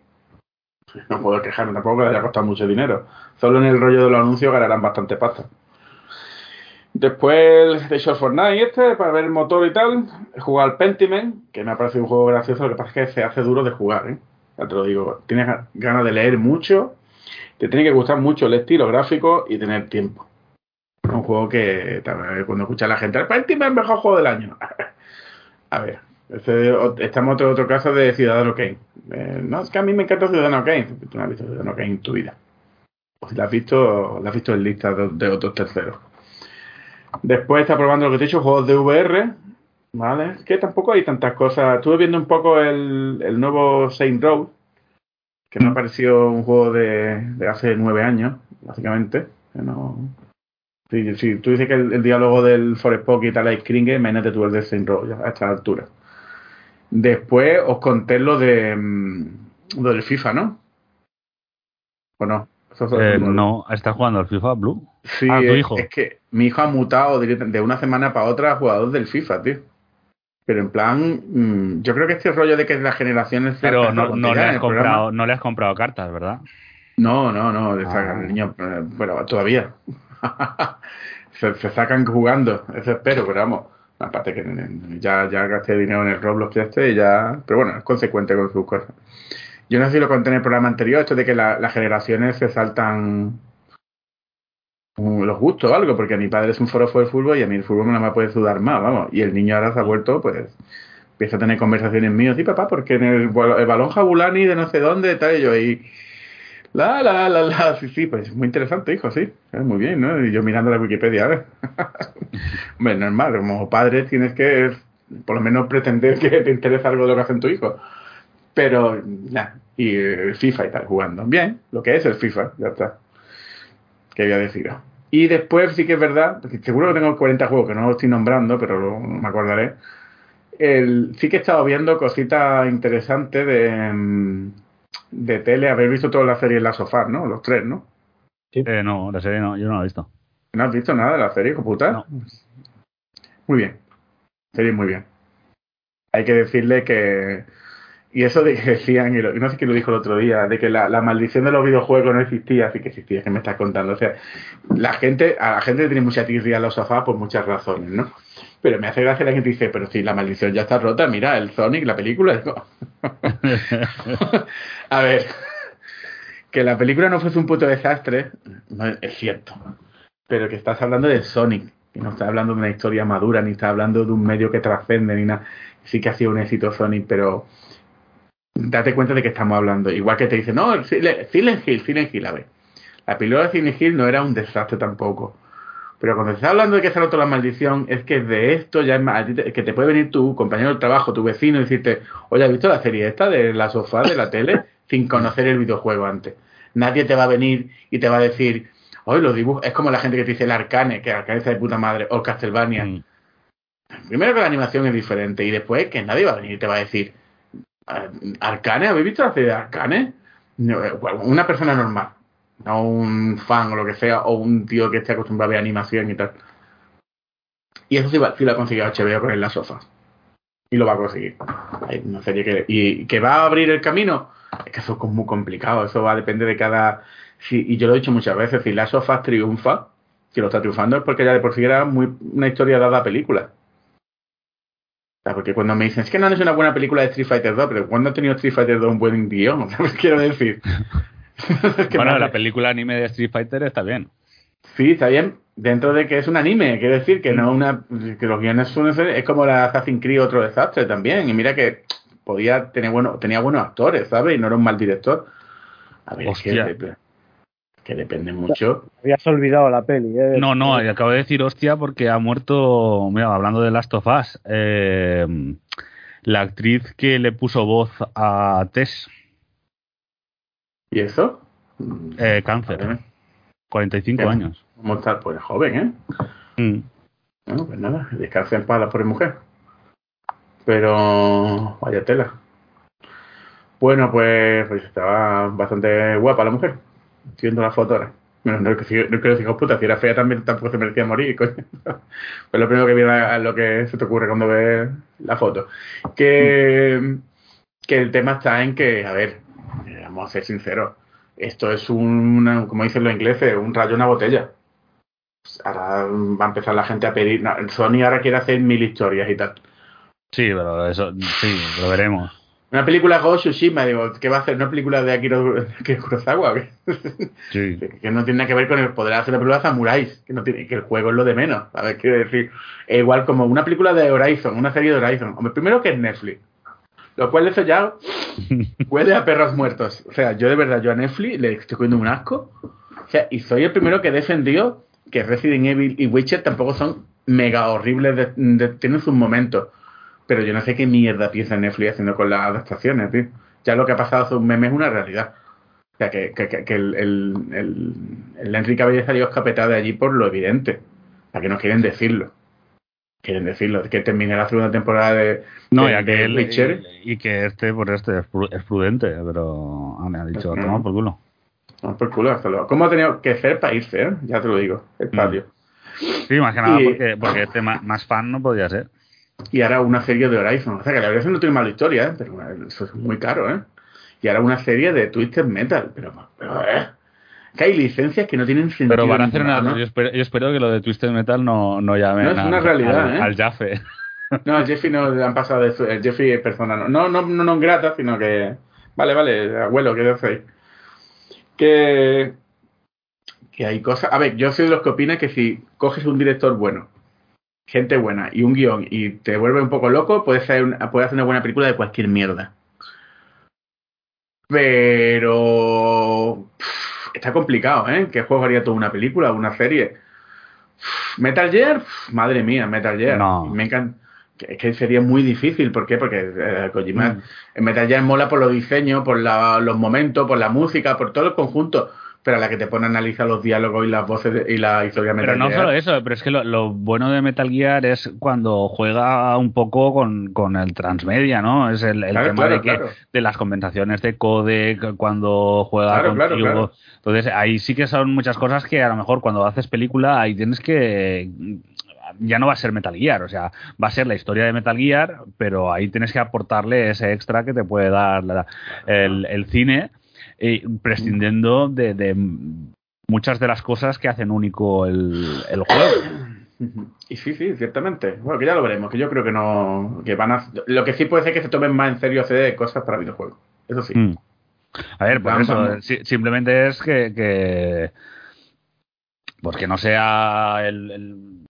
No puedo quejarme tampoco que le haya costado mucho dinero. Solo en el rollo de los anuncios ganarán bastante pasta. Después de Short Fortnite este, para ver el motor y tal, he jugado al Pentiment, que me ha parecido un juego gracioso, lo que pasa es que se hace duro de jugar, ¿eh? Ya te lo digo. Tienes ga- ganas de leer mucho, te tiene que gustar mucho el estilo gráfico y tener tiempo. Un juego que cuando escucha a la gente, Pentiment es el mejor juego del año. a ver, ese, o- estamos otro, otro caso de Ciudadano Kane. Eh, no, es que a mí me encanta Ciudadano Kane. Tú no has visto Ciudadano Kane en tu vida. O si la has visto, la has visto en lista de, otros terceros. Después está probando lo que te he dicho, juegos de VR. ¿Vale? Que tampoco hay tantas cosas. Estuve viendo un poco el, el nuevo Saint Row, que me ha parecido un juego de, de hace nueve años, básicamente. Que no... Si, si tú dices que el, el diálogo del Forespock y tal es Kringle, imagínate tú el de Saint a esta altura. Después os conté lo de mm, lo del FIFA, ¿no? ¿O no? Eh, no, ¿estás jugando al FIFA Blue? Sí, Ah, tu es, hijo. es que mi hijo ha mutado de una semana para otra a jugador del FIFA, tío. Pero en plan, mm, yo creo que este rollo de que las generaciones... Pero no, no le has comprado, no le has comprado cartas, ¿verdad? No, no, no, Ah. niño, eh, pero todavía. se, sacan jugando, eso espero, pero vamos. Aparte que ya, ya gasté dinero en el Roblox este y ya. Pero bueno, es consecuente con sus cosas. Yo no sé si lo conté en el programa anterior, esto de que la- las generaciones se saltan los gustos o algo, porque mi padre es un forofo del fútbol y a mí el fútbol no me puede sudar más, vamos. Y el niño ahora se ha vuelto, pues, empieza a tener conversaciones mías, sí, papá, porque en el, el balón jabulani de no sé dónde, tal, y ahí. La, la, la, la, sí, sí, pues muy interesante, hijo, sí. Eh, Muy bien, ¿no? Y yo mirando la Wikipedia, a ver. Hombre, normal, como padre tienes que, por lo menos, pretender que te interesa algo de lo que hace tu hijo. Pero, nada, y el FIFA y tal, jugando. Bien, lo que es el FIFA, ya está. ¿Qué voy a decir? Y después sí que es verdad, seguro que tengo 40 juegos que no los estoy nombrando, pero lo- me acordaré. El, sí que he estado viendo cositas interesantes de, mm, de tele. Habéis visto toda la serie en la sofá, ¿no? Los tres, ¿no? Eh, no, la serie no, yo no la he visto. ¿No has visto nada de la serie, puta? No. Muy bien. Serie muy bien. Hay que decirle que. Y eso de que decían, y, lo- y no sé quién lo dijo el otro día, de que la, la maldición de los videojuegos no existía, sí que existía, que me estás contando. O sea, la gente, a la gente le tiene mucha tirria a los sofás por muchas razones, ¿no? Pero me hace gracia la gente dice, pero si la maldición ya está rota, mira, el Sonic, la película. Digo, a ver, que la película no fuese un puto desastre, no, es cierto. Pero que estás hablando de Sonic, que no estás hablando de una historia madura, ni estás hablando de un medio que trascende, ni nada. Sí que ha sido un éxito Sonic, pero date cuenta de que estamos hablando. Igual que te dicen, no, Silent Hill, Silent Hill, a ver. La película de Silent Hill no era un desastre tampoco. Pero cuando se está hablando de que se ha roto la maldición, es que de esto ya es más, que te puede venir tu compañero de trabajo, tu vecino, y decirte, oye, ¿has visto la serie esta de la sofá, de la tele, sin conocer el videojuego antes? Nadie te va a venir y te va a decir, oye, los dibujos, es como la gente que te dice el Arcane, que Arcane es de puta madre, o Castlevania. Mm. Primero que la animación es diferente, y después que nadie va a venir y te va a decir, Arcane, ¿habéis visto la serie de Arcane? Una persona normal no un fan o lo que sea, o un tío que esté acostumbrado a ver animación y tal. Y eso sí, sí lo ha conseguido HBO con Last of Y lo va a conseguir. Hay una serie que, y que va a abrir el camino. Es que eso es muy complicado. Eso va a depender de cada. y yo lo he dicho muchas veces: si Last of triunfa, si lo está triunfando, es porque ya de por sí era muy, una historia dada a película. porque cuando me dicen, es que no es una buena película de Street Fighter 2, pero cuando ha tenido Street Fighter 2 un buen guion? Quiero decir. bueno, la película anime de Street Fighter está bien. Sí, está bien. Dentro de que es un anime, quiere decir que no una. que los guiones son. Es como la Assassin's Creed, otro desastre también. Y mira que podía tener bueno, tenía buenos actores, ¿sabes? Y no era un mal director. A ver, es que, que, depende mucho. Habías olvidado la peli, ¿eh? No, no, acabo de decir hostia porque ha muerto. Mira, hablando de Last of Us, eh, la actriz que le puso voz a Tess ¿Y eso? Eh, cáncer. 45 años. ¿Cómo está? Pues joven, ¿eh? Mm. Bueno, pues nada, descansa en paz la pobre mujer. Pero vaya tela. Bueno, pues, pues estaba bastante guapa la mujer. Viendo la foto ahora. Bueno, no, que, no quiero decir, puta, si era fea también tampoco se merecía morir, coño. Pues lo primero que viene lo que se te ocurre cuando ves la foto. Que, que el tema está en que, a ver, vamos a ser sinceros, esto es un, como dicen los ingleses, un rayo en una botella. Ahora va a empezar la gente a pedir. Sony ahora quiere hacer mil historias y tal. Sí, pero eso, sí, lo veremos. Una película Go Tsushima, digo, ¿qué va a hacer? ¿Una película de Akira Kurosawa? Sí. que no tiene nada que ver con el poder hacer una película de samuráis, que, no tiene, que el juego es lo de menos. A ver, quiero decir, igual como una película de Horizon, una serie de Horizon. Hombre, primero que es Netflix. Lo cual eso ya huele a perros muertos. O sea, yo de verdad, yo a Netflix le estoy cogiendo un asco. O sea, y soy el primero que he defendido que Resident Evil y Witcher tampoco son mega horribles, tienen sus momentos. Pero yo no sé qué mierda piensa Netflix haciendo con las adaptaciones, tío. Ya lo que ha pasado hace un meme es una realidad. O sea, que, que, que el, el, el, el Enrique había salido escapetado de allí por lo evidente. O sea, que no quieren decirlo quieren decirlo, que termine la segunda temporada de, no, ya que él, y, que este por este es prudente, pero me ha dicho, toma por culo. Toma por culo, hasta luego. ¿Cómo ha tenido que ser para irse? Eh? Ya te lo digo, el mm. patio. Sí, más que nada porque, porque este más, fan no podía ser. Y ahora una serie de Horizon. O sea, que la que no tiene mala historia, ¿eh? pero eso es muy caro, ¿eh? Y ahora una serie de Twisted Metal. Pero, pero ¿eh? Que hay licencias que no tienen sentido. Pero van a hacer nada, ¿no? yo, espero, que lo de Twisted Metal no, no llamen no, es una realidad, al, ¿eh? al Jaffe. No, al Jeffy no le han pasado de. El Jeffy es persona, no, no, no, no, no grata, sino que. Vale, vale, abuelo, ¿qué haces Que. Que hay cosas. A ver, yo soy de los que opinan que si coges un director bueno, gente buena y un guion y te vuelve un poco loco, puedes hacer una, puedes hacer una buena película de cualquier mierda. Pero está complicado, ¿eh? ¿Qué juego haría toda una película, una serie? Metal Gear, madre mía, Metal Gear. No. Me encanta. Es que sería muy difícil, ¿por qué? Porque eh, Kojima, mm. Metal Gear mola por los diseños, por los momentos, por la música, por todo el conjunto pero a la que te pone a analizar los diálogos y las voces y la historia Metal Pero no solo eso, pero es que lo, bueno de Metal Gear es cuando juega un poco con, el transmedia, ¿no? Es el, tema de, que, de las compensaciones de codec, cuando juega contigo. Entonces, ahí sí que son muchas cosas que a lo mejor cuando haces película ahí tienes que ya no va a ser Metal Gear, o sea, va a ser la historia de Metal Gear, pero ahí tienes que aportarle ese extra que te puede dar el, el cine eh, prescindiendo de, muchas de las cosas que hacen único el, juego. Y sí, sí, ciertamente. Bueno, que ya lo veremos, que yo creo que no. que van a, Lo que sí puede ser que se tomen más en serio hacer cosas para videojuegos. Eso sí. Mm. A ver, por eso, simplemente es que, que. Pues que no sea el,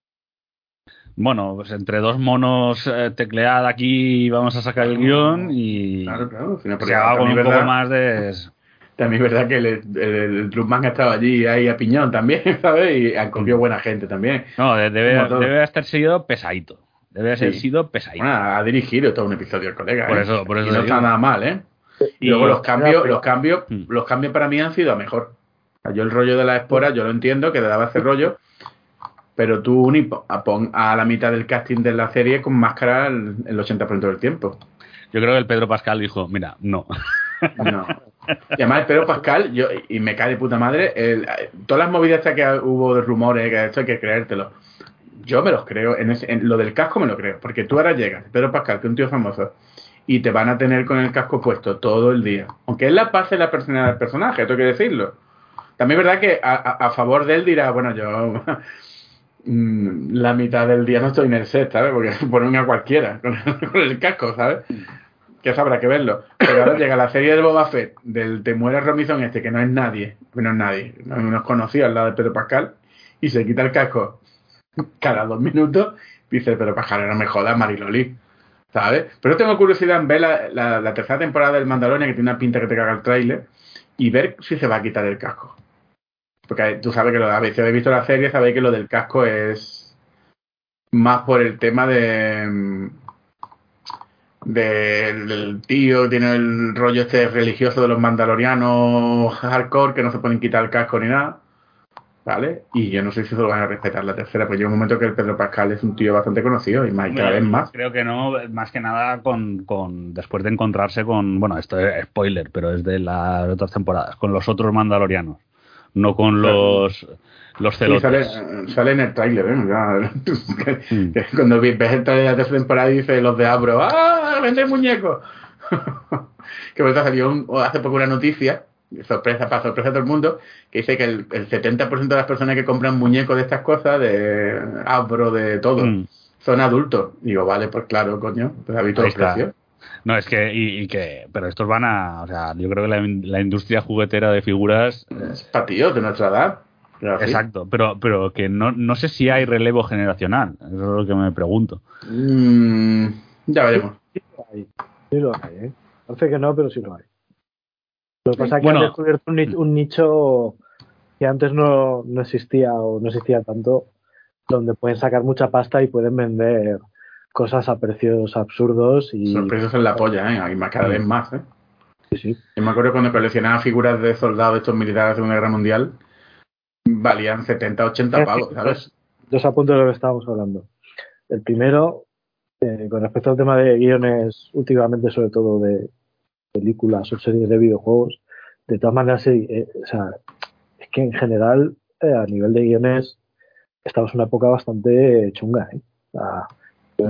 bueno, pues entre dos monos eh, teclead aquí vamos a sacar el guion y Claro, claro. Si no, se haga con un poco más de... También es verdad que el, el, el Truman ha estado allí ahí a piñón también, ¿sabes? Y han cogido buena gente también. No, de- debe, debe haber sido pesadito. Debe haber Sí. sido pesadito. Bueno, ha dirigido todo un episodio el colega. Por ¿eh? eso- por eso y no está nada mal, ¿eh? Y, Y- luego los cambios, los cambios, Mm. los cambios para mí han sido a mejor. Yo el rollo de la espora, yo lo entiendo, que le daba ese rollo, pero tú uni- a, pon a la mitad del casting de la serie con máscara el, el 80% del tiempo. Yo creo que el Pedro Pascal dijo, mira, no. No. Y además Pedro Pascal, yo, y me cae de puta madre, el- todas las movidas que hubo de rumores, que esto hay que creértelo. Yo me los creo, en, ese- en lo del casco me lo creo, porque tú ahora llegas, Pedro Pascal, que es un tío famoso, y te van a tener con el casco puesto todo el día. Aunque él la pase la personalidad del personaje, esto hay que decirlo. También es verdad que a, a- a favor de él dirá, bueno, yo mm, la mitad del día no estoy en el set, ¿sabes? Porque ponen a cualquiera con con el casco, ¿sabes? Que eso habrá que verlo. Pero ahora llega la serie de Boba Fett, del Te muere Robinson este, que no es nadie, no es nadie, no, es conocido al lado de Pedro Pascal, y se quita el casco cada dos minutos, dice Pedro Pascal, no me jodas, Mariloli. ¿Sabes? Pero tengo curiosidad en ver la, tercera temporada del Mandalorian, que tiene una pinta que te caga el tráiler, y ver si se va a quitar el casco. Porque tú sabes que lo, a veces habéis visto la serie, sabéis que lo del casco es más por el tema de del, del tío tiene el rollo este religioso de los mandalorianos hardcore que no se pueden quitar el casco ni nada. ¿Vale? Y yo no sé si se lo van a respetar la tercera, pues llega un momento que el Pedro Pascal es un tío bastante conocido y más, cada vez más. Creo que no, más que nada con, con después de encontrarse con, bueno, esto es spoiler, pero es de las otras temporadas, con los otros mandalorianos, no con los los Sí, sale, celotes. sale en el tráiler, ¿eh? Mm. cuando ves el tráiler de temporada y dice los de Abro, ¡ah! ¡Vende muñecos! que por eso salió un- hace poco una noticia, sorpresa para sorpresa de todo el mundo, que dice que el, el 70% de las personas que compran muñecos de estas cosas, de Abro, de todo, Mm. son adultos. Digo, vale, pues claro, coño, pues ha visto los precios. No, es que, y, y que, pero estos van a, o sea, yo creo que la, la industria juguetera de figuras, Es de nuestra edad. Exacto, pero, pero que no, no sé si hay relevo generacional, eso es lo que me pregunto. Mm, ya veremos. Sí lo hay, sí lo hay, ¿eh? Parece que no, pero sí lo hay. Lo que pasa es que Bueno. han descubierto un, ni- un nicho que antes no, no existía o no existía tanto, donde pueden sacar mucha pasta y pueden vender cosas a precios absurdos y Sorpresas en la polla, ¿eh? Hay más, cada vez más, ¿eh? sí, sí. Yo me acuerdo cuando coleccionaba figuras de soldados estos militares de la Segunda Guerra Mundial, valían 70, 80 pavos, ¿sabes? Dos apuntes de lo que estábamos hablando. El primero, eh, con respecto al tema de guiones, últimamente sobre todo de películas o series de videojuegos, de todas maneras, eh, o sea, es que en general, eh, a nivel de guiones, estamos en una época bastante chunga. ¿eh? Yo-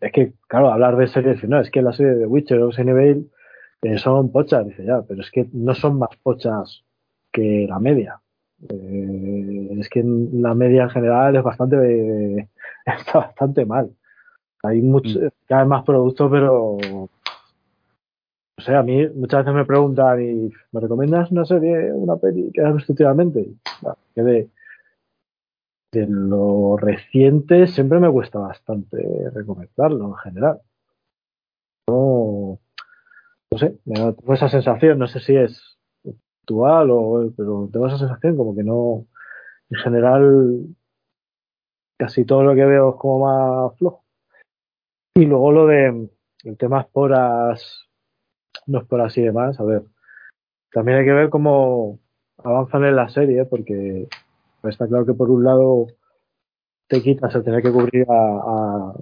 es que, claro, hablar de series, no, es que la serie de Witcher o Evil eh, son pochas, dice ya, pero es que no son más pochas que la media. Eh, es que en la media en general es bastante eh, está bastante mal. Hay mucho, Mm. cada vez más producto, pero o sea, a mí muchas veces me preguntan y ¿me recomiendas una serie, una peli que has visto últimamente? Y, bueno, que de, de lo reciente siempre me cuesta bastante recomendarlo en general. No, no sé, me da- tengo esa sensación, no sé si es actual o pero tengo esa sensación como que no en general casi todo lo que veo es como más flojo. Y luego lo de el tema esporas no esporas y demás a ver también hay que ver cómo avanzan en la serie porque está claro que por un lado te quitas el tener que cubrir a, a-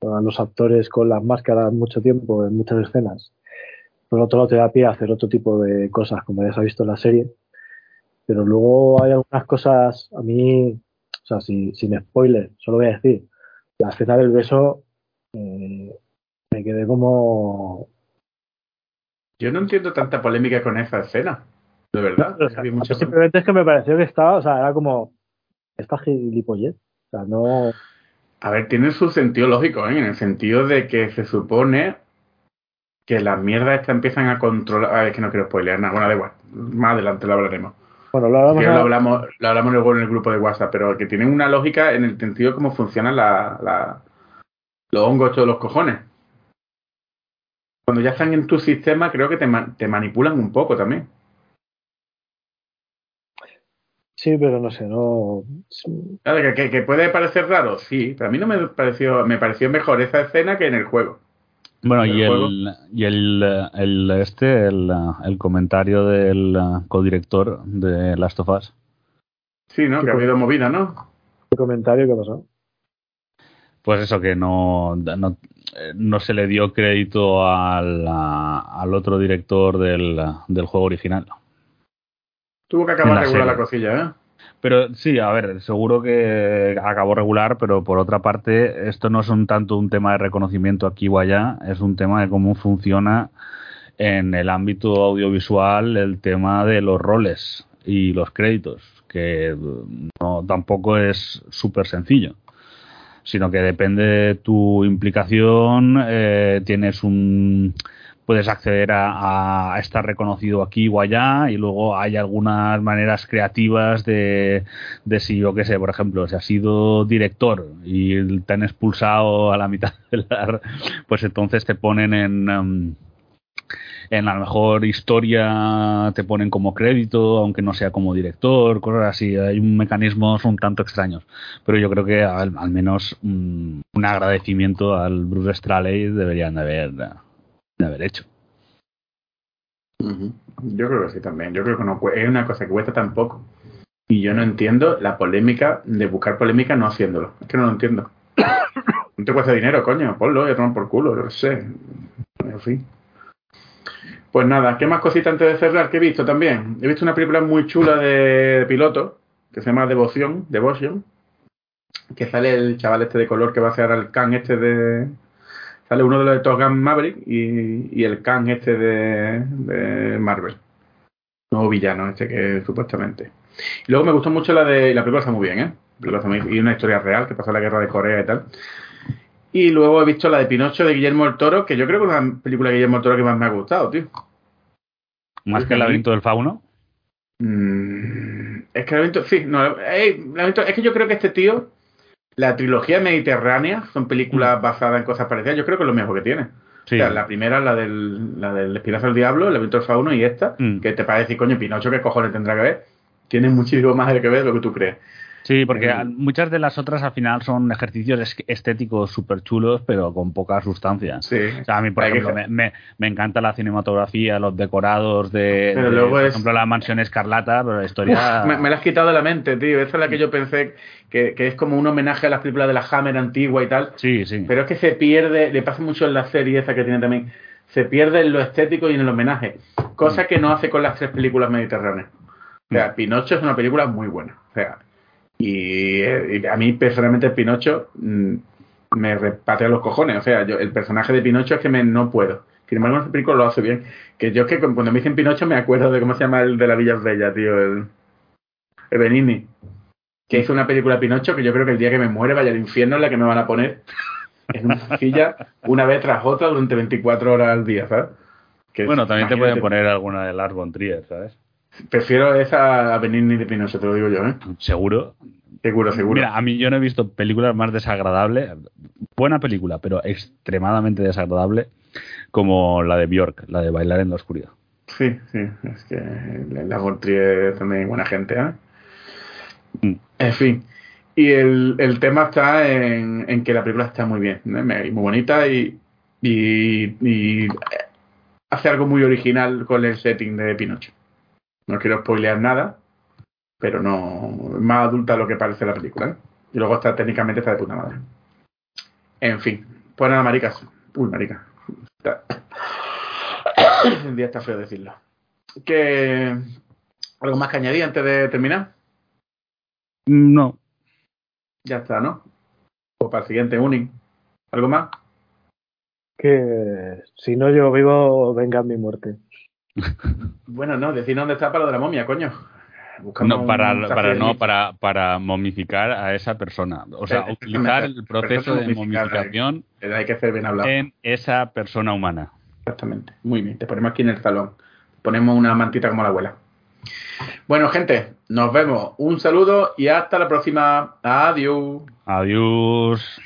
a los actores con las máscaras mucho tiempo en muchas escenas por otro lado te da pie a hacer otro tipo de cosas, como ya se ha visto en la serie. Pero luego hay algunas cosas, a mí, o sea, si- sin spoiler, solo voy a decir, la escena del beso, eh, me quedé como... Yo no entiendo tanta polémica con esa escena. De verdad. O sea, mucha- simplemente es que me pareció que estaba, o sea, era como, esta gilipollez. O sea, no... A ver, tiene su sentido lógico, ¿eh? En el sentido de que se supone que las mierdas estas empiezan a controlar. A ver, es que no quiero spoilear nada. Bueno, da igual. Más adelante lo hablaremos. Bueno, lo hablamos, lo hablamos, lo hablamos luego en el grupo de WhatsApp, pero que tienen una lógica en el sentido de cómo funcionan la, la- los hongos de los cojones. Cuando ya están en tu sistema, creo que te, te manipulan un poco también. Sí, pero no sé, no. Claro, que puede parecer raro, sí, pero a mí no me pareció, me pareció mejor esa escena que en el juego. Bueno, y el, y el, eh, el este, el, eh, el comentario del eh, codirector de Last of Us. Sí, ¿no? Que ha pues. habido movida, ¿no? ¿Qué comentario qué pasó? Pues eso, que no, no, eh, no se le dio crédito al, al otro director del, del juego original. Tuvo que acabar la regular la serie. cosilla, ¿eh? Pero sí, a ver, seguro que acabó regular, pero por otra parte, esto no es un tanto un tema de reconocimiento aquí o allá, es un tema de cómo funciona en el ámbito audiovisual el tema de los roles y los créditos, que no tampoco es súper sencillo, sino que depende de tu implicación, eh, tienes un puedes acceder a, a estar reconocido aquí o allá y luego hay algunas maneras creativas de, si yo qué sé, por ejemplo, si has sido director y te han expulsado a la mitad de la... pues entonces te ponen en... em, en la mejor historia te ponen como crédito, aunque no sea como director, cosas así. Hay un mecanismos un tanto extraños. Pero yo creo que al, menos mm, un agradecimiento al Bruce Straley deberían de haber, de haber hecho. Yo creo que sí también. Yo creo que no, es una cosa que cuesta tan poco. Y yo no entiendo la polémica de buscar polémica no haciéndolo. Es que no lo entiendo. No te cuesta dinero, coño. Ponlo y a por culo. Yo qué sé. En fin. Pues nada, ¿qué más cositas antes de cerrar que he visto también? He visto una película muy chula de, piloto que se llama Devoción, Devotion, que sale el chaval este de color que va a ser al Khan este de, Sale uno de los de Top Gun Maverick y, y el Khan este de, de Marvel. Nuevo villano este que supuestamente. Y luego me gustó mucho la de... La película está muy bien, ¿eh? Y una historia real que pasó en la guerra de Corea y tal. Y luego he visto la de Pinocho de Guillermo del Toro, que yo creo que es la película de Guillermo del Toro que más me ha gustado, tío. Más que el laberinto del fauno. Mm, es que el laberinto, sí, no, eh, el laberinto- es que yo creo que este tío, la trilogía mediterránea, son películas basadas en cosas parecidas, yo creo que es lo mejor que tiene. Sí. O sea, la primera, la del, la del Espinazo del Diablo, el del fauno y esta, Mm. que te parece coño, Pinocho, ¿qué cojones tendrá que ver? Tiene muchísimo más de que ver de lo que tú crees. Sí, porque Eh, muchas de las otras al final son ejercicios es- estéticos súper chulos, pero con poca sustancia. Sí. O sea, a mí, por Hay que- ejemplo, me, me- me encanta la cinematografía, los decorados de, Pero de, luego por es- ejemplo, la mansión escarlata, pero la historia... Uf, me, me la has quitado de la mente, tío. Esa es la que yo pensé que, que es como un homenaje a las películas de la Hammer antigua y tal. Sí, sí. Pero es que se pierde, le pasa mucho en la serie esa que tiene también, se pierde en lo estético y en el homenaje, cosa que no hace con las tres películas mediterráneas. O sea, Pinocho es una película muy buena. O sea, y, eh, y a mí personalmente Pinocho mm, me repatea los cojones. O sea, yo, el personaje de Pinocho es que me, no puedo. Sin embargo, en esta película lo hace bien. Que yo es que cuando me dicen Pinocho me acuerdo de cómo se llama el de la Villa Bella, tío, el, el Benigni. Que hizo una película Pinocho que yo creo que el día que me muere vaya al infierno es la que me van a poner en una silla una vez tras otra durante 24 horas al día, ¿sabes? Que bueno, también te pueden poner alguna de Lars von Trier, ¿sabes? Prefiero esa a Benigni de Pinocho, te lo digo yo, ¿eh? Seguro. Seguro, seguro. Mira, a mí yo no he visto películas más desagradables, buena película, pero extremadamente desagradable, como la de Bjork, la de Bailar en la Oscuridad. Sí, sí, es que la Bontrier también buena gente, ¿eh? Mm. En fin. Y el, el tema está en, en que la película está muy bien, ¿no? muy bonita y, y, y hace algo muy original con el setting de Pinocho. No quiero spoilear nada, pero no es más adulta de lo que parece la película. ¿eh? Y luego está técnicamente está de puta madre. En fin, pues nada, maricas. Uy, marica. Está- El día está feo decirlo. Que algo más que añadir antes de terminar. No, Ya está, ¿no? O para el siguiente Uni. ¿Algo más? Que si no yo vivo, venga mi muerte. Bueno, no, decir dónde está para lo de la momia, coño. No para, para no para, para momificar a esa persona. O sea, Eh, utilizar el proceso de Momificar, momificación Eh, Hay que ser bien hablado. en esa persona humana. Exactamente. Muy bien. Te ponemos aquí en el salón. Ponemos una mantita como la abuela. Bueno, gente, nos vemos. Un saludo y hasta la próxima. Adiós. Adiós.